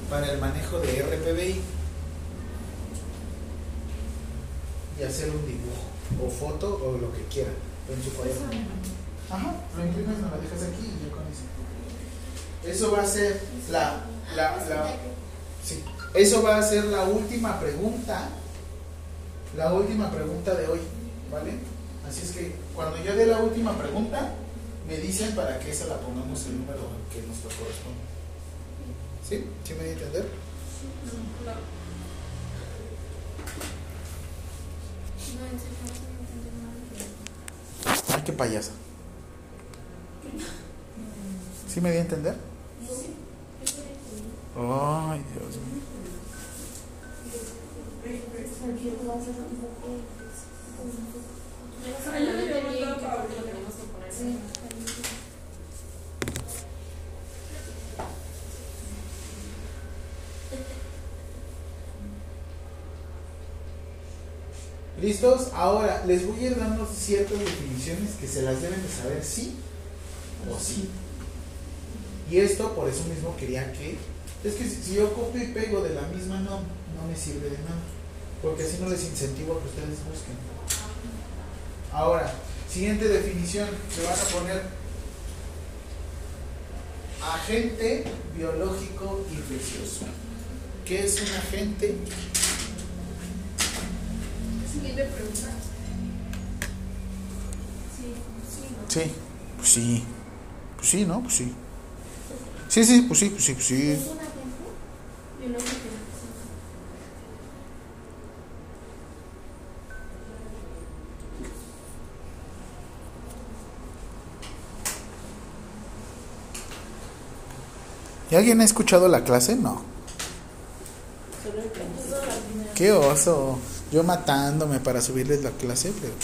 S1: para el manejo de RPBI y hacer un dibujo o foto o lo que quieran en su cuaderno. Ajá, lo imprimes, me lo dejas aquí y yo con eso. Eso va a ser la, la, la, sí, eso va a ser la última pregunta, la última pregunta de hoy, ¿vale? Así es que cuando yo dé la última pregunta, me dicen para que esa la pongamos el número que nos corresponde. ¿Sí? ¿Sí me di a entender?
S3: No, no se me entiende nada.
S1: Ay, qué payasa. ¿Sí me di a entender? Ay, Dios mío.
S3: Ayúdame bien, que porque lo tenemos que poner.
S2: Sí.
S1: ¿Listos? Ahora les voy a ir dando ciertas definiciones que se las deben de saber sí o sí. Y esto por eso mismo quería que... Es que si yo copio y pego de la misma no, no me sirve de nada. Porque así no les incentivo a que ustedes busquen. Ahora, siguiente definición, se van a poner agente biológico infeccioso. ¿Qué es un agente?
S4: Siguiente pregunta.
S1: Sí, pues sí. Pues sí, ¿no? Pues sí. Sí, sí, pues sí, pues sí, pues sí. ¿Y alguien ha escuchado la clase? No. Qué oso. Yo matándome para subirles la clase, pero.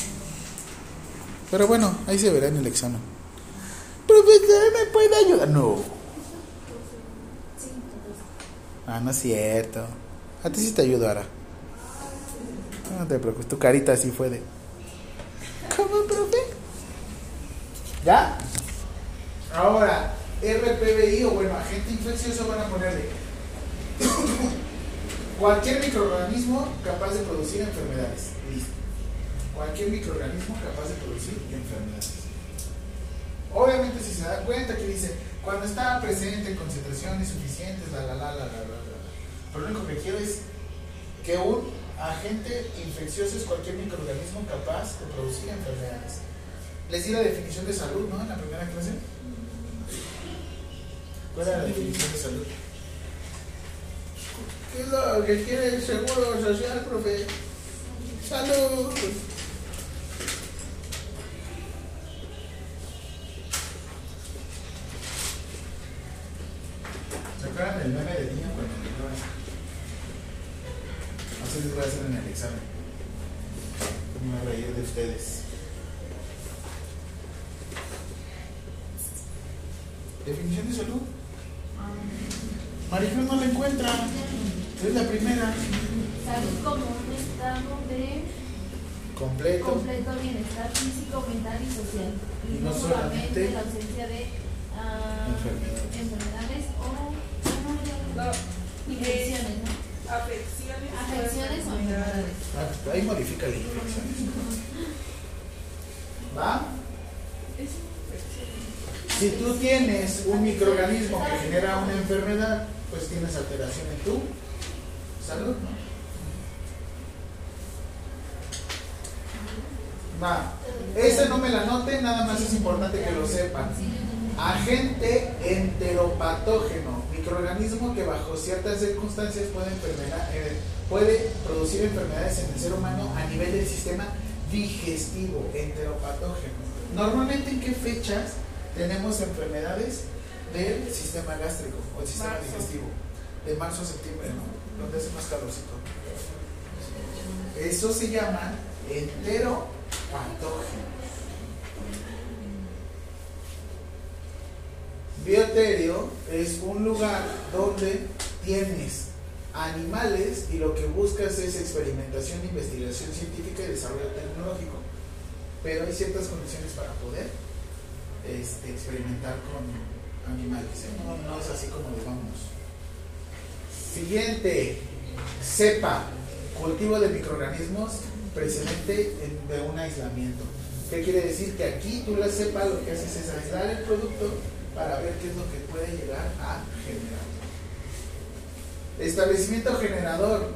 S1: Pero bueno, ahí se verá en el examen. Profesor, ¿me puede ayudar? No. Ah, no es cierto. A ti sí te ayudo, Ara. No te preocupes, tu carita así fue de. ¿Cómo, profe? ¿Ya? Ahora, RPBI o bueno, agente infeccioso van a ponerle cualquier microorganismo capaz de producir enfermedades. Listo. Cualquier microorganismo capaz de producir enfermedades. Obviamente si se da cuenta que dice, cuando está presente en concentraciones suficientes, la la la la la la la. Pero lo único que quiero es que un agente infeccioso es cualquier microorganismo capaz de producir enfermedades. Les di la definición de salud, ¿no? En la primera clase. ¿Cuál era la definición de salud? ¿Qué es lo que quiere el seguro social, profe? Salud. ¿Se acuerdan del meme de niño cuando llora? Así les voy a hacer en el examen. Me voy a reír de ustedes. Definición de salud. Maricruz no la encuentra. Es la primera.
S2: Salud como un estado de
S1: Completo.
S2: completo bienestar físico, mental y social.
S1: Y
S2: Y
S1: no
S2: no
S1: solamente
S2: solamente la ausencia de ah,
S1: enfermedades.
S2: enfermedades o
S4: No,
S2: infecciones, ¿no?
S4: afecciones.
S2: Afecciones o enfermedades.
S1: Ah, ahí modifica la infección. ¿Va?
S4: Es infección.
S1: Si tú tienes un microorganismo que genera una enfermedad, pues tienes alteración en tu salud, ¿no? Va. Esa no me la noten, nada más es importante que lo sepan. Agente enteropatógeno. microorganismo que bajo ciertas circunstancias eh, puede producir enfermedades en el ser humano a nivel del sistema digestivo, enteropatógeno. Normalmente en qué fechas tenemos enfermedades del sistema gástrico o el sistema
S4: Marzo.
S1: digestivo? De marzo a septiembre, ¿no? Donde hace más calorcito. Eso se llama enteropatógeno. Bioterio es un lugar donde tienes animales y lo que buscas es experimentación, investigación científica y desarrollo tecnológico. Pero hay ciertas condiciones para poder este, experimentar con animales. ¿eh? No, no es así como le vamos. Siguiente, cepa, cultivo de microorganismos precedente en- de un aislamiento. ¿Qué quiere decir? Que aquí tú la cepa lo que haces es aislar el producto para ver qué es lo que puede llegar a generar. Establecimiento generador.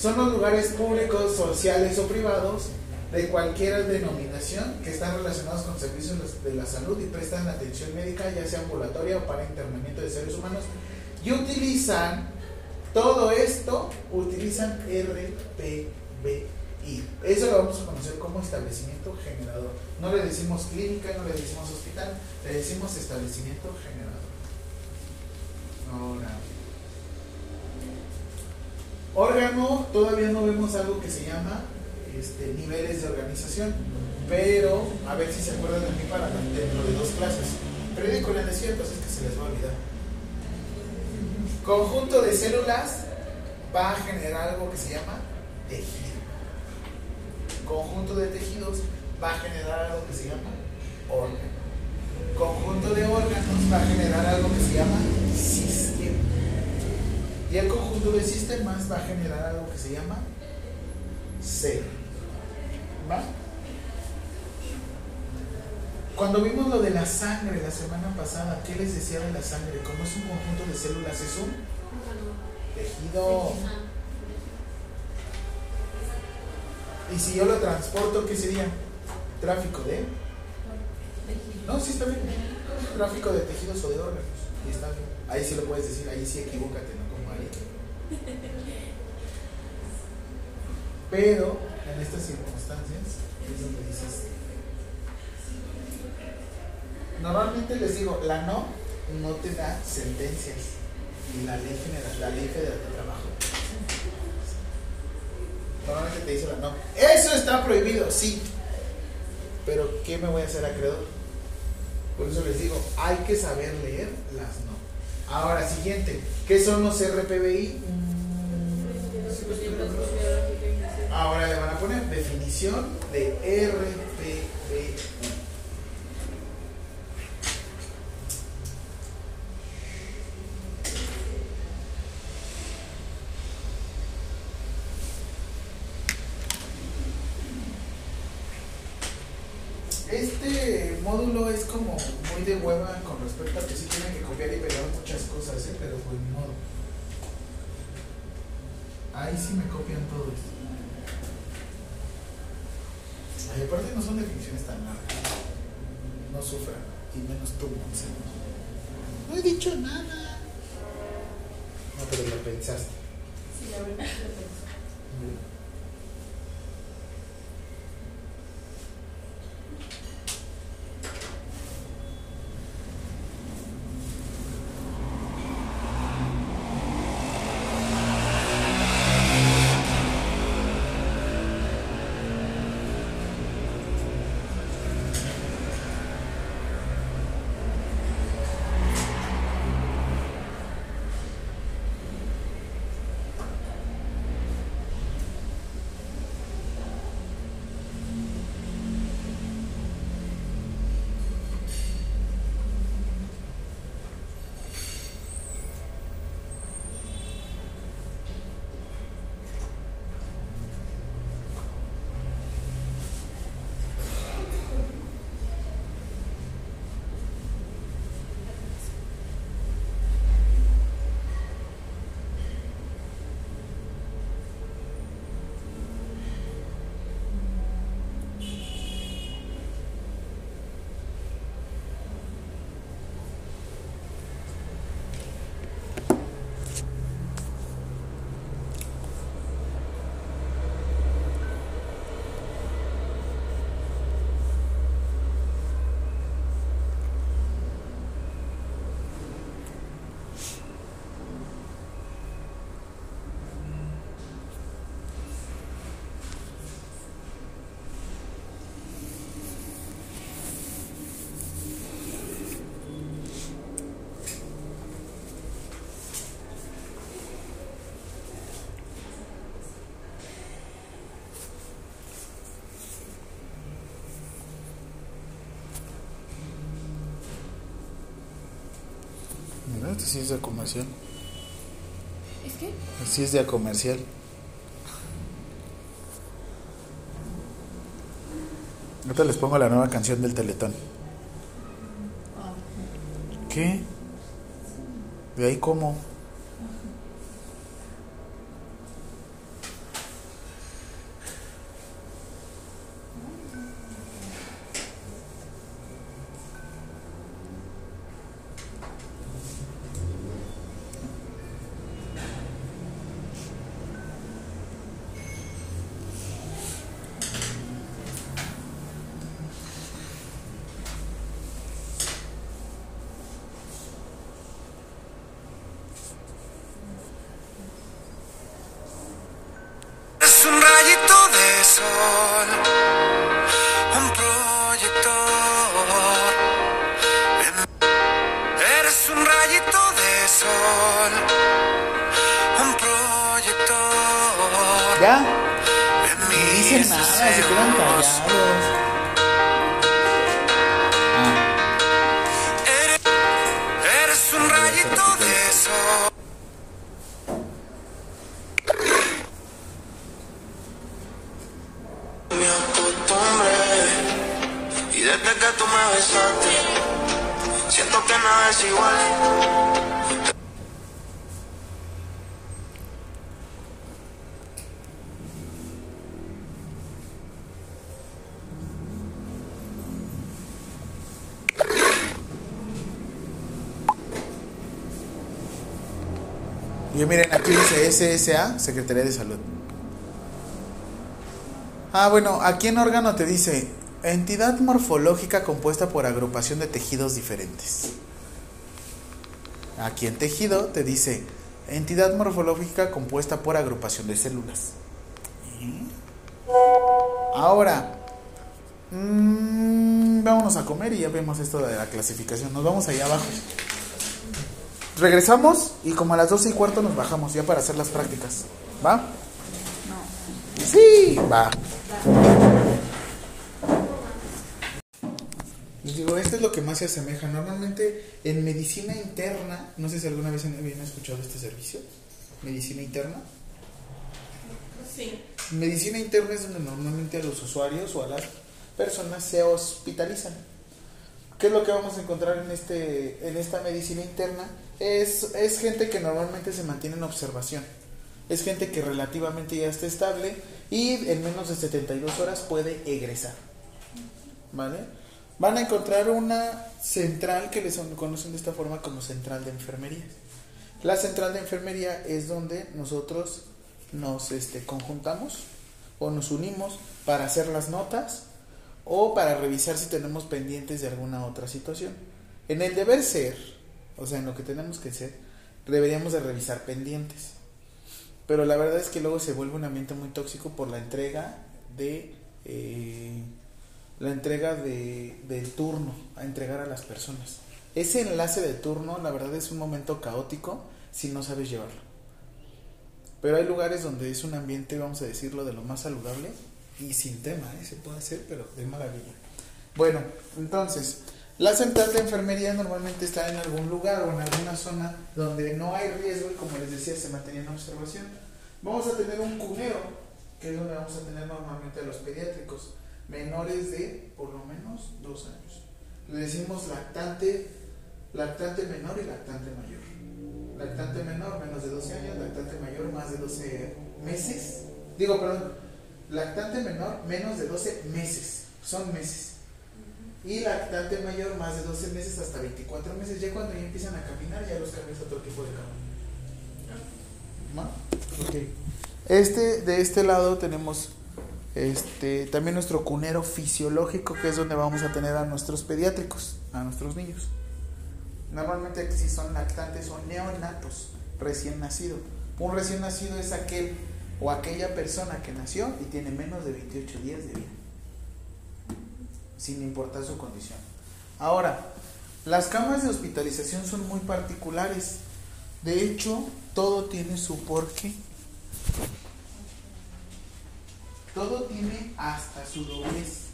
S1: Son los lugares públicos, sociales o privados de cualquier denominación que están relacionados con servicios de la salud y prestan atención médica, ya sea ambulatoria o para internamiento de seres humanos. Y utilizan todo esto, utilizan RPBI. Eso lo vamos a conocer como establecimiento generador. No le decimos clínica, no le decimos hospital, le decimos establecimiento generador. Ahora. Órgano, todavía no vemos algo que se llama este, niveles de organización, pero a ver si se acuerdan de mí para dentro de dos clases. Periódico en el desierto, así es que se les va a olvidar. Conjunto de células va a generar algo que se llama tejido. Conjunto de tejidos va a generar algo que se llama órgano. Conjunto de órganos va a generar algo que se llama sistema. Y el conjunto de sistemas va a generar algo que se llama célula. ¿Va? Cuando vimos lo de la sangre la semana pasada, ¿qué les decía de la sangre? Como es un conjunto de células, es un tejido. Y si yo lo transporto, ¿qué sería? Tráfico de. No, sí está bien. Tráfico de tejidos o de órganos. Ahí sí lo puedes decir, ahí sí equivócate, no como ahí. Pero en estas circunstancias es donde dices. Normalmente les digo, la no no te da sentencias. Y la ley general, la ley federal de trabajo. Normalmente te dice la no. Eso está prohibido, sí. Pero ¿qué me voy a hacer acreedor? Por eso les digo, hay que saber leer las no. Ahora, siguiente, ¿qué son los RPBI? Ahora le van a poner definición de RPBI. Este módulo es como muy de hueva con respecto a que sí tienen que copiar y pegar muchas cosas, ¿eh? pero pues ni modo. Ahí sí me copian todo esto. Aparte no son definiciones tan largas. No sufran, y menos tú, Monse. No he dicho nada. No, pero lo pensaste.
S2: Sí, la verdad lo pensé.
S1: Sí es de comercial.
S3: ¿Es que?
S1: Sí es de comercial. Ahorita les pongo la nueva canción del Teletón. ¿Qué? ¿De ahí cómo? SSA, Secretaría de Salud. Ah, bueno, aquí en órgano te dice entidad morfológica compuesta por agrupación de tejidos diferentes. Aquí en tejido te dice entidad morfológica compuesta por agrupación de células. Ahora, mm, vámonos a comer y ya vemos esto de la clasificación. Nos vamos allá abajo. Regresamos y como a las 12 y cuarto nos bajamos ya para hacer las prácticas. ¿Va?
S2: No.
S1: Sí, va. Les digo, esto es lo que más se asemeja. Normalmente en medicina interna, no sé si alguna vez habían escuchado este servicio, medicina interna.
S4: Sí.
S1: Medicina interna es donde normalmente a los usuarios o a las personas se hospitalizan. ¿Qué es lo que vamos a encontrar en, este, en esta medicina interna? Es, es gente que normalmente se mantiene en observación. Es gente que relativamente ya está estable y en menos de 72 horas puede egresar. ¿Vale? Van a encontrar una central que les conocen de esta forma como central de enfermería. La central de enfermería es donde nosotros nos este, conjuntamos o nos unimos para hacer las notas o para revisar si tenemos pendientes de alguna otra situación. En el deber ser, o sea, en lo que tenemos que ser, deberíamos de revisar pendientes. Pero la verdad es que luego se vuelve un ambiente muy tóxico por la entrega de eh, la entrega de, del turno a entregar a las personas. Ese enlace de turno, la verdad es un momento caótico si no sabes llevarlo. Pero hay lugares donde es un ambiente, vamos a decirlo, de lo más saludable y sin tema, ¿eh? se puede hacer, pero de maravilla. Bueno, entonces, la central de enfermería normalmente está en algún lugar o en alguna zona donde no hay riesgo y como les decía, se mantenía en observación. Vamos a tener un cuneo, que es donde vamos a tener normalmente a los pediátricos, menores de por lo menos dos años. Le decimos lactante, lactante menor y lactante mayor. Lactante menor, menos de 12 años, lactante mayor, más de 12 meses. Digo, perdón, lactante menor, menos de 12 meses, son meses. Y lactante mayor, más de 12 meses hasta 24 meses. Ya cuando ya empiezan a caminar, ya los cambias a otro tipo de cama. ¿No? Ok. Este, de este lado tenemos este, también nuestro cunero fisiológico, que es donde vamos a tener a nuestros pediátricos, a nuestros niños. Normalmente aquí sí son lactantes o neonatos, recién nacido. Un recién nacido es aquel o aquella persona que nació y tiene menos de 28 días de vida, sin importar su condición. Ahora, las camas de hospitalización son muy particulares. De hecho, todo tiene su porqué. Todo tiene hasta su doblez.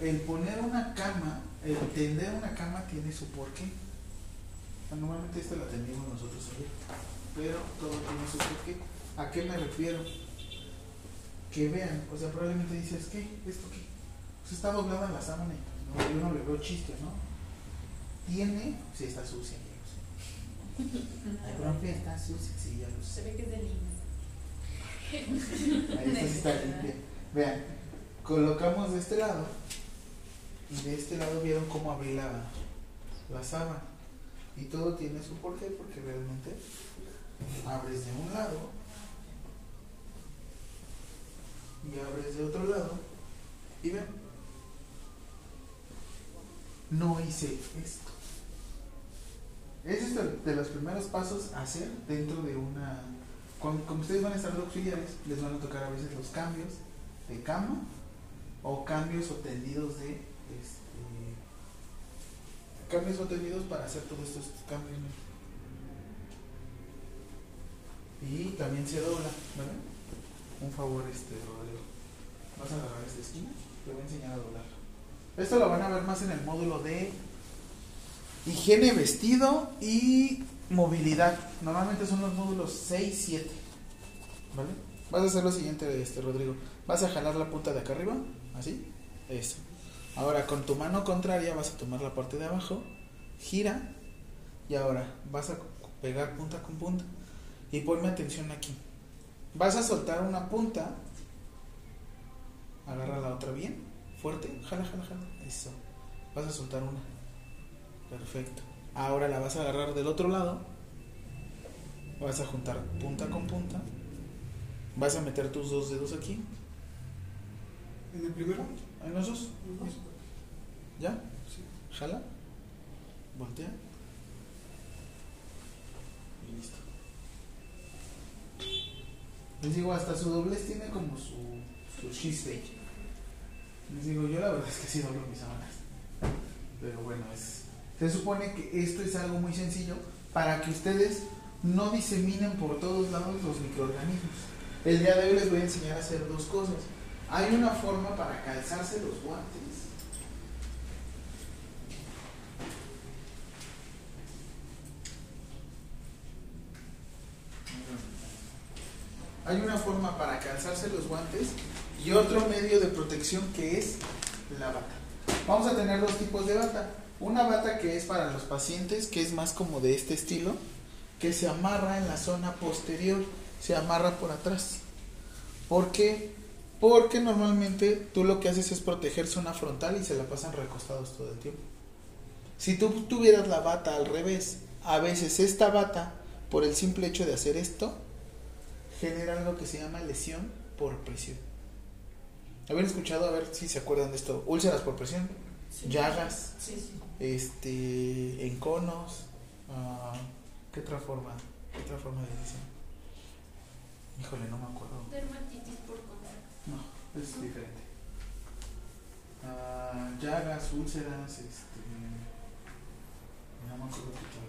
S1: El poner una cama, el tender una cama tiene su porqué. Normalmente esta la atendimos nosotros ayer. Pero todo tiene su porqué. ¿A qué me refiero? Que vean, o sea, probablemente dices, ¿qué? ¿Esto qué? Pues está doblada la sábana y pues, no, yo no le veo chiste, ¿no? Tiene, sí está sucia, ya lo sé. La propia está sucia, sí, ya lo sé.
S3: Se ve que es de niños.
S1: Ahí esta sí está limpia. Vean, colocamos de este lado y de este lado vieron cómo abrí la, la sábana. Y todo tiene su porqué porque realmente abres de un lado y abres de otro lado y ven, no hice esto. Ese es de, los primeros pasos a hacer dentro de una... Cuando, como ustedes van a estar auxiliares, les van a tocar a veces los cambios de cama o cambios o tendidos de... Este, cambios o tendidos para hacer todos estos cambios. Y también se dobla, ¿vale? Un favor, este, Rodrigo. Vas a agarrar esta esquina, te voy a enseñar a doblar. Esto lo van a ver más en el módulo de higiene, vestido y movilidad. Normalmente son los módulos 6, 7. ¿Vale? Vas a hacer lo siguiente, este, Rodrigo. Vas a jalar la punta de acá arriba, así. Eso. Ahora con tu mano contraria vas a tomar la parte de abajo, gira y ahora vas a pegar punta con punta. Y ponme atención aquí. Vas a soltar una punta, agarra la otra bien, fuerte, jala, jala, jala. Eso. Vas a soltar una. Perfecto. Ahora la vas a agarrar del otro lado. Vas a juntar punta con punta. Vas a meter tus dos dedos aquí.
S6: ¿En el primero?
S1: ¿En los dos?
S6: Los dos.
S1: ¿Ya?
S6: Sí.
S1: Jala. Voltea. Y listo. Les digo, hasta su doblez tiene como su, su chiste. Les digo, yo la verdad es que sí doblo mis sábanas. Pero bueno, es, se supone que esto es algo muy sencillo para que ustedes no diseminen por todos lados los microorganismos. El día de hoy les voy a enseñar a hacer dos cosas. Hay una forma para calzarse los guantes. Hay una forma para calzarse los guantes y otro medio de protección que es la bata. Vamos a tener dos tipos de bata. Una bata que es para los pacientes, que es más como de este estilo, que se amarra en la zona posterior, se amarra por atrás. ¿Por qué? Porque normalmente tú lo que haces es proteger zona frontal y se la pasan recostados todo el tiempo. Si tú tuvieras la bata al revés, a veces esta bata, por el simple hecho de hacer esto, genera lo que se llama lesión por presión. ¿Habían escuchado? A ver si se acuerdan de esto. Úlceras por presión, llagas,
S2: Sí, sí.
S1: este, enconos. ah, ¿Qué otra forma? ¿Qué otra forma de lesión? Híjole, no me acuerdo.
S3: Dermatitis por contacto.
S1: No, es diferente. Ah, llagas, úlceras, este. No me acuerdo qué tal.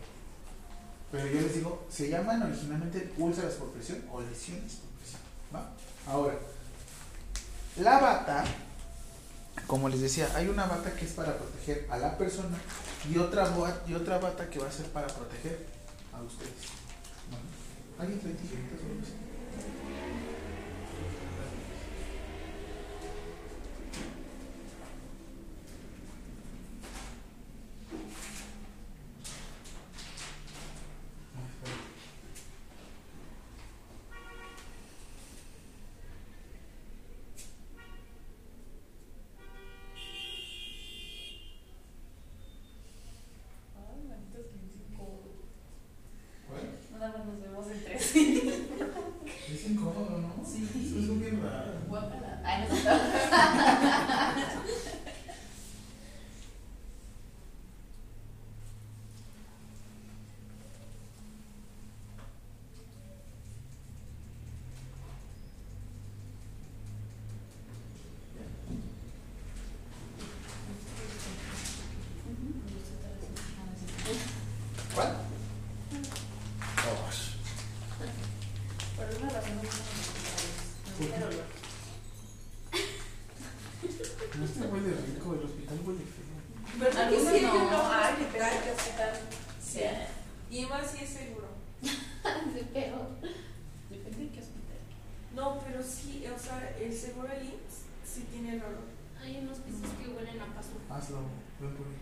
S1: Pero yo les digo, se llaman originalmente úlceras por presión o lesiones por presión. ¿va? Ahora, la bata, como les decía, hay una bata que es para proteger a la persona y otra, y otra bata que va a ser para proteger a ustedes. ¿Alguien trae tijeritas o algo así? Ah, espera.
S2: Ay, malditos que cinco.
S1: ¿Cuál?
S2: Nada más nos vemos en tres.
S1: Es incómodo, ¿no?
S2: Sí.
S1: Eso es bien raro.
S2: Guácala. Ay, no sé.
S1: ¿Cuál? Oh,
S2: Por alguna razón no me gusta el olor.
S1: no este huele rico, el hospital huele feo.
S2: ¿Verdad que
S4: Algunos
S2: sí?
S4: no.
S2: Ay, qué pena que hospital. Sí.
S4: casa, el seguro del IMSS sí tiene el olor.
S3: Hay unos pisos que huelen a paso.
S1: Hazlo, ven por ahí.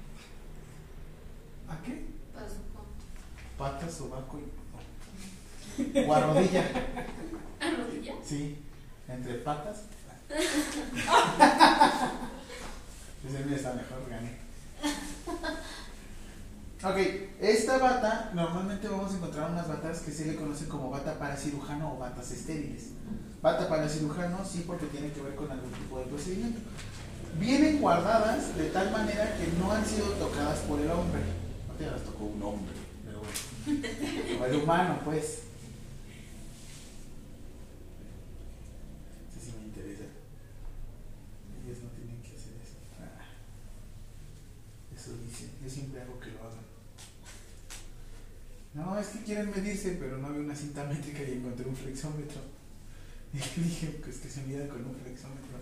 S1: ¿A qué?
S3: Paso.
S1: Patas, sobaco y. no. O a rodilla.
S3: ¿A rodilla?
S1: Sí, entre patas. Ese mío está mejor, gané. Ok, esta bata, normalmente vamos a encontrar unas batas que se le conocen como bata para cirujano o batas estériles. Bata para cirujano, sí, porque tiene que ver con algún tipo de procedimiento. Vienen guardadas de tal manera que no han sido tocadas por el hombre. No te las tocó un hombre, pero bueno. O el humano, pues. Ese sí me interesa. Ellos no tienen que hacer eso. Ah. Eso dicen. Yo siempre hago que lo hagan. No, es que quieren medirse, pero no había una cinta métrica y encontré un flexómetro. Y dije, pues que se mida con un flexómetro.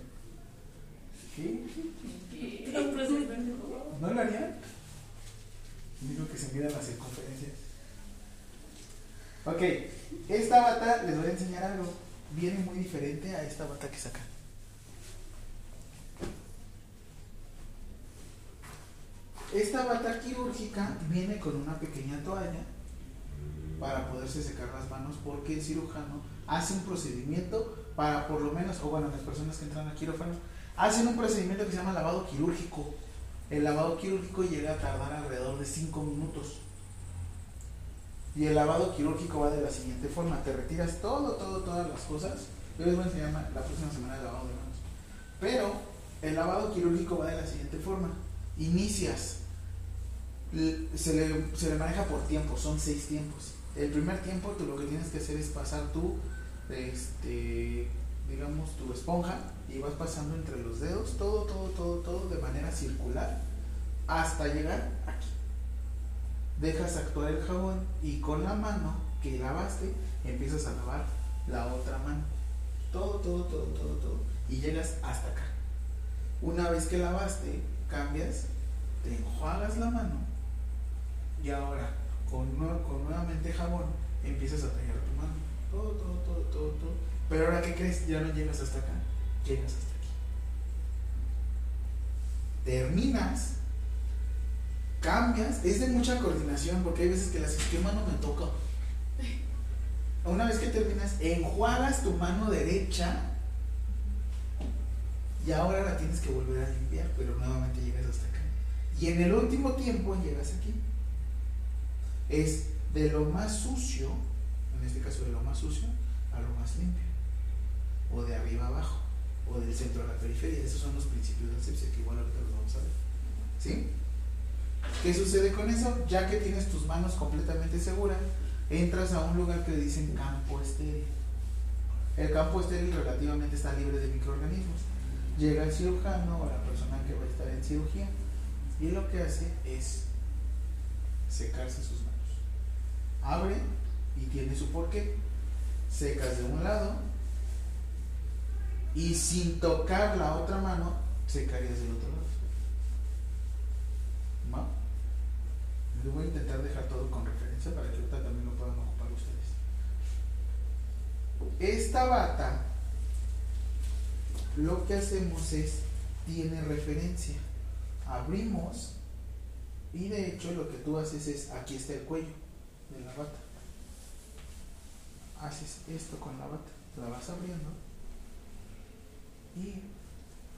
S1: ¿Qué? ¿No lo harían? Digo que se midan las circunferencias. Ok, esta bata les voy a enseñar algo. Viene muy diferente a esta bata que sacan. Esta bata quirúrgica viene con una pequeña toalla para poderse secar las manos porque el cirujano hace un procedimiento para por lo menos, o bueno, las personas que entran a quirófano, hacen un procedimiento que se llama lavado quirúrgico. El lavado quirúrgico llega a tardar alrededor de 5 minutos. Y el lavado quirúrgico va de la siguiente forma, te retiras todo, todo, todas las cosas. Yo les voy a enseñar la próxima semana el lavado de manos. Pero el lavado quirúrgico va de la siguiente forma. Inicias, se le, se le maneja por tiempo, son seis tiempos. El primer tiempo tú lo que tienes que hacer es pasar tu, este, digamos, tu esponja y vas pasando entre los dedos, todo, todo, todo, todo de manera circular hasta llegar aquí. Dejas actuar el jabón y con la mano que lavaste empiezas a lavar la otra mano. Todo, todo, todo, todo, todo. Y llegas hasta acá. Una vez que lavaste, cambias, te enjuagas la mano y ahora con, nue- con nuevamente jabón empiezas a tallar tu mano. Todo, todo, todo, todo, todo. Pero ahora, ¿qué crees? Ya no llegas hasta acá, llegas hasta aquí. Terminas, cambias, es de mucha coordinación porque hay veces que la ¿qué mano me toca? Una vez que terminas, enjuagas tu mano derecha y ahora la tienes que volver a limpiar, pero nuevamente llegas hasta acá. Y en el último tiempo llegas aquí. Es de lo más sucio, en este caso de lo más sucio, a lo más limpio. O de arriba abajo, o del centro a la periferia. Esos son los principios de asepsia que igual ahorita los vamos a ver. ¿Sí? ¿Qué sucede con eso? Ya que tienes tus manos completamente seguras, entras a un lugar que dicen campo estéril. El campo estéril relativamente está libre de microorganismos. Llega el cirujano o la persona que va a estar en cirugía y lo que hace es secarse sus manos. Abre y tiene su porqué. Secas de un lado y sin tocar la otra mano, secarías del otro lado. ¿Va? Les voy a intentar dejar todo con referencia para que ahorita también lo puedan ocupar ustedes. Esta bata, lo que hacemos es, tiene referencia. Abrimos y de hecho lo que tú haces es, aquí está el cuello de la bata. Haces esto con la bata, la vas abriendo y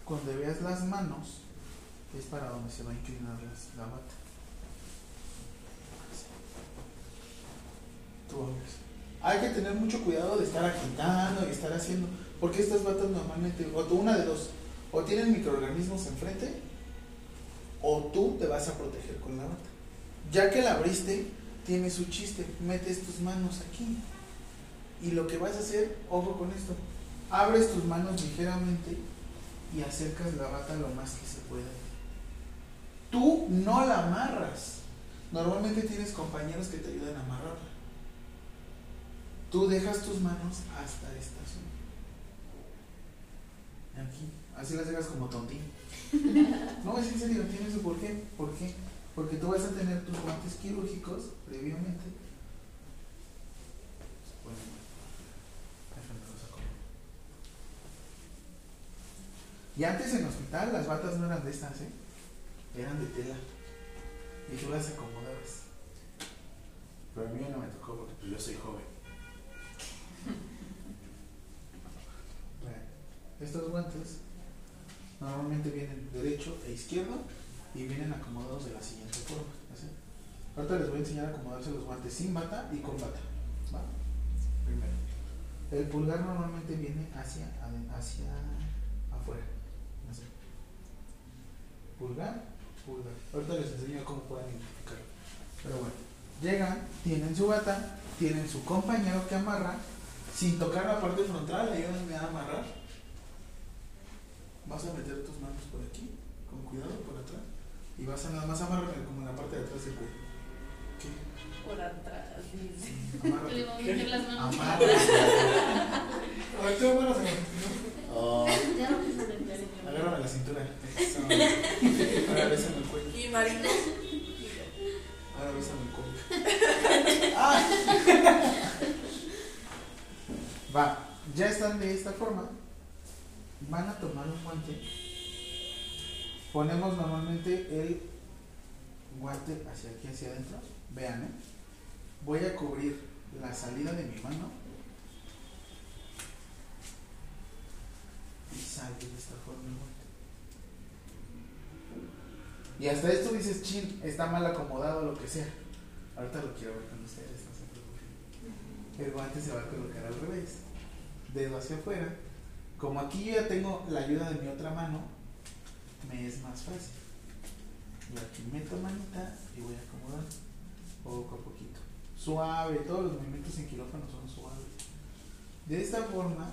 S1: cuando veas las manos es para donde se va a inclinar la bata. Tú abres. Hay que tener mucho cuidado de estar agitando y estar haciendo, porque estas batas normalmente, o tú una de dos, o tienen microorganismos enfrente, o tú te vas a proteger con la bata. Ya que la abriste, tiene su chiste, metes tus manos aquí. Y lo que vas a hacer, ojo con esto, abres tus manos ligeramente y acercas la bata lo más que se pueda. Tú no la amarras. Normalmente tienes compañeros que te ayudan a amarrarla. Tú dejas tus manos hasta esta zona. Aquí. Así las dejas como tontín. No, es en serio, tiene su por qué. ¿Por qué? Porque tú vas a tener tus guantes quirúrgicos previamente. Y antes en el hospital las batas no eran de estas, ¿eh? Eran de tela. Y tú las acomodabas. Pero a mí no me tocó porque pues, yo soy joven. Bueno, estos guantes normalmente vienen derecho e izquierdo y vienen acomodados de la siguiente forma. así. Ahorita les voy a enseñar a acomodarse los guantes sin bata y con bata. ¿va? Primero. El pulgar normalmente viene hacia, hacia afuera. Pulgar, pulgar. Ahorita les enseño cómo pueden identificarlo. Pero bueno, llegan, tienen su bata, tienen su compañero que amarra, sin tocar la parte frontal, ayúdenme a amarrar. Vas a meter tus manos por aquí, con cuidado por atrás, y vas a nada más amarrar como en la parte de atrás del cuello. ¿Qué?
S2: Por atrás, dice.
S1: Amárrate.
S3: Le voy a meter las manos.
S1: Amárrate.
S6: A ver, tú amarras a
S1: Oh,
S3: Ya no señor.
S1: agárrame la cintura. Eso. Ahora bésame el cuello.
S4: Y Marina.
S1: Ahora bésame el cuello. Ah. Va, ya están de esta forma. Van a tomar un guante. Ponemos normalmente el guante hacia aquí, hacia adentro. Vean, ¿eh? Voy a cubrir la salida de mi mano. Y sale de esta forma el guante. Y hasta esto dices, chin, está mal acomodado, lo que sea. Ahorita lo quiero ver con ustedes, no se preocupen. El guante se va a colocar al revés, dedo hacia afuera. Como aquí yo ya tengo la ayuda de mi otra mano, me es más fácil. Y aquí meto manita y voy a acomodar poco a poquito. Suave, todos los movimientos en quirófano son suaves. De esta forma,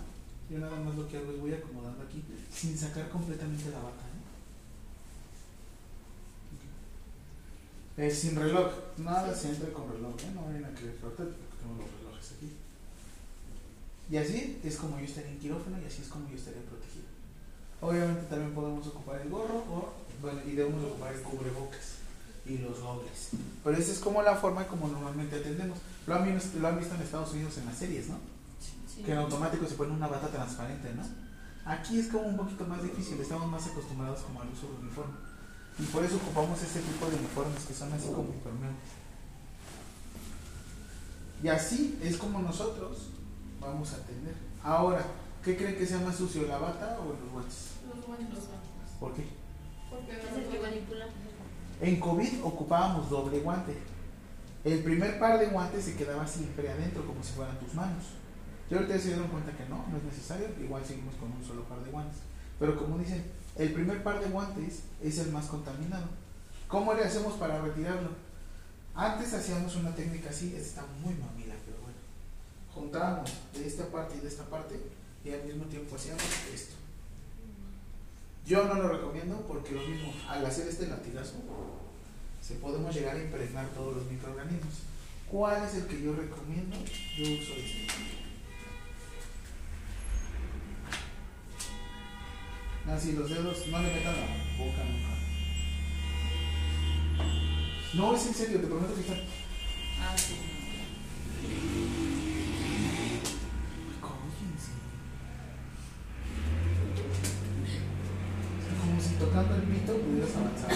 S1: yo nada más lo que hago es voy acomodando aquí sin sacar completamente la bata. ¿eh? Eh, sin reloj, nada se entra con reloj, ¿eh? no vayan a creer, ahorita tengo los relojes aquí. Y así es como yo estaría en quirófano y así es como yo estaría protegido. Obviamente también podemos ocupar el gorro o, bueno, y debemos ocupar el cubrebocas y los gogles. Pero esa es como la forma como normalmente atendemos. Lo han, visto, lo han visto en Estados Unidos en las series, ¿no?
S2: Sí.
S1: Que en automático se pone una bata transparente, ¿no? Aquí es como un poquito más difícil, estamos más acostumbrados como al uso del uniforme. Y por eso ocupamos este tipo de uniformes que son así como impermeables. Y así es como nosotros vamos a atender. Ahora, ¿qué creen que sea más sucio, la bata o los guantes?
S4: Los guantes.
S1: ¿Por qué?
S4: Porque
S3: Es el que
S4: no
S3: manipula.
S1: En COVID ocupábamos doble guante. El primer par de guantes se quedaba siempre adentro, como si fueran tus manos. Y ahorita ya se dieron cuenta que no, no es necesario, igual seguimos con un solo par de guantes. Pero como dicen, el primer par de guantes es el más contaminado. ¿Cómo le hacemos para retirarlo? Antes hacíamos una técnica así, está muy mamila, pero bueno. Juntábamos de esta parte y de esta parte y al mismo tiempo hacíamos esto. Yo no lo recomiendo porque lo mismo, al hacer este latigazo, se podemos llegar a impregnar todos los microorganismos. ¿Cuál es el que yo recomiendo? Yo uso este. Así los dedos no le metan la boca nunca. No, es en serio, te prometo que está.
S2: Ah, sí.
S1: Cállense. Es como si tocando el mito pudieras avanzar.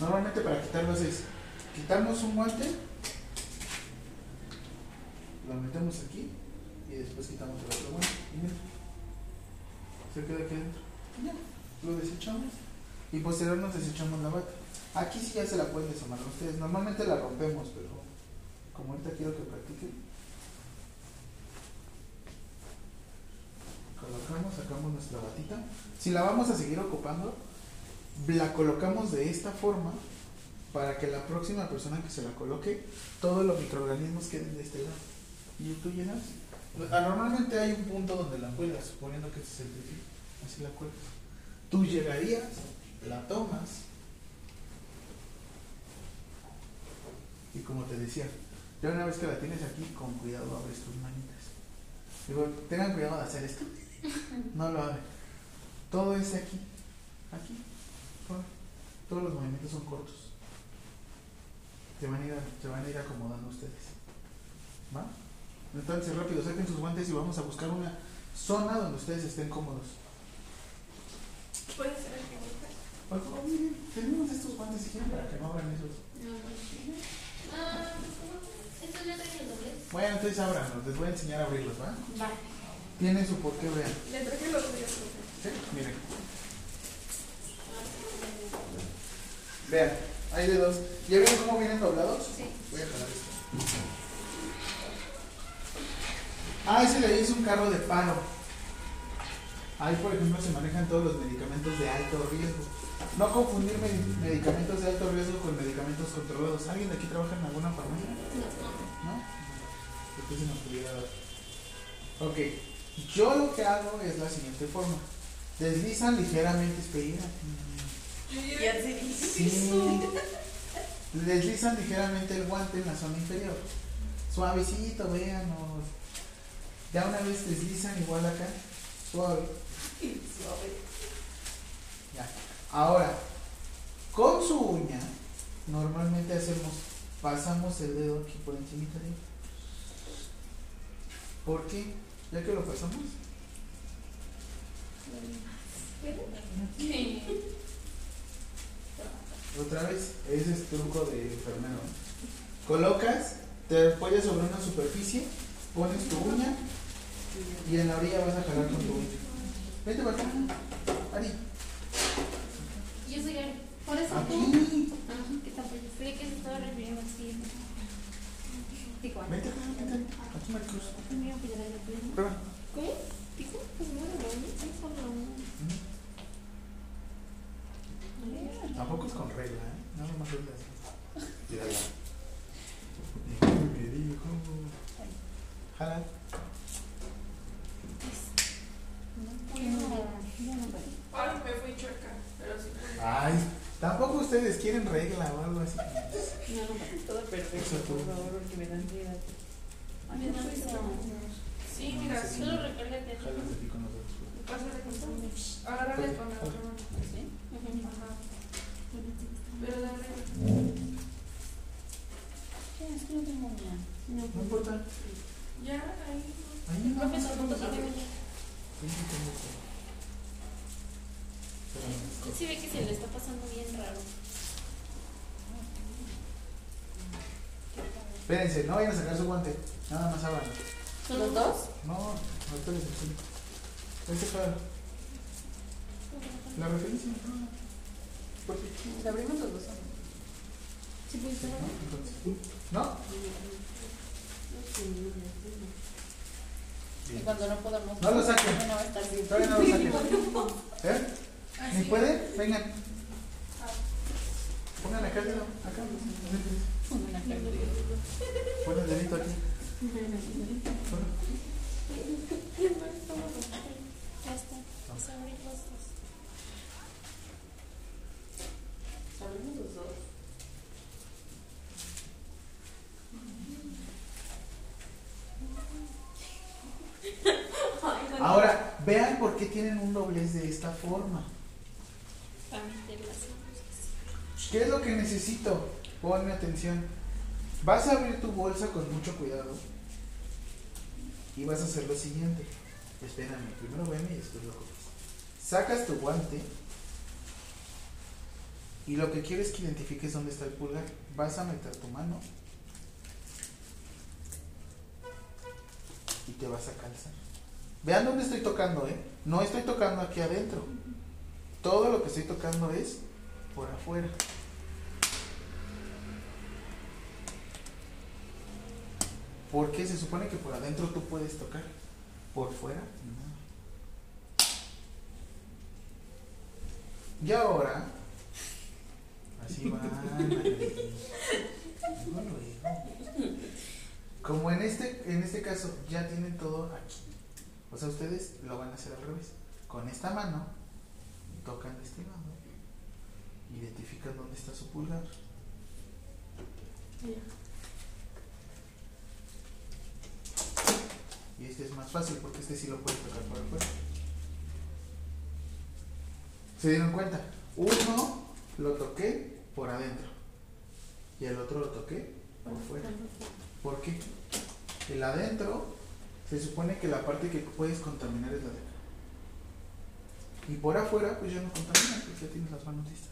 S1: Normalmente para quitarlo es quitamos un guante, lo metemos aquí y después quitamos el otro guante se queda aquí adentro. Ya, lo desechamos y posterior nos desechamos la bata. Aquí sí ya se la pueden desamarrar ustedes. Normalmente la rompemos, pero como ahorita quiero que practiquen, colocamos, sacamos nuestra batita. Si la vamos a seguir ocupando, la colocamos de esta forma para que la próxima persona que se la coloque, todos los microorganismos queden de este lado. Y tú llenas. Ah, Normalmente hay un punto donde la cuelgas, suponiendo que este es el de ti. Así la cuelgas. Tú llegarías, la tomas. Y como te decía, ya una vez que la tienes aquí, con cuidado abres tus manitas. Digo, tengan cuidado de hacer esto. No lo abre. Todo es aquí. Aquí. Todos los movimientos son cortos. Se van a ir, se van a ir acomodando ustedes. ¿Va? Entonces, rápido, saquen sus guantes y vamos a buscar una zona donde ustedes estén cómodos.
S4: Puede ser el.
S1: Por favor, miren, tenemos estos guantes si quieren para que no abran esos.
S3: Ah, ¿estos ya traen el doblez?
S1: Bueno, entonces ábranlos, les voy a enseñar a abrirlos, ¿va?
S3: Va.
S1: Tienen su por qué, vean.
S4: Le traje los profe.
S1: ¿Sí? Miren. Vean, hay de dos. ¿Ya vieron cómo vienen doblados?
S3: Sí.
S1: Voy a jalar esto. Ah, ese le hizo un carro de paro. Ahí, por ejemplo, se manejan todos los medicamentos de alto riesgo. No confundir med- medicamentos de alto riesgo con medicamentos controlados. ¿Alguien de aquí trabaja en alguna farmacia? ¿No? Porque se nos pudiera dar. Ok, yo lo que hago es la siguiente forma. Deslizan ligeramente, espera.
S2: Ya se
S1: Sí. Deslizan ligeramente el guante en la zona inferior. Suavecito, vean. Ya una vez deslizan igual acá. Suave. Ya. Ahora, con su uña, normalmente hacemos, pasamos el dedo aquí por encima de ahí. ¿Por qué? Ya que lo pasamos. Otra vez, ese es truco de enfermero. Colocas, te apoyas sobre una superficie, pones tu uña y en la orilla vas a jalar con tu uña. Vete para acá, Ari.
S3: Yo soy Ari. Por eso tú. Ah, ¿qué tal? Creí que se estaba refiriendo así. Tico.
S1: Acá, vete. Aquí, Marcos. Prueba.
S3: ¿Cómo? ¿Tico? Pues no, no, no, sí, solo uno.
S1: Tampoco es con regla, ¿eh? Nada más regla así. Mírala. Me dijo. Jala.
S4: Ahora me fui chueca, pero sí.
S1: Ay, tampoco ustedes quieren regla o algo así.
S2: Todo perfecto,
S1: Eso tú.
S2: por favor, porque me dan ansiedad.
S4: Sí, mira.
S3: Solo recárgate.
S1: Jalas aquí con nosotros.
S4: Pásale con tu Agárrale con la otra mano.
S2: ¿Sí?
S4: Ajá. Pero dale.
S2: ¿Qué? Es que no tengo uña.
S1: No importa.
S4: Ya, ahí.
S1: Ahí no.
S3: No uña.
S1: Sí, sí, no,
S3: Sí ve que se le está pasando bien raro.
S1: Espérense, no vayan a sacar su guante. Nada más abran.
S3: ¿Son
S2: ¿Los dos?
S1: No, ahorita les enseño. Este para la referencia. no.
S2: ¿Le abrimos los dos?
S3: Sí, pues,
S1: Sí, ¿no?
S2: Y cuando no podamos.
S1: No lo saquen.
S2: No va a estar bien.
S1: Todavía no lo saquen. ¿Eh? ¿Ni pueden? Vengan. Pongan acá. Acá.
S2: Una pérdida.
S1: Pon el dedito aquí.
S3: Ya está. Vamos a abrir los dos.
S2: Abrimos los dos.
S1: Ahora, vean por qué tienen un doblez de esta forma. ¿Qué es lo que necesito? Ponme atención. Vas a abrir tu bolsa con mucho cuidado y vas a hacer lo siguiente. Espérame, primero veme y después lo copias. Sacas tu guante y lo que quieres que identifiques dónde está el pulgar. Vas a meter tu mano y te vas a calzar. Vean dónde estoy tocando, ¿eh? No estoy tocando aquí adentro. Todo lo que estoy tocando es por afuera. Porque se supone que por adentro tú puedes tocar. Por fuera, no. Y ahora, así va. Como en este, en este caso ya tienen todo aquí. O sea, ustedes lo van a hacer al revés. Con esta mano, tocan de este lado. Identifican dónde está su pulgar. Y este es más fácil porque este sí lo puedes tocar por afuera. ¿Se dieron cuenta? Uno lo toqué por adentro y el otro lo toqué por fuera. ¿Por qué? El adentro se supone que la parte que puedes contaminar es la de acá. Y por afuera, pues ya no contaminas, pues ya tienes las manos listas.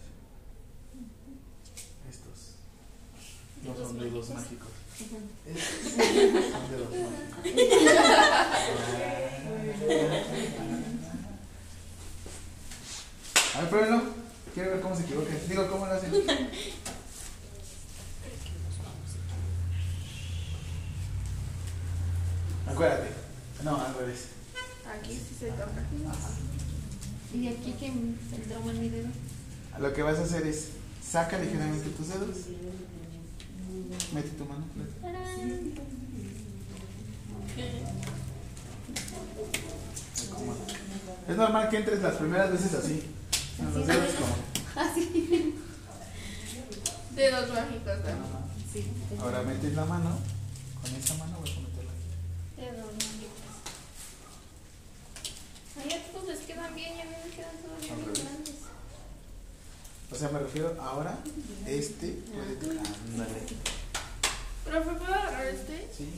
S1: Estos no son dedos mágicos. Estos son dedos mágicos. A ver, pruébenlo. Quiero ver cómo se equivoca. Digo, ¿cómo lo hacen? Acuérdate. No, al revés.
S4: Aquí sí se toca.
S3: Y aquí que trauma en mi dedo.
S1: Lo que vas a hacer es saca ligeramente tus dedos. Mete tu mano. Es normal que entres las primeras veces así. Con los dedos como.
S3: Así.
S4: Dedos mágicos.
S3: Sí.
S1: Ahora metes la mano. Con esa mano vas a meterla aquí.
S3: Dedos mágicos. Ay, a todos les quedan bien y a mí me quedan todavía
S1: revés.
S3: grandes.
S1: O sea, me refiero ahora, este puede tocar. Ándale.
S4: ¿Profe, puedo agarrar este?
S1: Sí.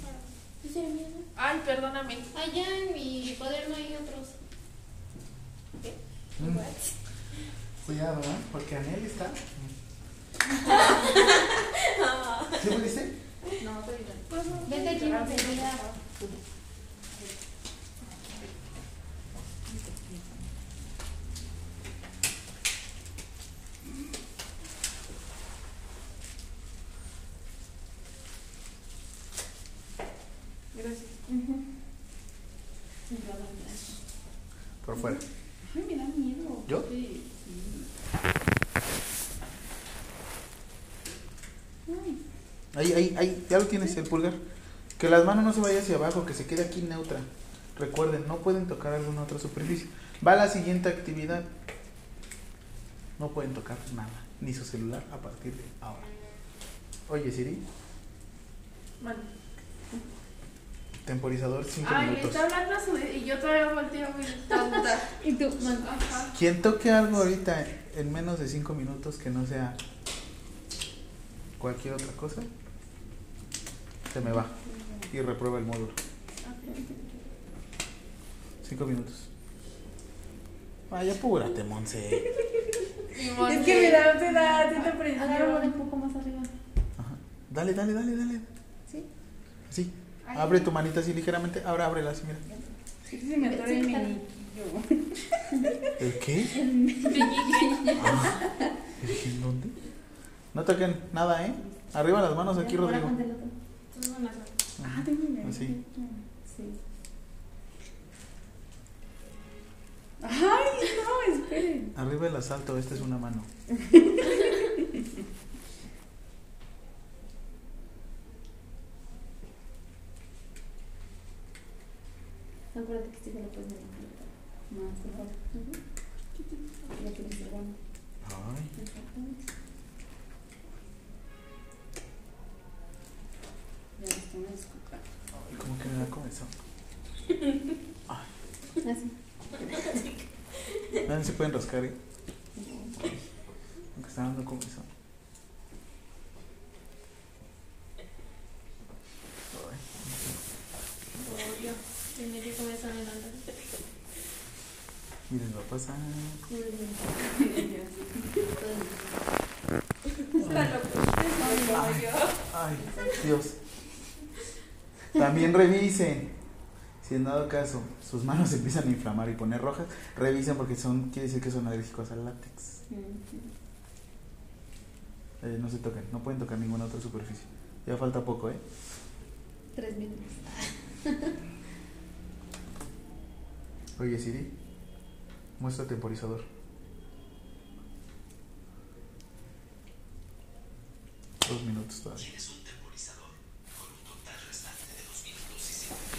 S3: ¿Sí será mío, no?
S4: Ay, perdóname.
S3: Allá en mi cuaderno hay otros. ¿Qué?
S1: Mm. Cuidado, ¿eh? Porque Anel está. ¿Sí pudiste?
S4: No, estoy bien.
S3: Vete aquí, no te voy a-
S4: Gracias.
S1: Por fuera.
S2: Ay, me da miedo.
S1: ¿Yo?
S2: Sí, Ay,
S1: Ahí, ahí, ahí, ya lo tienes el pulgar. Que las manos no se vayan hacia abajo, que se quede aquí neutra. Recuerden, no pueden tocar alguna otra superficie. Va a la siguiente actividad. No pueden tocar nada, ni su celular a partir de ahora. Oye, Siri,
S4: Bueno.
S1: temporizador 5
S4: Ay, me
S1: minutos.
S4: está hablando a su y yo todavía volteo muy tonta.
S3: Y tú, man.
S1: Quien toque algo ahorita en menos de 5 minutos que no sea cualquier otra cosa, se me va y reprueba el módulo. 5 minutos. Vaya, apúrate, Monse.
S2: Es que me da, te da, te da
S3: Agárralo un
S2: presión.
S3: poco más arriba.
S1: Ajá. Dale, dale, dale, dale.
S3: ¿Sí?
S1: Sí. Abre tu manita así ligeramente. Ahora ábrela así, mira.
S2: Sí, se me atora el menillo.
S1: ¿El qué? Ah, ¿En dónde? No toquen nada, ¿eh? Arriba las manos aquí, Rodrigo.
S3: Me.
S2: Ah, tengo una.
S1: Así.
S2: Sí. Ay, no, esperen.
S1: Arriba el asalto, esta es una mano.
S3: Acuérdate que este te lo puedes meter.
S2: Más, por favor.
S3: Ya tienes el.
S1: Ay.
S2: Ya les tengo que escuchar.
S1: Ay, como que me da comezón.
S3: Así.
S1: Vean si pueden rascar, ¿eh? Aunque está dando comezón. Ay.
S3: Tiene que comenzar
S1: va a pasar. Ay, Dios. También revisen. Si en dado caso sus manos se empiezan a inflamar y poner rojas, revisen porque son quiere decir que son alérgicos al látex. Eh, no se toquen, no pueden tocar ninguna otra superficie. Ya falta poco, ¿eh?
S3: Tres minutos.
S1: Oye, Siri, muestra temporizador. Dos minutos todavía.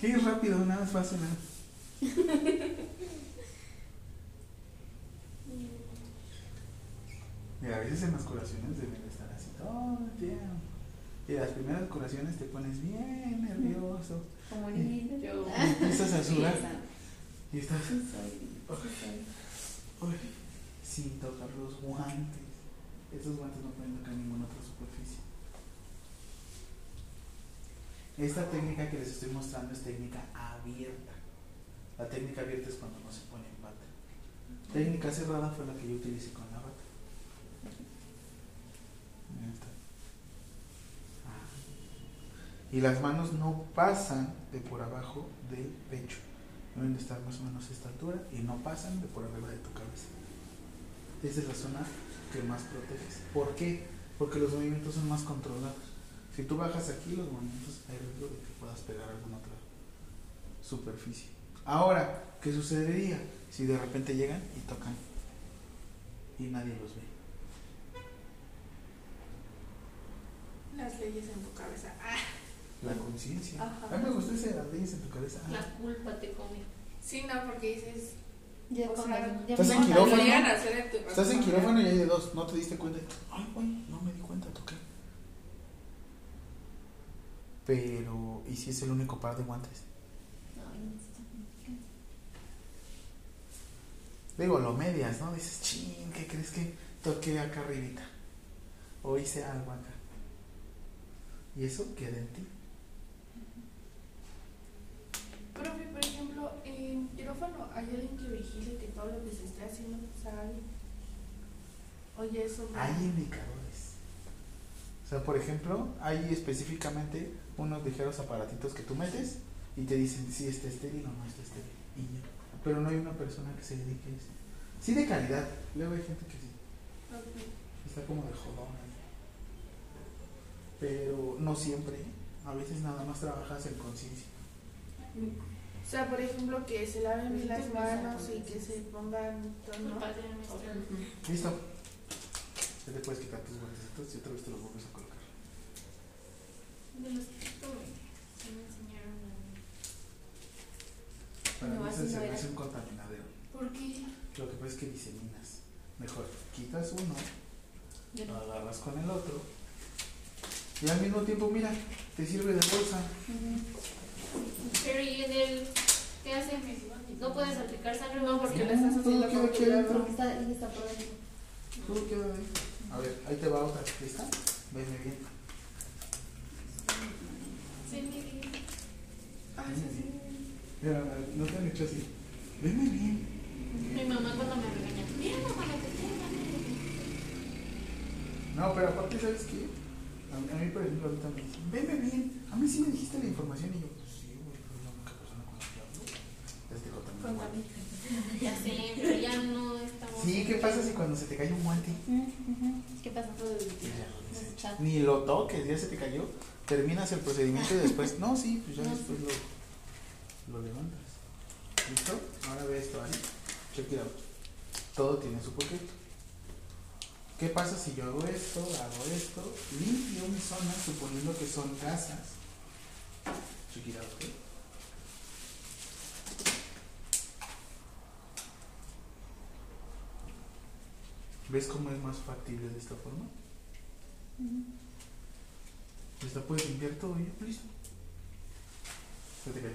S1: Qué rápido, nada más fácil. nada. Mira, a veces en las curaciones deben estar así todo el tiempo. Y las primeras curaciones te pones bien nervioso.
S2: Como niño.
S4: Yo.
S1: Y empiezas a
S2: Sí,
S1: sudar. Y estás
S2: Sí sí
S1: sin tocar los guantes. Esos guantes no pueden tocar ninguna otra superficie. Esta técnica que les estoy mostrando es técnica abierta. La técnica abierta es cuando no se pone en bata. Técnica cerrada fue la que yo utilicé con la bata. Ah. Y las manos no pasan de por abajo del pecho. Deben de estar más o menos a esta altura y no pasan de por arriba de tu cabeza. Esa es la zona que más proteges. ¿Por qué? Porque los movimientos son más controlados. Si tú bajas aquí, los movimientos hay riesgo de que puedas pegar alguna otra superficie. Ahora, ¿qué sucedería si de repente llegan y tocan y nadie los ve?
S4: Las leyes en tu cabeza. Ah,
S1: La conciencia. A mí me gusta ese de las leyes en tu cabeza. Ah,
S3: la culpa te come.
S4: sí, no, porque dices.
S2: Ya
S4: O sea,
S2: ya
S1: ¿estás
S2: me
S1: en quirófano? Estás en quirófano y hay de dos, no te diste cuenta. Ay, güey, no me di cuenta, toqué. Pero, ¿y si es el único par de guantes? Digo, lo medias, ¿no? Dices, ching, ¿qué crees que toqué acá arribita? O hice algo acá. Y eso queda en ti.
S4: Profe, por ejemplo, en quirófano hay alguien que vigile que todo lo que se está haciendo sale. Oye, eso.
S1: Hay indicadores. O sea, por ejemplo, hay específicamente unos ligeros aparatitos que tú metes y te dicen si está estéril o no está estéril. Y ya. Pero no hay una persona que se dedique a eso. Sí de calidad. Luego hay gente que sí. Está como de jodón ahí. Pero no siempre. ¿eh? A veces nada más trabajas en conciencia.
S4: O sea, por ejemplo, que se laven bien las manos y que se pongan
S3: nuestra.
S1: Listo. Ya te puedes quitar tus guantecitos y otra vez te los vuelves a.
S3: De los que tuve, sí me enseñaron a
S1: Para
S2: No,
S1: mí ese se me hace un contaminadero.
S3: ¿Por qué?
S1: Lo que pasa es que diseminas. Mejor quitas uno,
S2: Yo
S1: lo
S2: no.
S1: agarras con el otro. Y al mismo tiempo, mira, te sirve de bolsa.
S3: Pero ¿y en el qué hacen? No puedes aplicar sangre
S4: No, porque le
S1: No,
S4: estás
S1: todo
S4: haciendo
S1: queda
S4: con
S1: aquí adentro.
S2: Está, está por ahí.
S1: Todo queda ahí. A ver, ahí te va otra. ¿Lista? Venme bien.
S4: Ah, sí, sí.
S1: Mira, no te han hecho así. Venme bien.
S3: Mi mamá cuando me regaña, mira mamá lo que tengo.
S1: No, pero aparte, ¿sabes qué? A mí, a mí, por ejemplo, ahorita me dicen, venme bien. A mí sí me dijiste la información y yo, pues sí, güey, pero es la única persona con la que hablo. Este contaminado.
S3: Ya sé, pero ya no estamos.
S1: Sí, ¿qué pasa si cuando se te cae un guante?
S2: ¿Qué pasa?
S1: Ni lo toques, ya se te cayó. Terminas el procedimiento y después, no, sí, pues ya después lo, lo levantas. ¿Listo? Ahora ve esto ahí. Check it out. Todo tiene su porqué. ¿Qué pasa si yo hago esto, hago esto, limpio mi zona suponiendo que son gasas? Check it out. ¿Ves cómo es más factible de esta forma? Esta puedes limpiar todo y ya, listo. Se te cayó.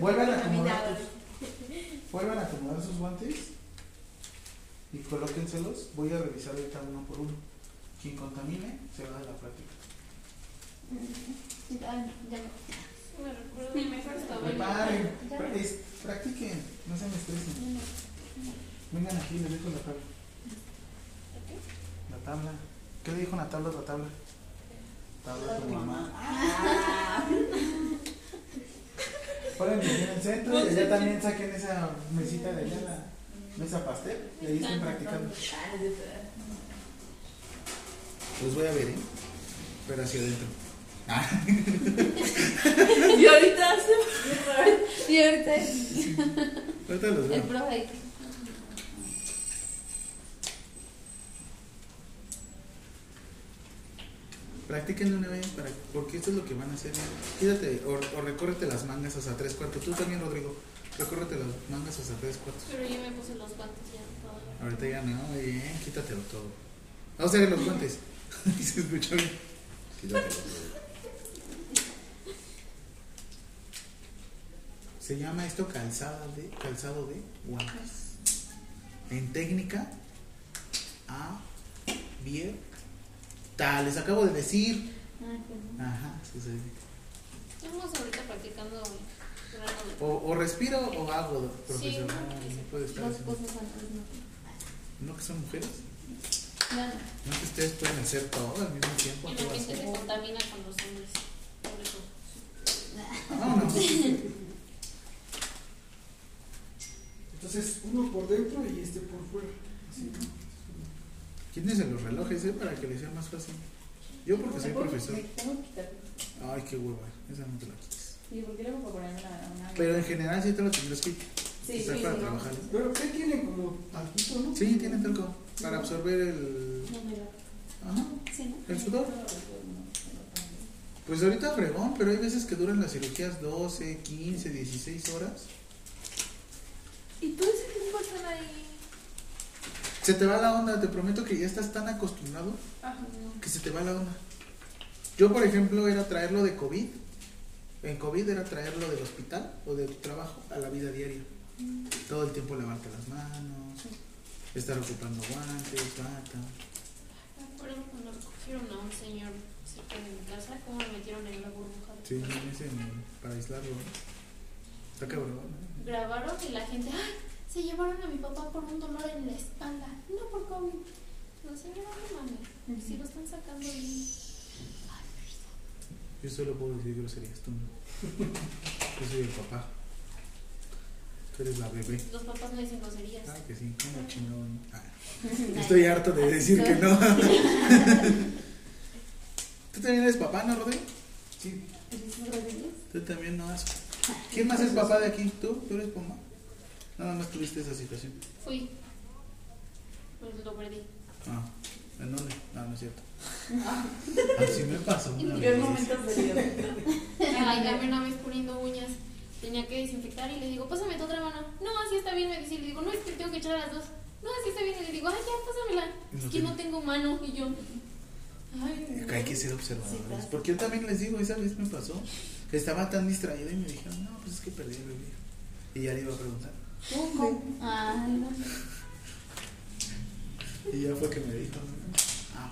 S1: Vuelvan a acomodar tus- vuelvan a acomodar sus guantes y colóquenselos. Voy a revisar ahorita uno por uno. Quien contamine se va de la práctica.
S2: Ah, ya no.
S3: Me recuerdo mi mejor estaba
S1: Preparen,
S2: Ya.
S1: practiquen, no se me estresen. Vengan aquí, les dejo la tabla. La tabla. ¿Qué le dijo una tabla a la tabla? Tabla a tu mamá. Aquí en el centro y allá también saquen esa mesita de allá, la mesa pastel, y ahí estén practicando. Los voy a ver, ¿eh? Pero hacia adentro.
S2: Y ahorita hace. Y ahorita.
S1: Ahorita los
S2: El profe.
S1: Practiquen de una vez, para, porque esto es lo que van a hacer. Quítate o, o recórrete las mangas hasta tres cuartos. Tú también, Rodrigo. Recórrete las mangas hasta tres cuartos.
S3: Pero yo me puse los guantes ya todavía.
S1: Ahorita ya no, muy bien, quítatelo todo. Vamos a ver los guantes. Se escuchó bien. Quítatelo todo. Se llama esto calzada de, calzado de guantes. En técnica, a, bien, tal. Les acabo de decir.
S2: Perdón.
S1: Ajá, sí, sí.
S3: Estamos ahorita practicando
S1: O, o respiro o hago profesional.
S3: Sí.
S1: no puede estar
S2: Dos cosas antes no.
S1: ¿No que son mujeres?
S2: Claro.
S1: No que ustedes pueden hacer todo al mismo tiempo.
S3: El
S1: ¿qué va a
S3: ambiente
S1: hacer?
S3: se contamina con los hombres. Por eso.
S1: Vámonos.
S6: Entonces, uno por dentro y este por fuera. Así, ¿no?
S1: Quítense los relojes, ¿eh? Para que les sea más fácil. Yo porque soy profesor.
S2: Me tengo que quitar.
S1: Ay, qué hueva. Esa no te la quites.
S2: Sí, porque luego para ponerme una. una
S1: Pero en general sí te lo tendrás que
S2: Sí,
S1: usar
S2: sí,
S1: para
S2: sí, no.
S1: trabajar.
S6: Pero ¿qué tiene como talquito, no?
S1: Sí, tiene talco. Para absorber el. Ajá.
S2: ¿no?
S1: ¿El sudor? Pues ahorita fregón, pero hay veces que duran las cirugías 12, 15, 16 horas.
S4: ¿Y tú ese tiempo están ahí?
S1: Se te va la onda, te prometo que ya estás tan acostumbrado
S4: Ajá.
S1: que se te va la onda. Yo, por ejemplo, era traerlo de COVID. En COVID era traerlo del hospital o de tu trabajo a la vida diaria. Todo el tiempo lavarte las manos, estar ocupando guantes, bata.
S3: Me acuerdo cuando recogieron a un señor cerca de mi casa, cómo me metieron en la burbuja.
S1: Sí, ese para aislarlo. Está cabrón. ¿no?
S3: Grabaron y la gente, ¡ay! Se llevaron a mi papá por un dolor en la espalda, no por COVID. No, señora, no mames. Si lo están sacando bien.
S1: Yo solo puedo decir groserías, tú no. Yo soy el papá. Tú eres la bebé.
S3: Los papás no dicen groserías.
S1: Ah, que sí, como chingón. Ah, estoy harto de decir que no. ¿Tú también eres papá, no, Rodrigo?
S6: Sí.
S1: Tú también no. ¿Quién más es papá de aquí? ¿Tú? ¿Tú eres papá? Nada más tuviste esa situación.
S3: Fui. Pues lo perdí.
S1: Ah, ¿en dónde? No, no es cierto. Así me pasó. una
S2: ¿En qué
S1: vez.
S2: momento se dio?
S3: Ay, también una vez poniendo uñas. Tenía que desinfectar y le digo, pásame tu otra mano. No, así está bien, me dice. Y le digo, no, es que tengo que echar a las dos. No, así está bien. Y le digo, ay, ya, pásamela.
S1: No
S3: Es que
S1: tengo.
S3: no tengo mano. Y yo, ay,
S1: Acá hay que ser observadores.
S2: Sí.
S1: Porque yo también les digo, esa vez me pasó que estaba tan distraído y me dijeron, no, pues es que perdí el bebé. Y ya le iba a preguntar.
S2: ¿Cómo? Ay, no.
S1: Y ya fue que me dijo, ah,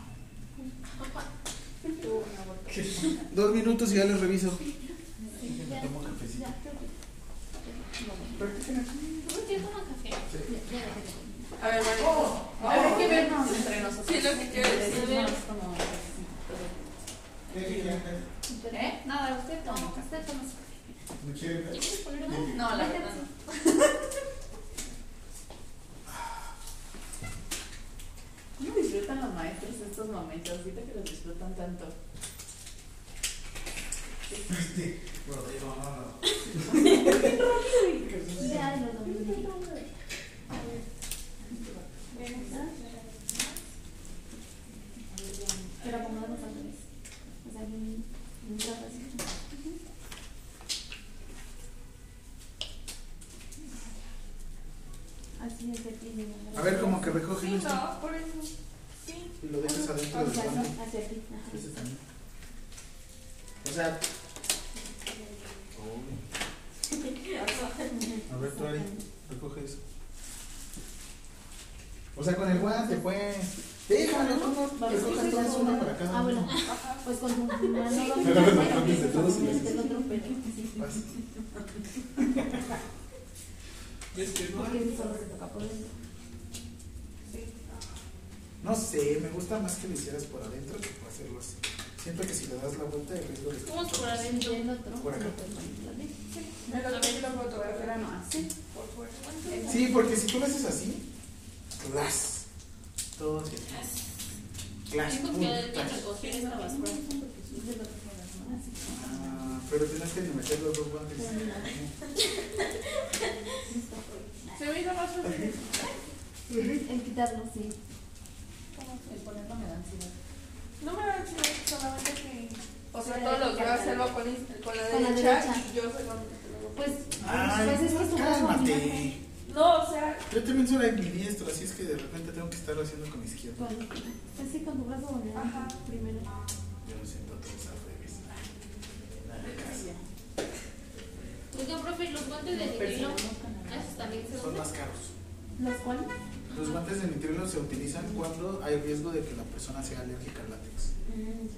S1: dos minutos y ya les reviso. Me tomo cafecito. Practiquen aquí.
S3: ¿por qué?
S4: A ver, vale.
S2: Oh,
S4: A ver, ¿qué ven?
S2: vernos entre nosotros.
S4: Sí, lo que quiero decir. ¿Eh?
S2: Nada, usted toma. Usted toma No, la verdad no. ¿Cómo disfrutan los maestros estos momentos? Ahorita que los disfrutan tanto.
S1: Rodrigo, no, no.
S2: Ya, lo dominé. Pero acomodamos al revés. O sea, bien, bien trato así. Así es.
S1: A ver, como que recoge
S4: Sí, no, por eso. Sí.
S1: y lo dejas adentro
S2: O
S1: del
S2: sea,
S1: guante.
S2: no, hacia ti. Ajá.
S1: Ese también. O sea, a ver, tú, Ari, recoge eso. O sea, con el guante, pues. Déjalo, ¿cómo? Recoge todos uno para cada
S2: Ah, bueno. Pues con tu mano
S1: Pero les-
S2: el otro
S1: No sé, me gusta más que lo hicieras por adentro que por hacerlo así. Siento que si le das la vuelta, el riesgo de
S3: ¿Cómo es por adentro?
S1: Por acá.
S4: Lo
S2: no así.
S1: Sí, porque si tú lo haces así, clas. Todo así. Clas. Clas. Pero tienes que meter los dos guantes.
S4: Se me hizo más fácil.
S2: El quitarlo, sí.
S7: El ponerlo me da ansiedad.
S4: No me da ansiedad. solamente que. O sea, todo lo que va a hacerlo con, el- con la
S3: Con la
S4: derecha, y yo solamente lo hago.
S3: Pues,
S1: Ay,
S3: pues es que su brazo
S1: cálmate.
S4: No, o sea,
S1: Yo también soy diestro, así es que de repente tengo que estarlo haciendo con mi izquierda.
S3: Con, pues sí, con tu brazo dominante
S4: Ajá.
S3: primero.
S1: Yo lo siento todo al revés. Nada de caso.
S3: Oiga, profe, los guantes de nitrilo, esos también se
S1: Son más caros.
S3: ¿Los cuales?
S1: Los guantes de nitrilo se utilizan cuando hay riesgo de que la persona sea alérgica al látex. Ujú.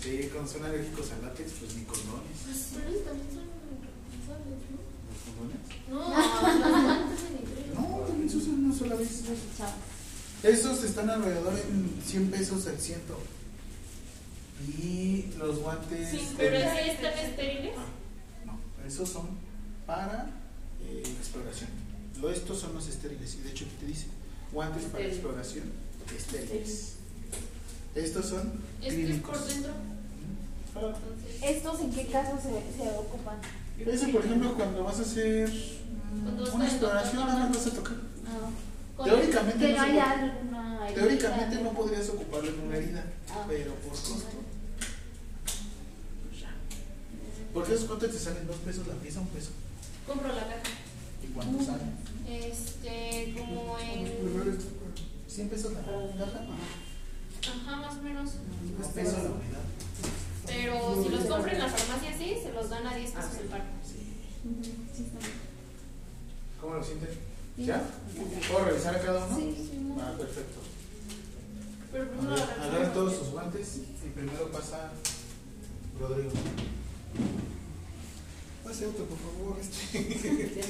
S1: Sí, cuando son alérgicos al látex, pues ni condones.
S3: Pues, pero esos también son utilizables, ¿no?
S1: ¿Los condones?
S3: No, los guantes de nitrilo.
S1: No, también se usan una sola vez.
S3: Chao.
S1: Esos están alrededor en 100 pesos el ciento. Y los guantes.
S4: Sí,
S3: Pero
S1: de-
S3: sí están estériles.
S1: Ah, no, esos son para eh, exploración. Lo, estos son los estériles. Y de hecho, aquí te dice: guantes para
S2: Estéril.
S1: exploración estériles. Estos son
S3: Esto es
S1: clínicos.
S3: por dentro.
S1: Para-
S7: ¿Estos en qué caso se, se ocupan?
S1: Eso, por ejemplo, cuando vas a hacer una
S3: a
S1: exploración, nada más vas a tocar. Teóricamente,
S7: Que
S1: no,
S7: no
S1: se
S7: alguna herida.
S1: teóricamente no podrías ocuparlo en una herida,
S7: Ah.
S1: pero por costo. pues ya. Porque esos cuántos te salen dos pesos la pieza, un peso.
S3: compro la caja.
S1: ¿Y cuánto salen?
S3: Este, como en.
S6: Primero es-
S1: 100 pesos la caja.
S3: Ajá, más o menos.
S1: Un peso la unidad.
S3: Pero si los compro en la farmacia, sí, se los dan a 10 pesos el par.
S1: Sí.
S3: Sí, está bien.
S1: ¿Cómo lo sienten? ¿Ya? ¿Puedo revisar a cada uno?
S3: Sí, sí, no.
S1: Ah, perfecto.
S3: Pero primero
S1: agarren todos sus guantes y primero pasa Rodrigo.
S6: Pase otro, por favor. Este.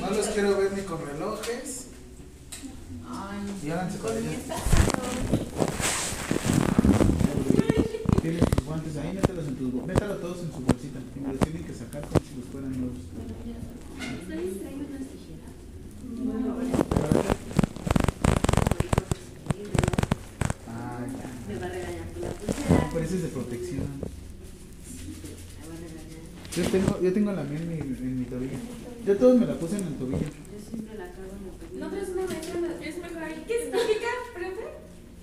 S1: No los quiero ver ni con relojes. Y háganse para allá. Tienes tus guantes ahí, mételos en tus métalos todos en su bolsita. Y me los tienen que sacar como si los fueran nuevos. Ah, ya.
S2: Me va a regañar con la
S1: No,
S2: pulsera.
S1: pero ese es de protección.
S2: Me van a regañar.
S1: Yo tengo, yo tengo la mía en mi, en mi tobillo. Yo todos me la puse en el tobillo.
S2: Yo siempre la cargo en el tobillo.
S4: no es una maestra, es mejor ahí. ¿Qué significa, profe?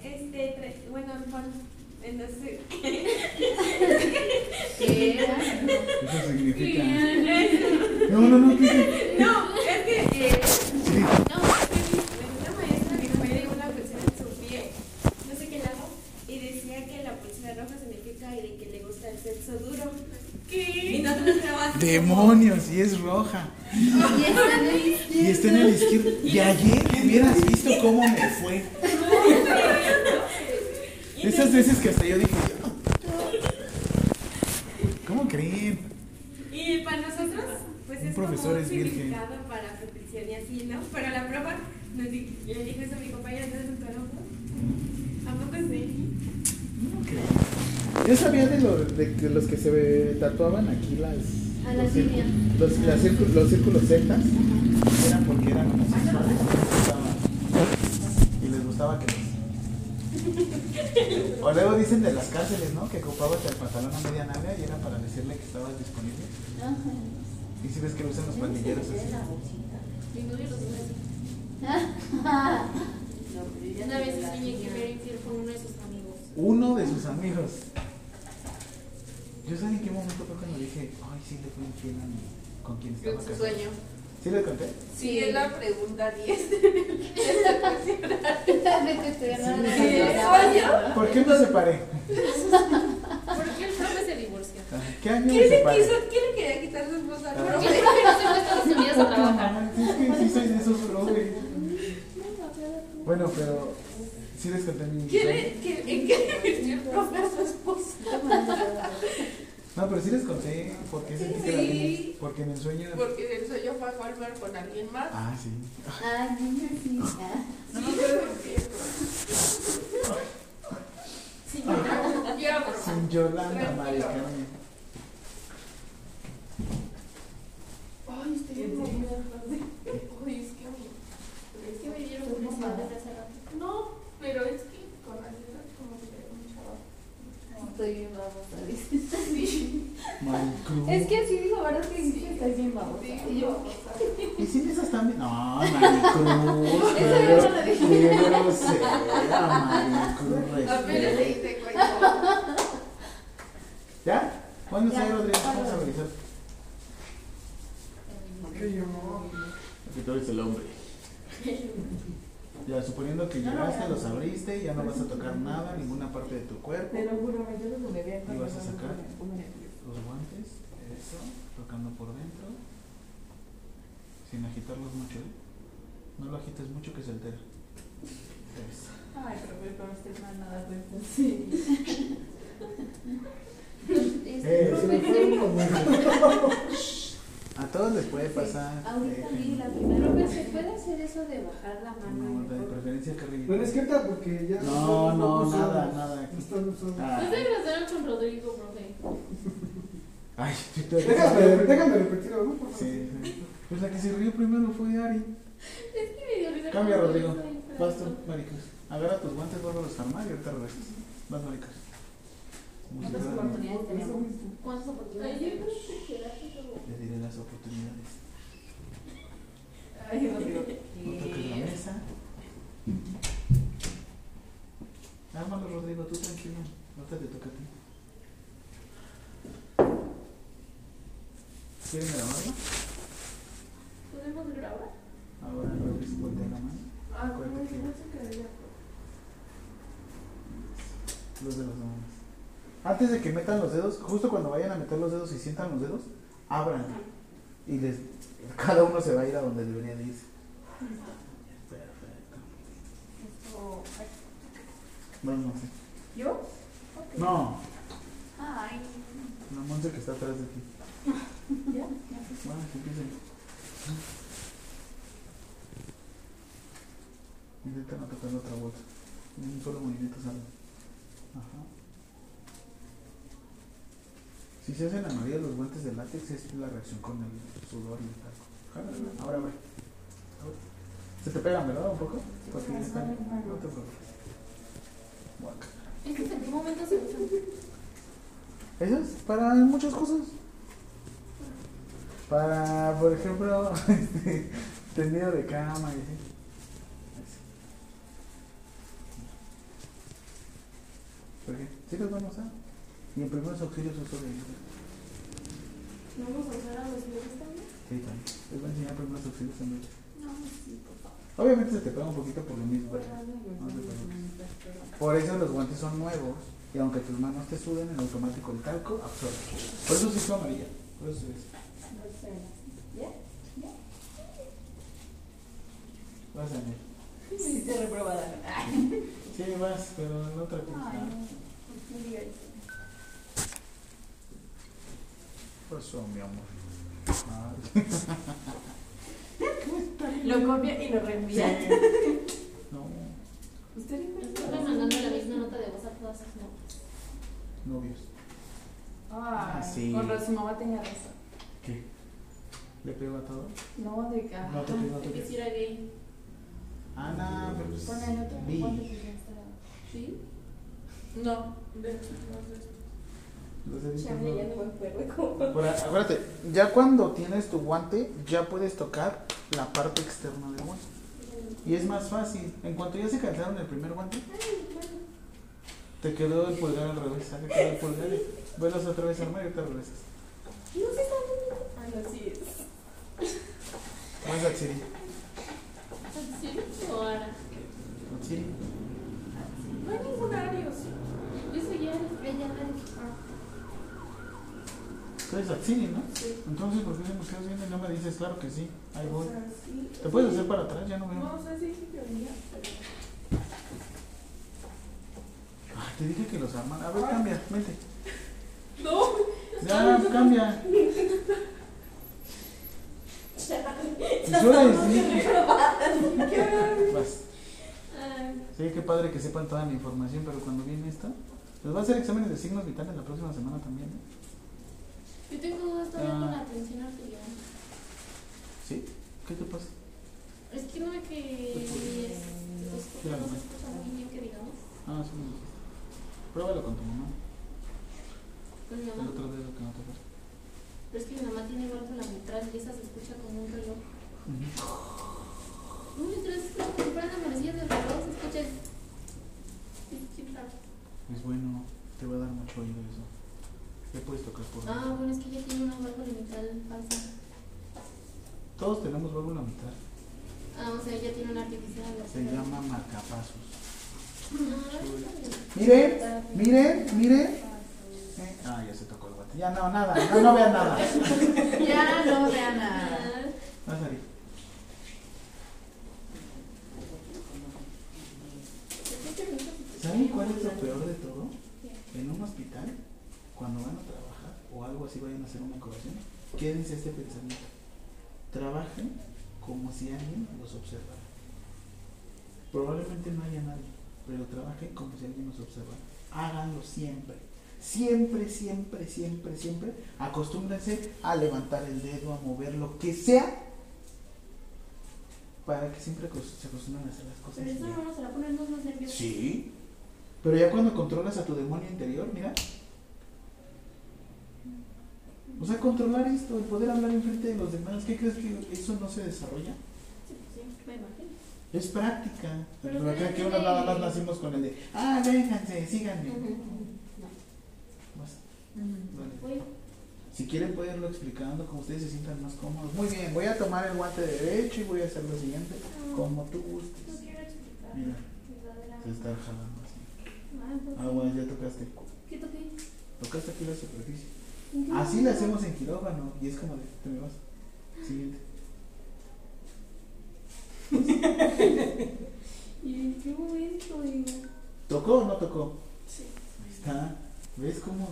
S4: Este, tra- bueno, Juan, no sé.
S2: ¿Qué era?
S1: Eso significa. No, no, no, ¿qué?
S4: No, es que eh,
S1: Sí.
S4: no, es que una maestra dijo me dio una pulsera en su pie, no sé qué lado, y decía que la pulsera roja significa de que le gusta el sexo duro. ¿Qué? Y nosotros estábamos así como-
S1: Demonios, y es roja. Y está en el izquierdo. Y ayer hubieras visto cómo me fue. Esas veces que hasta yo dije, ¿cómo creen?
S4: Y para nosotros, pues
S1: Un
S4: es
S1: profesor
S4: como un
S1: es virgen.
S4: para protección y así, ¿no? Pero la nos di- le dijo eso a mi compañera, entonces quedamos, ¿a poco sí?
S1: ¿Cómo creen? Yo sabía de, lo- de que los que se tatuaban aquí las.
S3: A la
S1: los,
S3: línea.
S1: los, las círculos, los círculos celtas eran porque eran homosexuales y les gustaba, y les gustaba que los- O luego dicen de las cárceles, ¿no? Que ocupabas el pantalón a media nalga y era para decirle que estabas disponible. Y si ves que lo usan los pandilleros así.
S3: Una vez soñé que infiel con uno de sus amigos.
S1: Uno de sus amigos. Yo sé en qué momento fue cuando dije, sí le fui infiel a mi, con quien estaba casado.
S4: sueño.
S1: ¿Sí le conté?
S4: Sí, es la pregunta 10 de esta cuestión.
S1: ¿Por qué me separé?
S3: ¿Por qué el profe se divorció?
S1: ¿Qué año
S4: ¿Quién le, quiso, ¿Quién le quería quitar su esposa?
S3: Creo que no se fue a Estados Unidos a trabajar.
S1: Es que sí soy de esos güey. Bueno, pero sí les conté mi
S4: ¿Quién
S1: sueño.
S4: le, quién- ¿En qué le metió el profe a su esposa?
S1: No, pero sí les conté por qué sentí que la
S4: Sí.
S1: vi. Porque en el sueño.
S4: Porque el sueño fue a Walmart con alguien más.
S1: Ah, sí.
S7: Ah, niña, sí.
S4: No me acuerdo por qué. Sí, ya, por favor.
S1: Sin Yolanda. Maricarmen.
S4: Ay, estoy bien movida. Ay, es que
S3: Es que me dieron.
S4: No, pero es que con ansiedad como que tengo mucha baja.
S7: Estoy bien babosa, dice.
S1: Maricruz.
S7: Es que así dijo, ¿verdad? Que dice estás bien babosa.
S4: Sí,
S7: Y yo.
S1: ¿Y si esas también? No, Maricruz.
S3: Eso yo no lo dije.
S1: qué grosera, Maricruz.
S4: Apenas le hice cuento.
S1: ¿Ya? ¿Cuándo
S7: Ya,
S1: se Rodrigo? Vamos a revisar.
S6: Que yo.
S1: Porque tú eres el hombre. Ya, suponiendo que
S2: no,
S1: llegaste,
S2: no.
S1: los abriste, ya no vas a tocar nada, ninguna parte de tu cuerpo.
S2: Te lo juro, me yo lo bebé
S1: ¿Y vas a sacar? Los guantes, eso, tocando por dentro. Sin agitarlos mucho, ¿eh? No lo agites mucho que se altera. Eso.
S2: Ay, pero no estés mal nada cuenta. Sí.
S1: Eh, se me fue. A todos les puede pasar.
S7: Ahorita
S1: eh,
S7: vi la primera vez. ¿Se puede hacer eso de bajar la mano?
S1: No, de preferencia acá arriba.
S6: Bueno, es que ahorita porque ya.
S1: No, no,
S6: pocos
S1: nada,
S6: años
S1: nada.
S6: Están usando.
S1: Ah.
S3: Pues hacer con Rodrigo, profe.
S1: Ay, sí, te-
S6: Déjame, déjame repetirlo, ¿no? Por favor.
S1: Sí, sí. Pues la que se rió primero fue Ari.
S3: Es que me dio risa.
S1: Cambia, Rodrigo. Vas tú, Maricruz. Agarra tus guantes, vuelve a los armar y ahorita regresas. Vas, Maricruz.
S7: ¿Cuántas oportunidades tenemos?
S3: ¿Cuántas oportunidades?
S4: Ay, yo creo que quedaste como.
S1: Le diré las oportunidades.
S2: Ay, Rodrigo.
S1: No toques la mesa. Ármalo, Rodrigo, tú tranquilo. Ahorita te toca a ti. ¿Quieren grabarlo?
S3: ¿Podemos grabar?
S1: Ahora Rodrigo voltea la mano.
S4: Ah,
S1: ¿Cuál
S4: ¿cómo
S1: te
S4: es?
S1: queda?
S4: No sé qué había.
S1: Los de los manos. Antes de que metan los dedos, justo cuando vayan a meter los dedos y sientan los dedos, abran. Y les, cada uno se va a ir a donde debería de irse. Perfecto. Bueno, no sé.
S2: ¿Yo?
S1: No,
S7: Ay,
S1: la Monse que está atrás de ti.
S2: ¿Ya?
S1: Bueno, que empiecen. Intenta no tocar la otra bolsa. Un solo movimiento sale. Ajá. Si se hacen amarillos los guantes de látex es la reacción con el sudor y el talco. Ahora. Ahora. Se te pegan, ¿verdad? Un poco. Porque ya están. No te preocupes.
S3: Es que en qué momento se usan.
S1: Eso es para muchas cosas. Para, por ejemplo, este, tendido de cama y así. Así. ¿Por qué? Sí los vamos a usar. Y en primeros auxilios uso de
S3: ¿Vamos a usar a los bebés también?
S1: Sí, también. Les voy a enseñar primeros auxilios también.
S3: No, sí, por favor.
S1: Obviamente se te pega un poquito por lo mismo. No te. Por eso los guantes son nuevos. Y aunque tus manos te suden, en automático el talco absorbe. Por eso sí es amarilla. Por eso es.
S7: ¿Ya?
S1: Vas a ver.
S2: Sí, te reprobada.
S1: Sí, vas, pero en otra cosa.
S7: Ay,
S2: No diga eso.
S1: Pasó, mi amor.
S2: Lo copia y lo reenvía.
S1: No,
S2: ¿Usted
S3: Estuve mandando la misma nota de voz a todas sus notas.
S1: novios.
S2: Ah,
S1: sí.
S2: Con su mamá tenía razón.
S1: ¿Qué? ¿Le pego a todo?
S2: No, de acá.
S1: No te no
S3: De
S1: te
S3: que si era gay.
S1: Ana, pero pues.
S3: Pon el otro.
S1: vi.
S3: ponte que ya está. ¿Sí?
S4: No, de hecho, no sé.
S1: Los
S4: Chale, ya no me acuerdo cómo.
S1: Por a- acuérdate, ya cuando tienes tu guante, ya puedes tocar la parte externa del guante. Y es más fácil. En cuanto ya se cansaron el primer guante, te quedó el pulgar al revés. Quedó el pulgar vuelas otra vez al mar y te regresas.
S4: No sé cómo. Ah, no, sí es.
S1: Vas a Chiri.
S3: ¿Sí? ¿O Ara?
S1: A Chiri.
S4: No hay ningún Arios.
S3: Yo soy ya ella Ara.
S1: ¿No?
S4: Sí.
S1: Entonces, ¿por qué me quedas viendo y no me dices, claro que sí? Ahí voy.
S4: O sea, sí.
S1: ¿Te puedes hacer para atrás? Ya no veo.
S4: No sé si sí teoría, pero.
S1: Ay, te dije que los arman. A ver, cambia, vente.
S4: No.
S1: Ya, cambia. Y yo les dije. Sí, qué padre que sepan toda la información, pero cuando viene esta, les va a hacer exámenes de signos vitales la próxima semana también. ¿eh?
S3: Yo tengo dudas todavía
S1: Ah.
S3: con la atención arterial.
S1: ¿Sí? ¿Qué te pasa?
S3: Es que no ve que es, los
S1: Claro.
S3: no se escucha muy bien que digamos.
S1: Ah, sí me dijiste. Pruébalo con tu mamá.
S3: Con mi
S1: El
S3: mamá.
S1: otro dedo que no te pasa.
S3: Pero es que mi mamá tiene muerto la mitral y esa se escucha como un reloj. No, mientras estaba comprando manecillas de reloj, se escucha chip.
S1: Es bueno, te va a dar mucho oído eso. Ya puedes tocar por
S3: Ah,
S1: dentro.
S3: bueno, es que ya tiene una válvula metal falsa.
S1: Todos tenemos válvula mitad.
S3: Ah, o sea, ya tiene una artificial.
S1: Se llama marcapasos.
S3: Ah,
S1: Miren, miren, miren. Eh, Ah, ya se tocó el guante. Ya no, nada, no, no vean nada.
S2: Ya no vea nada.
S1: Vas a salir. ¿Saben cuál es lo peor de todo? En un hospital, cuando van a trabajar o algo así vayan a hacer una curación, quédense este pensamiento. Trabajen como si alguien los observara. Probablemente no haya nadie, pero trabajen como si alguien los observara. Háganlo siempre. Siempre, siempre, siempre, siempre. Acostúmbrense a levantar el dedo, a mover lo que sea, para que siempre se acostumbren a hacer las cosas
S3: Pero eso no nos hará ponernos más nerviosos.
S1: Sí. Pero ya cuando controlas a tu demonio interior, mira. O sea, controlar esto, el poder hablar enfrente de los demás, ¿qué crees que eso no se desarrolla?
S3: Sí, pues sí, me imagino.
S1: Es práctica.
S3: Pero
S1: Pero acá que
S3: tienen-
S1: nada más nacimos con el de, ah, vénganse, síganme. Vas, vale.
S3: Voy.
S1: Si quieren pueden irlo explicando como ustedes se sientan más cómodos. Muy bien, voy a tomar el guante derecho y voy a hacer lo siguiente, como tú
S3: No
S1: gustes.
S3: quiero explicar.
S1: Mira, se
S3: verdaderamente.
S1: está jalando así.
S3: Ah, pues,
S1: Ah, bueno, ya tocaste.
S3: ¿Qué toqué?
S1: Tocaste aquí la superficie.
S3: ¿En qué
S1: Así le
S3: momento?
S1: hacemos en quirófano y es como de, te me vas. Siguiente.
S3: ¿Y en qué momento? digo?
S1: ¿Tocó o no tocó?
S3: Sí.
S1: Ahí está. ¿Ves cómo?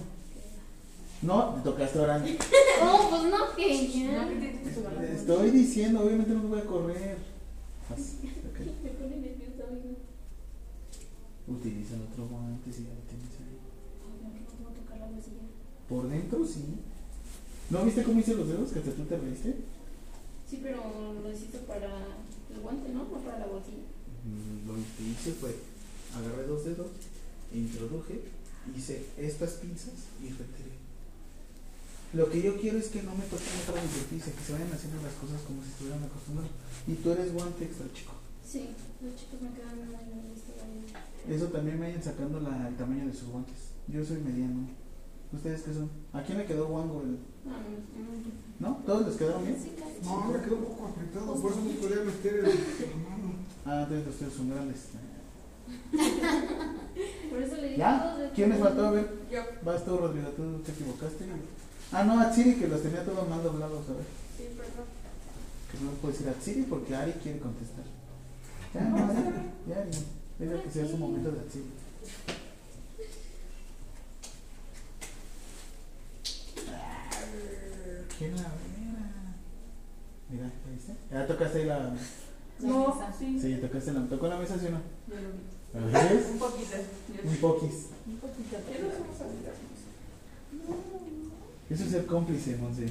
S1: No, te tocaste ahora.
S3: Oh, pues no, que ya.
S1: Te Estoy diciendo, obviamente no me voy a correr. Así, ok.
S3: Me pone nerviosa, oiga.
S1: Utiliza el otro guante si ya lo tienes ahí.
S3: Ay, no, que no tengo que tocar la bolsilla.
S1: Por dentro sí. ¿No viste cómo hice los dedos? Que hasta tú te reíste.
S3: Sí, pero lo hiciste para el guante, ¿no? No para la bolsilla.
S1: Mm, Lo que hice fue agarré dos dedos, introduje, hice estas pinzas y retiré. Lo que yo quiero es que no me toquen otra superficie, que se vayan haciendo las cosas como si estuvieran acostumbrados. Y tú eres guante extra chico.
S3: Sí, los chicos me quedan grandes todavía.
S1: Eso también vayan sacando la- el tamaño de sus guantes. Yo soy mediano. ¿Ustedes qué son? ¿A quién le quedó guango? El...
S3: Ah, no.
S1: ¿Todos les quedaron bien?
S6: No, me quedó un poco apretado, por eso no podía meter el, mano.
S1: Ah, entonces ustedes son grandes.
S3: Por eso le
S1: ¿Ya? ¿Quién les faltó? A ver.
S4: Yo.
S1: Vas tú, Rodrigo, tú te equivocaste. Ah, no, Atsiri, que los tenía todos mal doblados, a ver.
S4: Sí, perdón.
S1: Que no puedo decir Atsiri porque Ari quiere contestar. Ya, no, Ari, ya, Ari. Deja que sea su momento de Atsiri. ¿Quién la vera? Mira, ¿ya viste? ¿Ya tocaste ahí la...?
S2: No,
S7: sí.
S1: Sí, tocaste la... ¿Tocó la mesa, sí o no?
S7: Yo lo vi.
S1: ¿Ves?
S7: Un poquito.
S1: Un poquis.
S7: Un poquito.
S4: Ya nos vamos a olvidar.
S1: Eso es ser cómplice, Monse.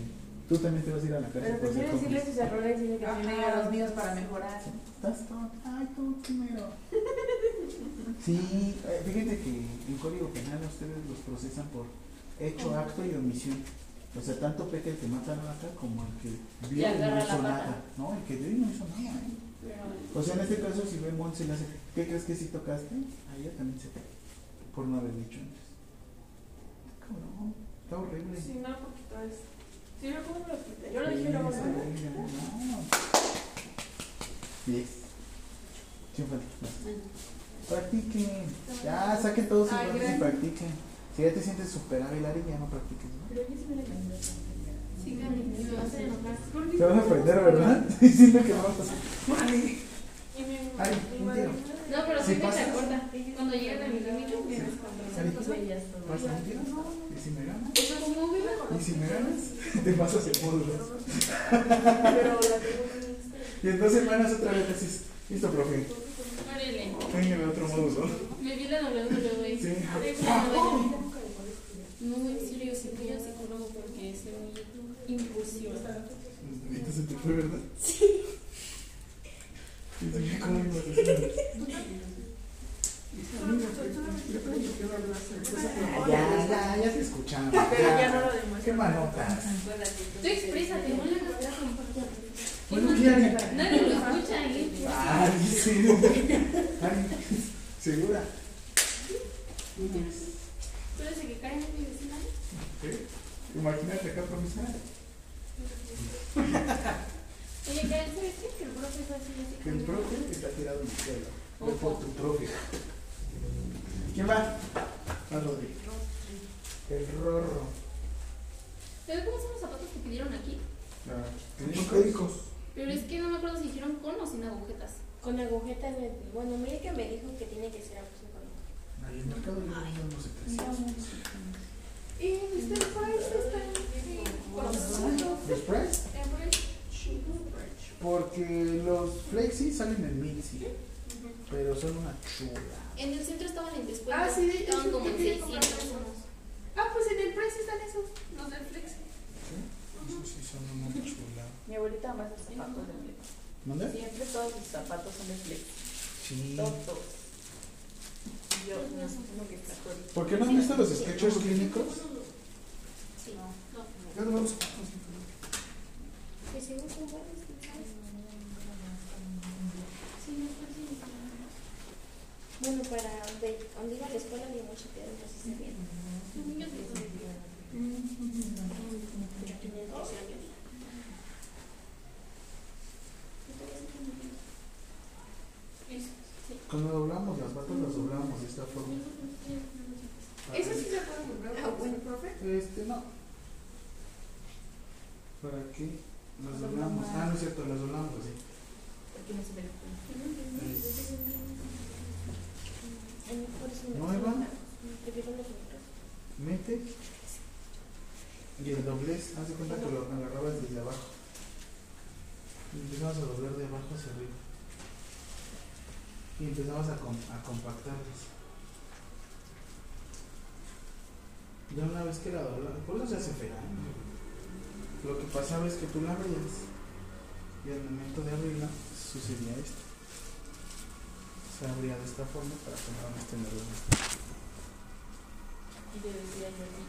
S1: Tú también te vas a ir a la cárcel
S2: Pero prefiero decirle sus errores y que tiene a los míos para mejorar.
S1: Estás todo. Ay, tú primero. Sí, eh, fíjense que en Código Penal ustedes los procesan por hecho, acto y omisión. O sea, tanto peca el que mata a la vaca como el que vio
S7: Y
S1: no hizo nada. No, el que vio y no hizo nada. ¿eh?
S3: Pero,
S1: O sea, en este caso, si ve Monse y le hace, ¿qué crees que si tocaste? A ella también se pega. Por no haber dicho antes. Cabrón, está horrible.
S4: Sí, no, poquito es. Sí, yo como lo quité. Yo lo dije luego, ¿no?
S1: Diez. Sí, falta. Practiquen. Ya, saquen todos sus y practiquen. Si ya te sientes super hábil, Ari, ya no practiques, Te vas a aprender, ¿verdad? Sí, siento que vamos a
S4: mi,
S1: Ay, tiro.
S3: No, pero sí me recuerda. Cuando llegan a mi límite, me
S1: ¿Pasa? ¿Y si me ganas? ¿Y si me ganas? Te pasas el módulo.
S4: Pero la tengo
S1: Y en dos semanas otra vez decís, listo, profe. Venga, otro módulo.
S3: Me vi la WWE.
S1: Sí.
S3: No, en serio, se voy al psicólogo porque se oye impulsiva.
S1: ¿Viste se te fue, verdad? Sí. ¿Cómo me ya, ya, ya te escuchamos.
S4: Pero ya, no lo demuestro.
S1: Qué manotas.
S3: Tú exprésate, no le hagas caso.
S1: Bueno, ¿qué
S3: no
S1: es cierto, las así. Nueva. Mete. Y el doblez, hace cuenta que lo agarrabas desde abajo. Y empezabas a doblar de abajo hacia arriba. Y empezamos a, com a compactarlos. Ya una vez que la doblabas, por eso se hace fea. Lo que pasaba es que tú la abrías y al momento de abrirla sucedía esto. Se abría de esta forma para que podamos tener esto.
S2: Y te decía Jordi.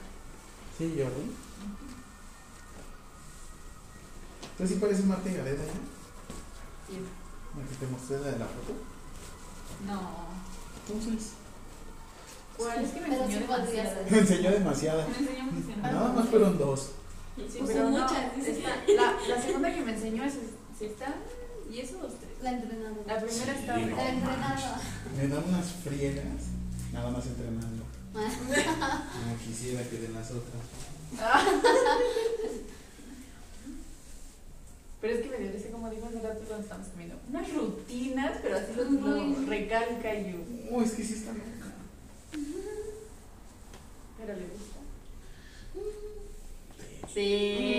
S1: Sí, Jordi. Entonces sí parece Marta y Gareda ya.
S2: Sí.
S1: La que te mostré la de la foto.
S2: No.
S1: Entonces.
S2: ¿Cuál? Es que me enseñó
S1: demasiada.
S2: Me enseñó demasiada.
S1: Nada más fueron dos.
S2: Sí,
S3: pues muchas.
S2: La segunda que me enseñó es Sí está. ¿Y esos tres?
S3: La entrenada.
S2: La primera está.
S1: No
S3: la entrenada.
S1: Me dan unas friegas, nada más entrenando. Ah. Quisiera que de las otras.
S2: Pero es que me dio como dijo hace rato cuando estamos comiendo. Unas rutinas, pero así lo recalca yo.
S1: Oh, es que sí está loca.
S2: Pero le gusta.
S1: Sí.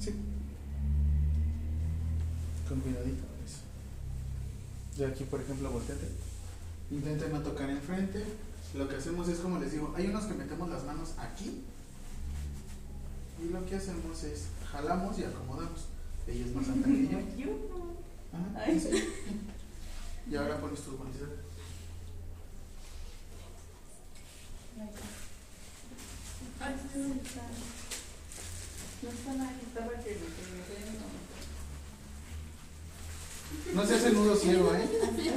S1: Sí. Con cuidadito eso. Ya aquí, por ejemplo, volteate. Intenta no tocar enfrente. Lo que hacemos es, como les digo, hay unos que metemos las manos aquí. Y lo que hacemos es jalamos y acomodamos. Ella es más alta Y ahora pones
S2: tu
S1: bolsillo. Se hace nudo ciego, ¿eh?
S2: Ándale.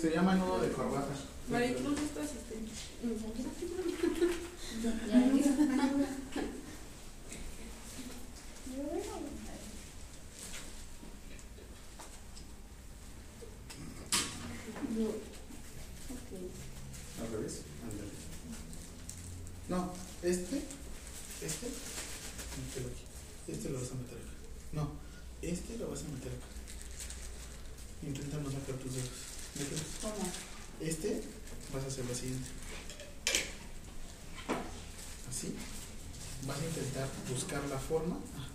S1: Se llama nudo de corbata.
S4: Maricruz es tu asistente.
S2: No. Ok.
S1: Al revés. Ándale. No, este, este, mételo aquí. Este lo vas a meter acá. No, este lo vas a meter acá. Intenta no sacar tus dedos. Mételos.
S2: ¿Cómo?
S1: Este vas a hacer lo siguiente. Así. Vas a intentar buscar la forma. Ah,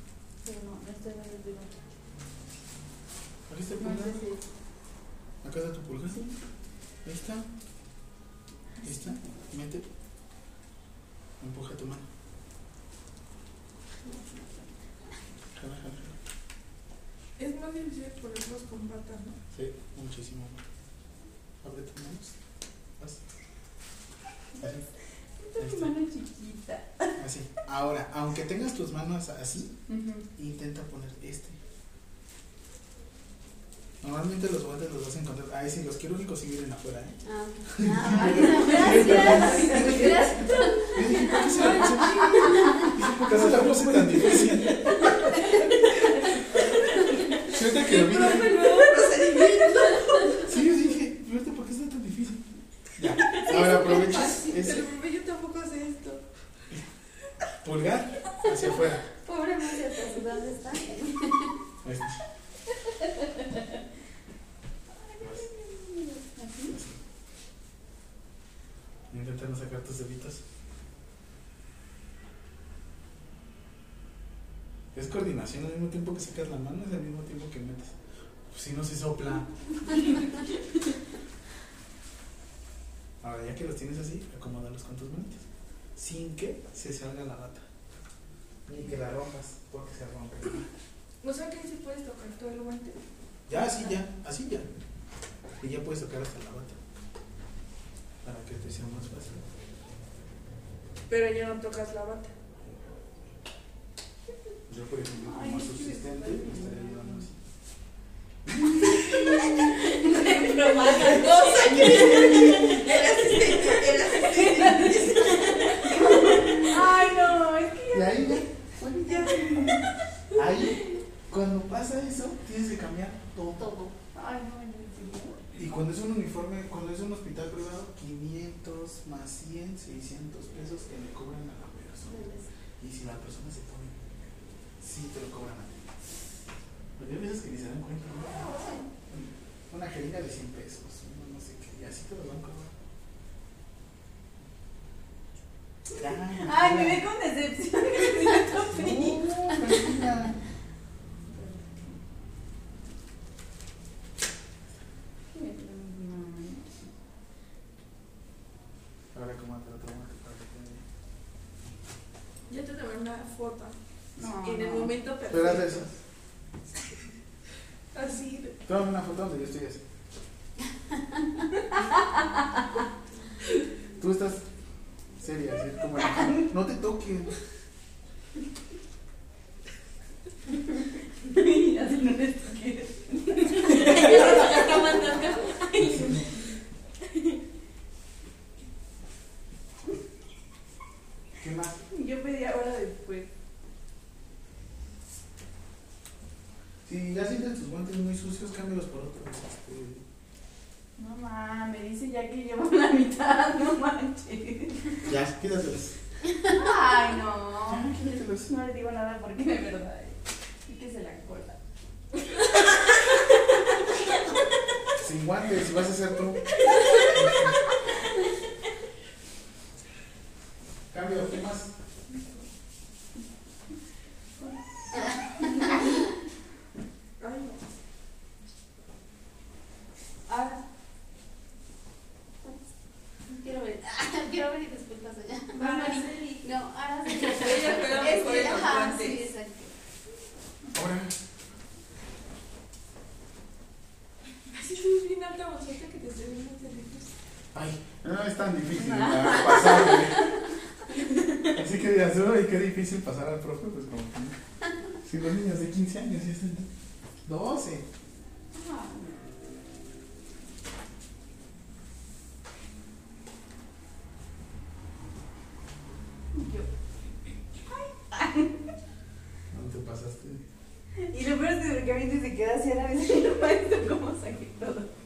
S2: Pero no, este no es de
S1: Aquí está el pulgar. Acá está tu pulgar. Ahí está. Ahí está. Mete. Empuja tu mano. Jala, jala, jala.
S4: Es más difícil ponerlos con patas, ¿no?
S1: Sí, muchísimo. Abre tus manos. Así.
S2: Esta es mi mano chiquita.
S1: Así. Ahora, aunque tengas tus manos así, intenta poner este. Normalmente los guantes los vas a encontrar. Ah, sí, los quirúrgicos sí vienen afuera, ¿eh?
S7: Ah,
S2: Ah, gracias. Gracias.
S1: Yo dije, ¿por qué se la puse? Dije, ¿por qué se la puse tan difícil? Fíjate que lo vi. Sí, yo dije, fíjate, ¿por qué está tan difícil? Ya, ahora aprovecha
S4: Te
S1: ese
S4: lo juro, yo tampoco sé esto.
S1: pulgar hacia afuera.
S7: Pobre Marcia, ¿hasta dónde está?
S1: Ahí está. Intenta no sacar tus deditos. Es coordinación al mismo tiempo que sacas la mano, es al mismo tiempo que metes. Pues si no se sopla. Ahora, ya que los tienes así, acomódalos con tus manitas. Sin que se salga la bata. Ni que la rompas, porque se rompe.
S4: O sea que sí puedes tocar todo el guante.
S1: Ya, así ya, así ya. Y ya puedes tocar hasta la bata. Para que te sea más fácil.
S4: Pero ya no tocas la bata.
S1: Yo, por ejemplo,
S2: Ay,
S1: como asistente,
S2: me
S1: estaría ayudando así.
S2: Ay, no, es que
S1: Y ahí ya. Ahí, cuando pasa eso, tienes que cambiar todo.
S7: Todo.
S2: Ay, no.
S1: Y cuando es un uniforme, cuando es un hospital privado, 500 más 100, 600 pesos que le cobran a la persona. Y si la persona se pone, sí te lo cobran a ti. Porque hay veces que ni se dan cuenta. ¿no? Una jeringa de 100 pesos, no sé qué, y así te lo van a cobrar.
S2: Ay, me ve con decepción.
S1: No, tranquila. Ahora, ¿cómo te lo tomas? Para que te-
S4: Ya te tomé una foto.
S2: No,
S4: en el
S2: no.
S4: momento
S1: Pero haz
S4: perfecto.
S1: eso.
S4: Así.
S1: Tómame una foto donde yo estoy así. Tú estás seria, así como. No te toques.
S2: Así no les
S1: ¿Qué más?
S2: Yo pedí ahora después.
S1: Si ya sienten tus guantes muy sucios, cámbialos por otros. este,
S2: No mames, me dice ya que llevo la mitad, no manches.
S1: Ya, quítatelos.
S2: Ay, no.
S1: Ya.
S2: No le digo nada porque de verdad. Y que se la cola.
S1: sin guantes, si vas a ser tú. Cambio, ¿qué más?
S4: Ahora. Quiero
S2: ver.
S4: Quiero ver y después paso ya.
S1: No, ahora
S4: sí. Ella juega Ahora. Bien alta, que te estoy viendo desde lejos.
S1: Ay, no es tan difícil ¿verdad? pasar. Así que digas, uy, qué difícil pasar al profe, pues como que no. Si los niños de 15 años ya están. 12. No te pasaste.
S2: Y lo peor es que mí se queda así a la vez y el maestro cómo saqué todo.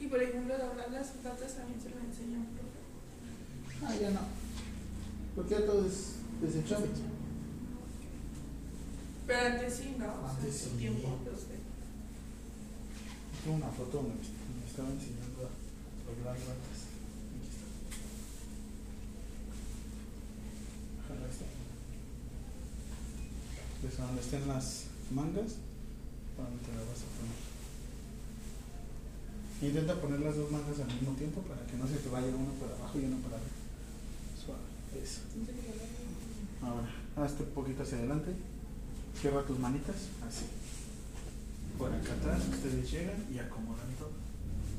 S4: Y por ejemplo, doblar las patas también se lo enseñó un profe.
S1: Ah, ya no. Porque ya todo es desechable.
S4: Pero antes sí, ¿no?
S1: Antes
S4: su
S1: sí.
S4: tiempo, de-
S1: Tengo una foto donde me estaba enseñando a doblar ratas. Aquí está. Ojalá está. Pues donde estén las mangas, para donde te las vas a poner. Intenta poner las dos mangas al mismo tiempo para que no se te vaya uno para abajo y uno para arriba. Suave. Eso. Ahora, hazte un poquito hacia adelante. Cierra tus manitas, así. Por acá atrás, ustedes llegan y acomodan todo,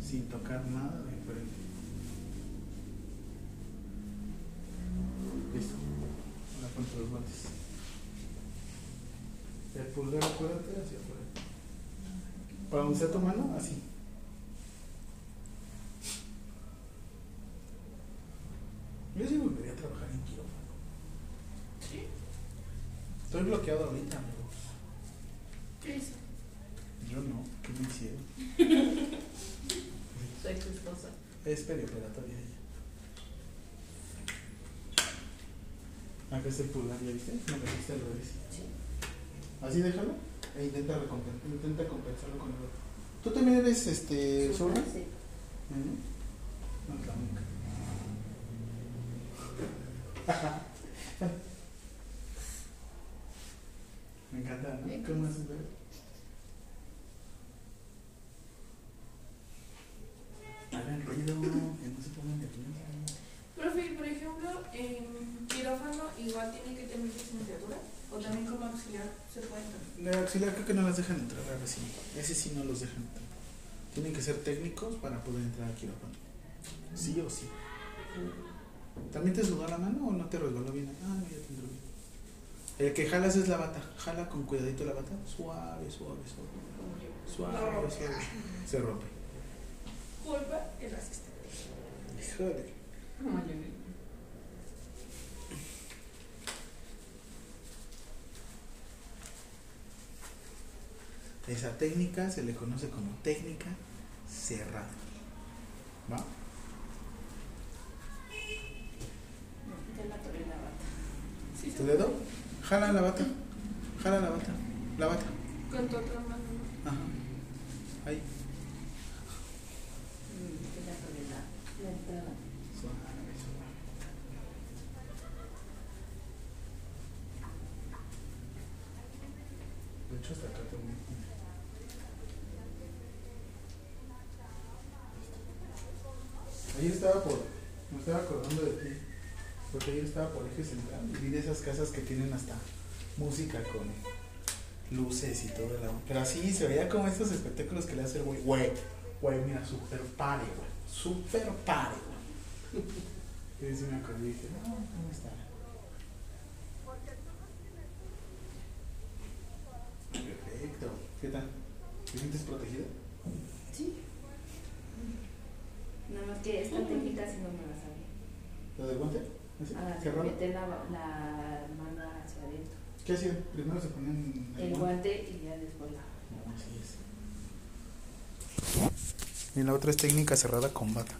S1: sin tocar nada de frente. Listo. Ahora ponte los guantes. El pulgar, acuérdate, hacia afuera. Para donde sea tu mano, así. Yo sí volvería a trabajar en quirófano.
S4: ¿Sí?
S1: Estoy bloqueado ahorita, amigos.
S4: ¿Qué hizo?
S1: Yo no, ¿qué me hicieron?
S2: Soy tu esposa.
S1: Es perioperatoria ella. Acá está el pulgar, ¿ya viste? Me hiciste al revés. Así déjalo e intenta, intenta compensarlo con el otro. ¿Tú también eres este zurda?
S2: Sí.
S1: Ujú. No la. Me encanta, ¿no? ¿Cómo haces ver? Hagan ruido, que no se pongan nerviosos.
S4: Profe, por ejemplo, en quirófano igual tiene que tener licenciatura o también como auxiliar se puede entrar.
S1: La auxiliar creo que no las dejan entrar a recién. Ese sí no los dejan entrar. Tienen que ser técnicos para poder entrar al quirófano. Sí o sí. ¿También te sudó la mano o no te resbaló bien? Ah, no, ya te entró bien. El que jalas es la bata. Jala con cuidadito la bata. Suave, suave, suave. Suave, suave. Se rompe.
S4: Culpa el asistente.
S1: Híjole. Esa técnica se le conoce como técnica cerrada. ¿Va?
S2: Ya la toré la bata.
S4: Sí,
S1: ¿Tu dedo? Jala la bata. Jala la bata. La bata.
S4: Con tu otra mano. ¿no?
S1: Ajá. Ahí. De hecho, hasta acá Ayer estaba por. Me estaba acordando de ti. Porque ayer estaba por eje central y vi de esas casas que tienen hasta música con luces y todo el agua. Pero así se veía como estos espectáculos que le hace el güey. Güey, güey, mira, super pare, güey. Super pare, güey. Y sí me acordé y dije, no, ¿cómo está? Perfecto. ¿Qué tal? ¿Te sientes protegida?
S2: Sí. Nada más que esta técnica sí no me la sabía.
S1: ¿Lo del guante?
S2: Ah,
S1: ¿Cerrado?
S2: meter la, la mano hacia adentro.
S1: ¿Qué hacían? Primero se ponían
S2: El guante y ya después la.
S1: No, así es. Y la otra es técnica cerrada con bata.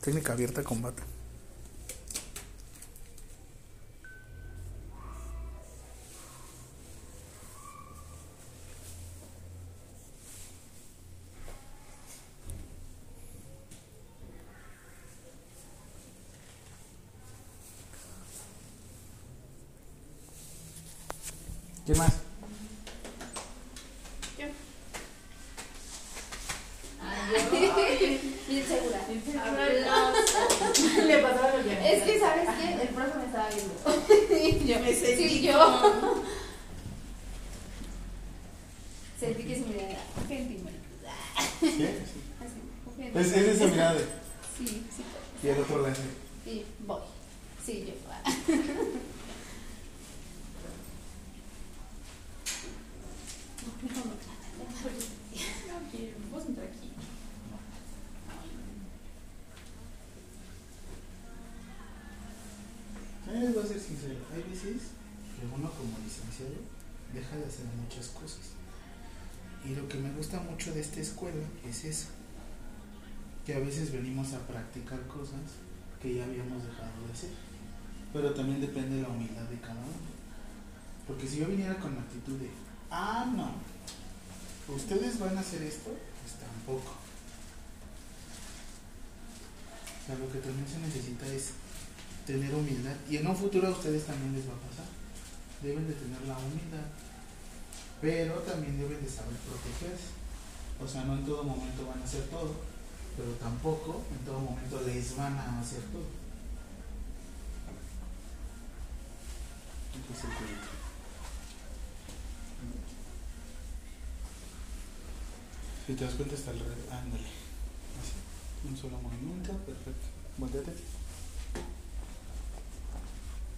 S1: Técnica abierta con bata. ¿Quién más?
S7: tengo. yo
S4: Me sentí
S7: sí, yo.
S4: como-
S7: Sentí que se me da gente
S1: ¿Sí? Sí.
S7: Así, confía en
S1: Es,
S7: mí.
S1: es esa mirada de.
S7: Sí, sí.
S1: Y el otro lente.
S7: Sí, voy. Sí, yo.
S2: No quiero, vos entrar aquí.
S1: Yo les voy a ser sincero, hay veces que uno como licenciado de hacer muchas cosas. Y lo que me gusta mucho de esta escuela es eso, que a veces venimos a practicar cosas que ya habíamos dejado de hacer. Pero también depende de la humildad de cada uno. Porque si yo viniera con la actitud de, ah, no, ustedes van a hacer esto, pues tampoco. Lo que también se necesita es tener humildad. Y en un futuro a ustedes también les va a pasar. Deben de tener la humildad. Pero también deben de saber protegerse. O sea, no en todo momento van a hacer todo. Pero tampoco en todo momento les van a hacer todo. El. Si te das cuenta está al revés. Ándale. Así. Un solo movimiento. Perfecto. Volteate.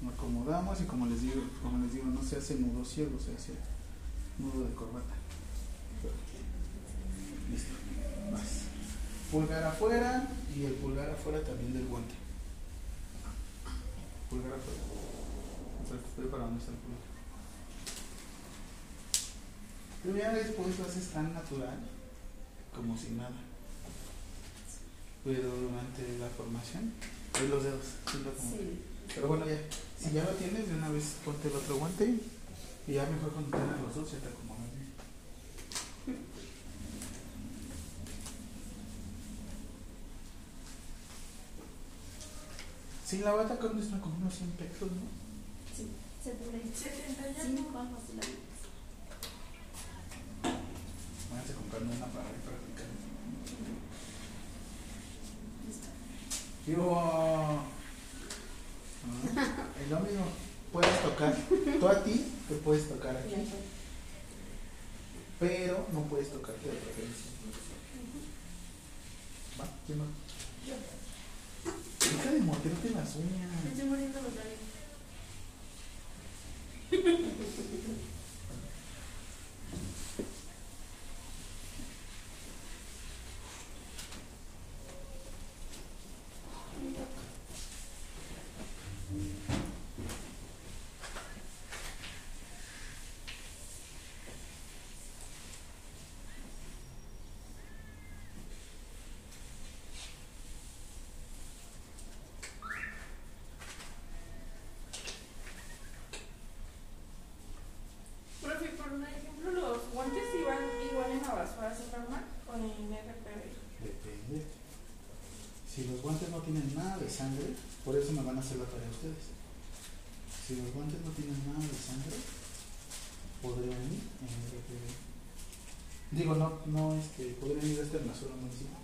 S1: Lo acomodamos y como les digo, como les digo, no se hace nudo ciego, se hace nudo de corbata. Listo. Vas. Pulgar afuera y el pulgar afuera también del guante. Pulgar afuera. Pre- Para dónde está el pulgar. Pero ya después lo haces tan natural como si nada. Pero durante la formación, ahí los dedos. acomodo.
S7: Sí.
S1: Pero bueno, ya, si ya lo tienes, de una vez ponte el otro guante y ya mejor cuando tengas los dos ya te acomodas bien. Sí, la bata con está como unos 100 pesos, ¿no?
S7: Sí, 75
S4: 71.
S7: algo así la vi.
S1: Váyanse comprando una para ir practicando. Yo, ah, es lo mismo, puedes tocar, tú a ti te puedes tocar aquí, pero no puedes tocarte de preferencia. ¿Va? ¿Quién más? Deja de morderte las
S4: Me
S1: uñas.
S4: estoy muriendo los labios. Profe, por un ejemplo, los guantes iban igual en la basura, ¿es normal? O en RPB.
S1: Depende. Si los guantes no tienen nada de sangre, por eso me van a hacer la tarea ustedes. Si los guantes no tienen nada de sangre, podrían ir en el. Digo, no, no es que podrían ir en la zona municipal.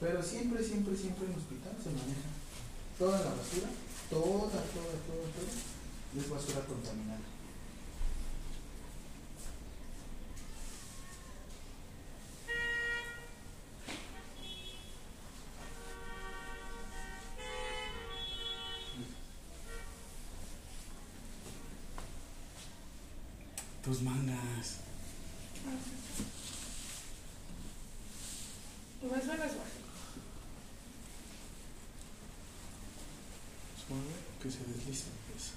S1: Pero siempre, siempre, siempre en hospital se maneja toda la basura, toda, toda, toda, toda, es basura contaminada. Tus mangas.
S4: ¿Me suena suave?
S1: Suave, deslice. Pues.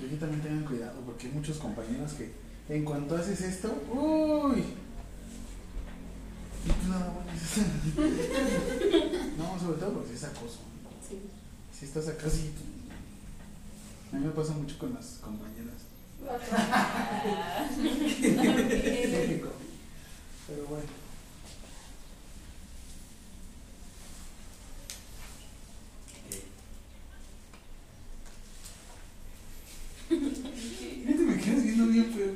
S1: Y aquí también tengan cuidado porque hay muchos compañeros que en cuanto haces esto, uy. No, no, sobre todo porque es acoso.
S7: Sí.
S1: Si estás acá, sí. A mí me pasa mucho con las compañeras. Pero bueno. Fíjate, me quedas viendo bien feo.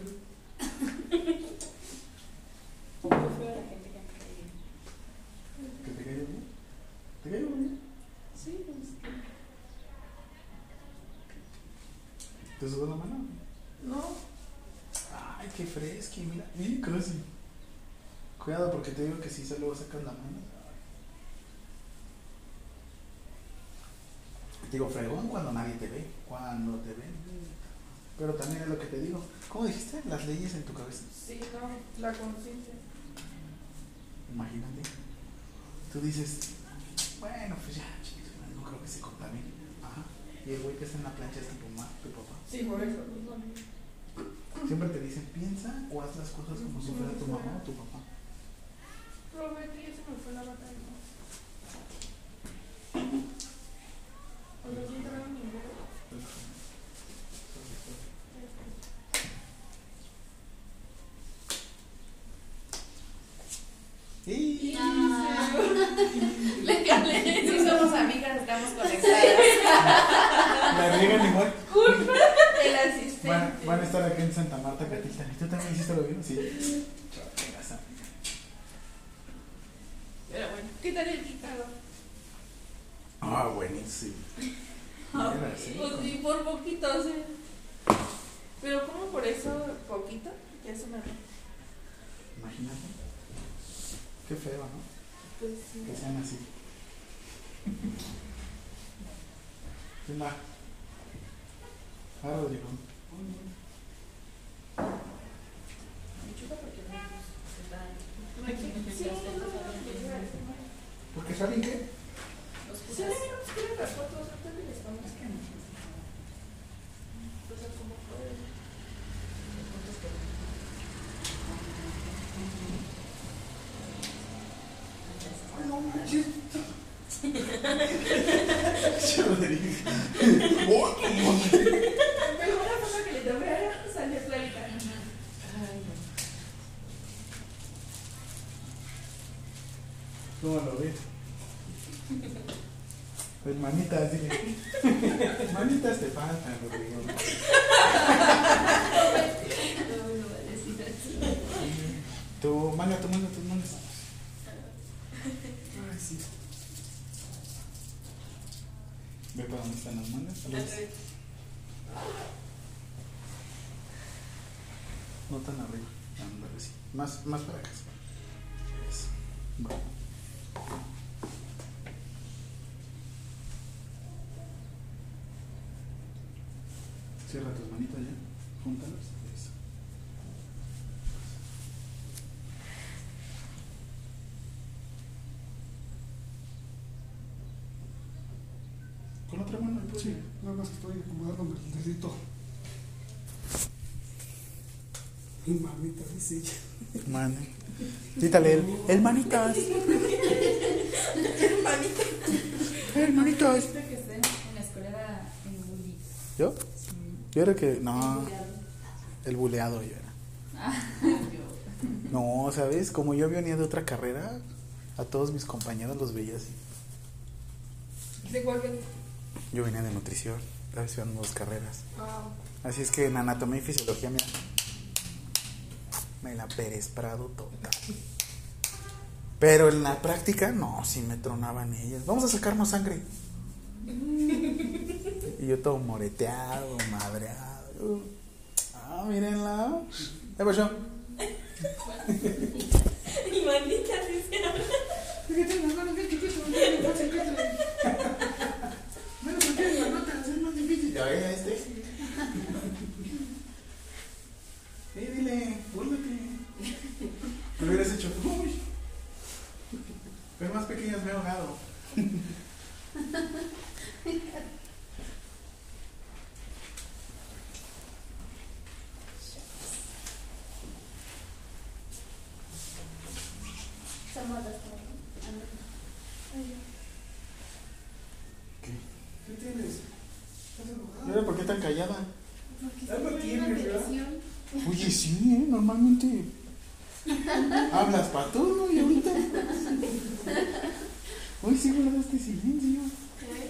S1: ¿Que te cayó bien? ¿Te cayó bien? ¿Te sudó la mano?
S2: No.
S1: Ay, qué fresco, mira. Mira, crazy. Cuidado porque te digo que si se luego sacas la mano. Te digo, fregón cuando nadie te ve. Cuando te ven. Pero también es lo que te digo. ¿Cómo dijiste? Las leyes en tu cabeza.
S2: Sí, no, la conciencia.
S1: Imagínate. Tú dices, bueno, pues ya, no creo que se contamine. Y el güey que está en la plancha es tu mamá, tu papá.
S2: Sí, por eso. no.
S1: Siempre te dicen, piensa o haz las cosas como si fuera tu mamá o tu papá.
S2: Prometí, se me fue la batalla. O sea, sí entraron ninguno.
S1: ¡Y!
S7: Le calé.
S4: Si somos amigas, estamos conectadas.
S1: La riegan igual.
S4: El asistente.
S1: Van, van a estar aquí Catita. ¿Y tú también hiciste lo mismo? Sí.
S4: Pero bueno, ¿qué tal el picado?
S1: Ah, buenísimo. Sí,
S4: Pues sí, por poquito, sí. Pero como por eso poquito, ya eso me
S1: Imagínate. Qué feo, ¿no?
S4: Pues sí.
S1: Que sean así. ¿Quién va? Ah, Rodrigo.
S4: Sí, no, no,
S1: ¿Por qué saben qué?
S4: Sí, nos quieren las fotos, ahorita les vamos que no. Entonces, ¿cómo fue?
S1: No manches. Rodrigo. Oh, no mames.
S4: Pero una foto que le tomé salió clarita.
S1: ¿Cómo lo ves? Pues manitas, dile. Manitas te faltan, Rodrigo. Tu manga, tu manga, tus mangas. Ay, sí. Ve para dónde están las mangas. Luis. No tan arriba. Ándale, sí. Más, más para acá. Eso. Bueno. Cierra tus manitas ya. Júntalas. Eso. Pues
S6: Sí, nada más que estoy acomodándome el dedito. Mi mamita dice ella.
S1: Mane. Quítale el, el manitas. El manitas.
S7: Espero que estén en la escuela en bullying.
S1: ¿Yo? Yo era que. No. El buleado yo era. No, ¿sabes? Como yo venía de otra carrera, a todos mis compañeros los veía así.
S2: ¿De cuál venía?
S1: Yo venía de nutrición, estaba estudiando dos carreras.
S2: Ah,
S1: Así es que en anatomía y fisiología, mira. Me la Pérez Prado total. Pero en la práctica, no, sí me tronaban ellas. Vamos a sacarnos sangre. Y yo todo moreteado, madreado. Ah, mírenla. ¿Qué pasó?
S4: Y mandita dice.
S1: Ve este. Eh, dile, búrlate. Me hubieras hecho, uy. Pero más pequeñas me he ahogado.
S6: ¿Qué tienes? ¿Estás enojada?
S1: Mira, ¿por qué tan callada?
S6: Algo tienes, ¿verdad?
S1: Oye, sí, ¿eh? normalmente hablas para todo y ahorita. Hoy sí guardaste silencio.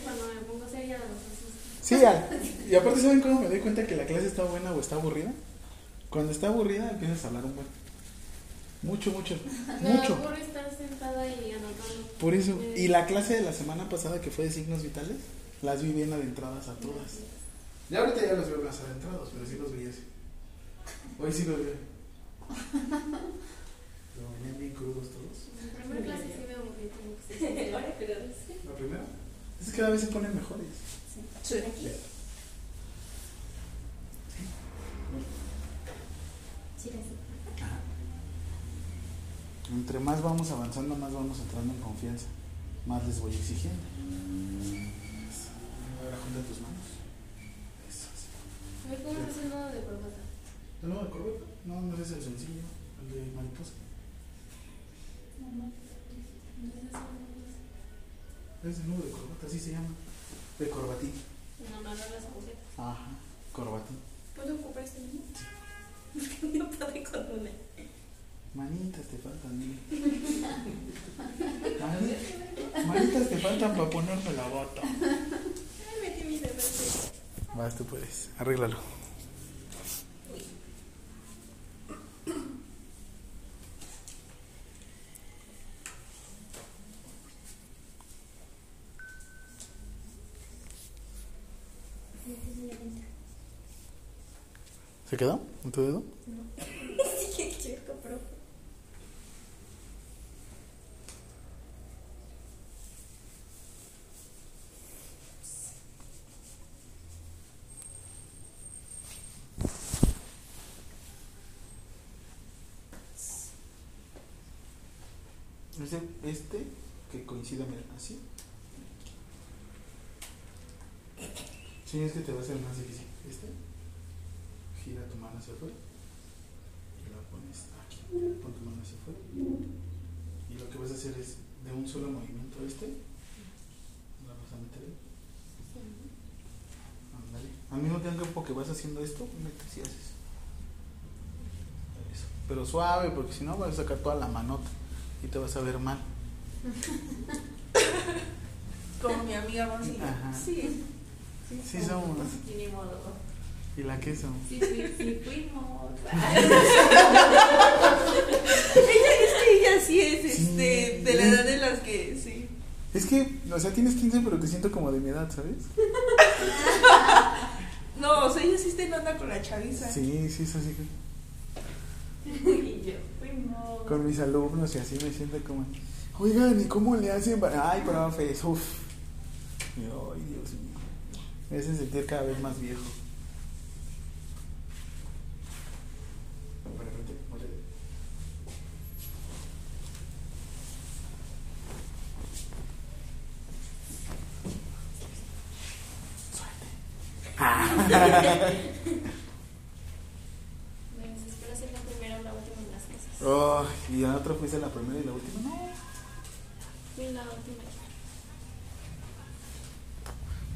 S4: Cuando me pongo seria, los asusto.
S1: Sí, al- y aparte, ¿saben cómo me doy cuenta que la clase está buena o está aburrida? Cuando está aburrida empiezas a hablar un buen. Mucho, mucho, mucho.
S4: No, por estar sentada y anotando.
S1: Por eso. Y la clase de la semana pasada que fue de signos vitales, las vi bien adentradas a todas. Ya ahorita ya los veo más adentrados, pero sí los veía así. Hoy sí los veo. Pero venían bien crudos todos.
S4: En primera clase sí veo que tengo que
S3: sí.
S1: La primera. Es que cada vez se ponen mejores.
S2: Sí.
S3: Sí.
S1: Entre más vamos avanzando, más vamos entrando en confianza. Más les voy exigiendo. Eso. Ahora junta tus manos. Eso. sí.
S4: A ver, ¿cómo es el nodo de corbata?
S1: ¿El nuevo de corbata? No, no es el sencillo. El de mariposa. Es el nudo de corbata, así se llama. De corbatín.
S3: No, no, no las agujetas.
S1: Ajá. Corbatín.
S4: ¿Puedo ocupar este mismo?
S3: No puede con una.
S1: Manitas te faltan, Manitas te faltan para ponerme la bota.
S4: Ay, metí.
S1: Vas, tú puedes. Arréglalo. ¿Se quedó? ¿En tu dedo?
S3: Sí, que chico, pero.
S1: Este, este que coincida, mira, así. Sí, es que te va a ser más difícil. Este, gira tu mano hacia afuera y la pones aquí. Pon tu mano hacia afuera. Y lo que vas a hacer es de un solo movimiento este, la vas a meter ahí. Ándale. Al mismo tiempo que vas haciendo esto, metes y haces. Eso. Pero suave, porque si no vas a sacar toda la manota y te vas a ver mal.
S2: Como mi amiga Rosy.
S1: Ajá.
S2: Sí.
S1: Sí somos.
S3: Ni modo.
S1: ¿Y la queso?
S3: Sí, sí, sí, fuimos.
S2: Ella es que ella sí es
S1: Sí.
S2: este, de la edad de las que sí.
S1: Es que, o sea, tienes 15, pero te siento como de mi edad, ¿sabes?
S2: No, o sea, ella sí está en onda con la chaviza.
S1: Sí, sí, es así.
S3: Y yo, fuimos.
S1: Con mis alumnos y así me siento como, oigan, ¿y cómo le hacen? para-?" Ay, profes, uff. Ay, Dios mío. Me hacen sentir cada vez más viejo. Para frente, voltea.
S3: Me desespero ser la primera o la última en las cosas.
S1: Oh, y la otra fuiste la primera y la última. No.
S3: Fui la última.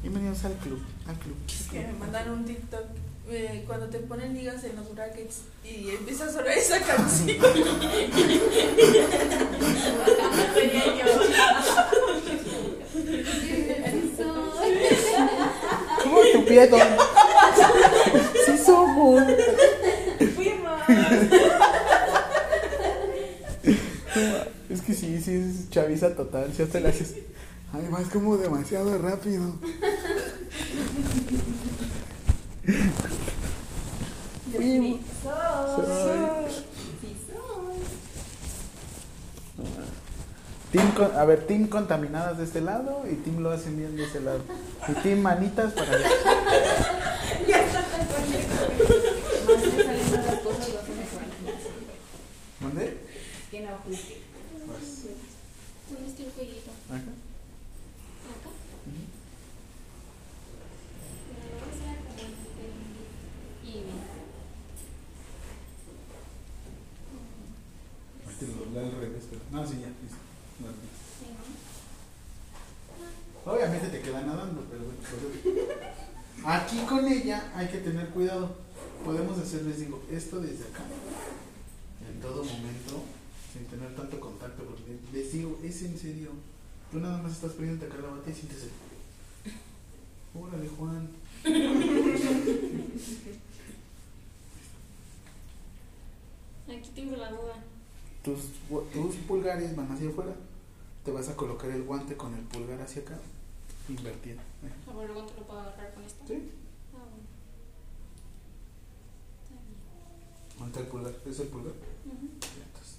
S1: Bienvenidos al club. Al club.
S2: Es que me mandaron un TikTok eh, cuando te ponen ligas en los brackets y empieza a sonar esa canción.
S1: ¿Cómo tu pie? Sí somos.
S2: Fuimos.
S1: Es que sí, sí, es chaviza total. Si hasta le haces. Además, como demasiado rápido. Fuimos. Soy.
S3: Sí, soy.
S1: Team con- a ver, team contaminadas de este lado y team lo hacen bien de este lado. Y team manitas para allá. ¿Dónde?
S7: Tiene.
S1: Pues,
S3: ¿Dónde está el jueguito?
S1: acá.
S3: ¿Acá? Y
S1: lo doblé al revés, pero. No, sí, ya. listo. Bueno,
S3: Sí, ¿no?
S1: Obviamente te queda nadando, pero bueno. pues, Aquí con ella hay que tener cuidado. Podemos hacer, les digo, esto desde acá. En todo momento, sin tener tanto contacto. Porque les digo, es en serio. Tú nada más estás poniéndote acá la bata y sientes el. Órale, Juan.
S3: Aquí tengo la duda.
S1: Tus, tus pulgares van hacia afuera. Te vas a colocar el guante con el pulgar hacia acá invertido.
S3: Ah, bueno, lo puedo ahorrar con esto?
S1: Sí.
S3: Ah, bueno.
S1: Está bien. el pulgar, es el pulgar. Uh -huh. Entonces,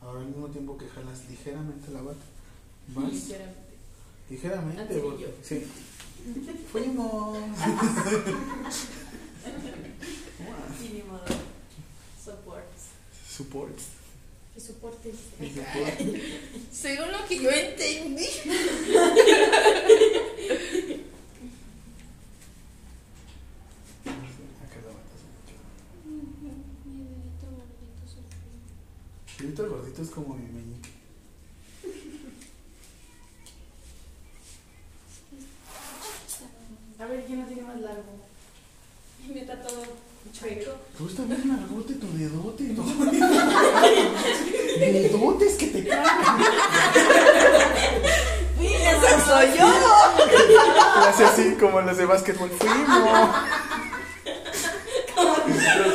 S1: ahora al mismo tiempo que jalas ligeramente la bata, vas.
S2: Ligeramente.
S1: Ligeramente, sí. Fuimos.
S2: y. Supports.
S1: Supports.
S2: Soportes.
S1: Support.
S4: Según lo que yo entendí.
S1: Y ahorita el gordito es como mi meñique.
S2: A ver, ¿quién lo tiene más largo?
S8: Está todo chueco.
S1: Tú estás bien largote tu dedote, ¿no? Dedotes que te cagan.
S4: ¡Esa soy yo!
S1: Le hace así como los de básquetbol. Fuimos. Los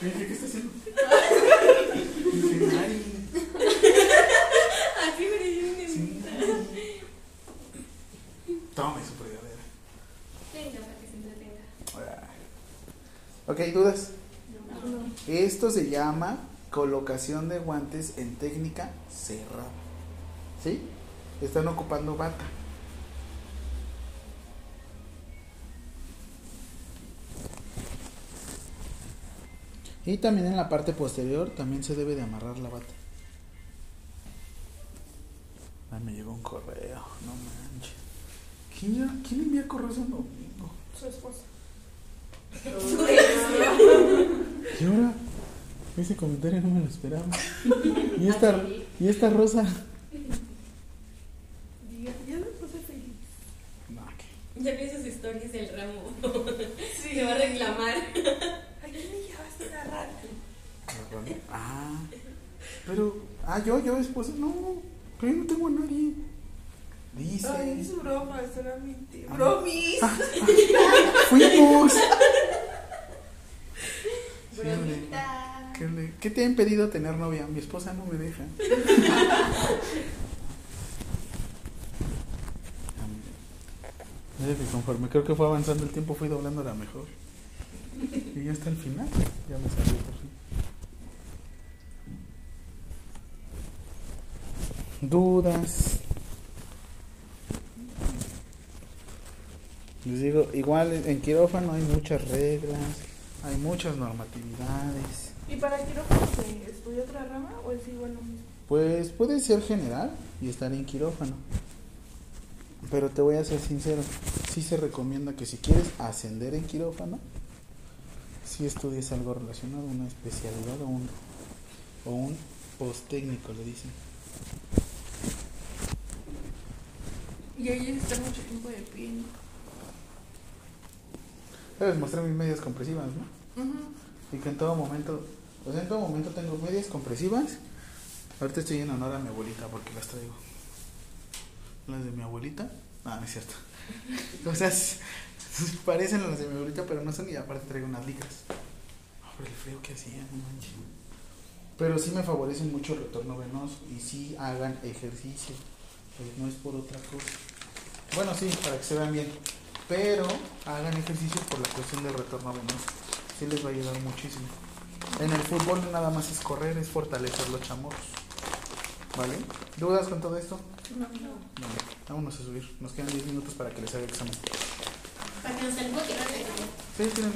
S1: dije, ¿qué está haciendo? Dije, ay,
S8: Así me dicen.
S1: sí. Tome su fregadera.
S8: Venga, para que se entretenga.
S1: Ok, ¿dudas? Esto se llama colocación de guantes en técnica cerrada. ¿Sí? Están ocupando bata. Y también en la parte posterior también se debe de amarrar la bata. Ay, me llegó un correo, no manches. ¿Quién, quién envía correos un domingo?
S4: Su esposa.
S1: ¿Y ahora? Ese comentario no me lo esperaba. ¿Y esta, ¿y esta rosa?
S4: Diga, ya me puse feliz.
S1: No, ¿qué?
S8: Ya vi sus historias del ramo.
S4: Sí.
S8: Se va a reclamar.
S4: ¿A quién me llevaste a narrar?
S1: Ah, pero, ah, yo, yo, esposa, no, pero yo no tengo a nadie. Dice.
S4: Ay, es broma, solamente.
S1: Ah.
S4: ¡Bromis!
S1: Fuimos. Sí, hombre.
S4: Bromita.
S1: ¿Qué, le- qué te ha impedido tener novia? Mi esposa no me deja. Conforme creo que fue avanzando el tiempo fui doblando la mejor. Y ya hasta el final. Ya me salió por fin. Dudas. Les digo, igual en quirófano hay muchas reglas, hay muchas normatividades.
S4: ¿Y para quirófano se estudia otra rama o es igual lo mismo?
S1: Pues puede ser general y estar en quirófano. Pero te voy a ser sincero, sí se recomienda que si quieres ascender en quirófano, si estudies algo relacionado, una especialidad o un, o un post técnico, le dicen.
S4: Y ahí es estar mucho tiempo de pie. ¿No?
S1: Les mostré mis medias compresivas, ¿no? Y que en todo momento, o sea, en todo momento tengo medias compresivas. Ahorita estoy en honor a mi abuelita porque las traigo. Las de mi abuelita. Ah, no es cierto. O sea, parecen las de mi abuelita, pero no son y aparte traigo unas licras. Ah, por el frío que hacía, no manches. Pero sí me favorecen mucho el retorno venoso y sí hagan ejercicio. Pues no es por otra cosa. Bueno, sí, para que se vean bien. Pero hagan ejercicio por la cuestión del retorno venoso. Sí les va a ayudar muchísimo. En el fútbol nada más es correr, es fortalecer los chamorros. ¿Vale? ¿Dudas con todo esto?
S4: No, no.
S1: Vale, vámonos a subir. Nos quedan 10 minutos para que les haga examen.
S8: Para que nos no
S1: Sí, tienen.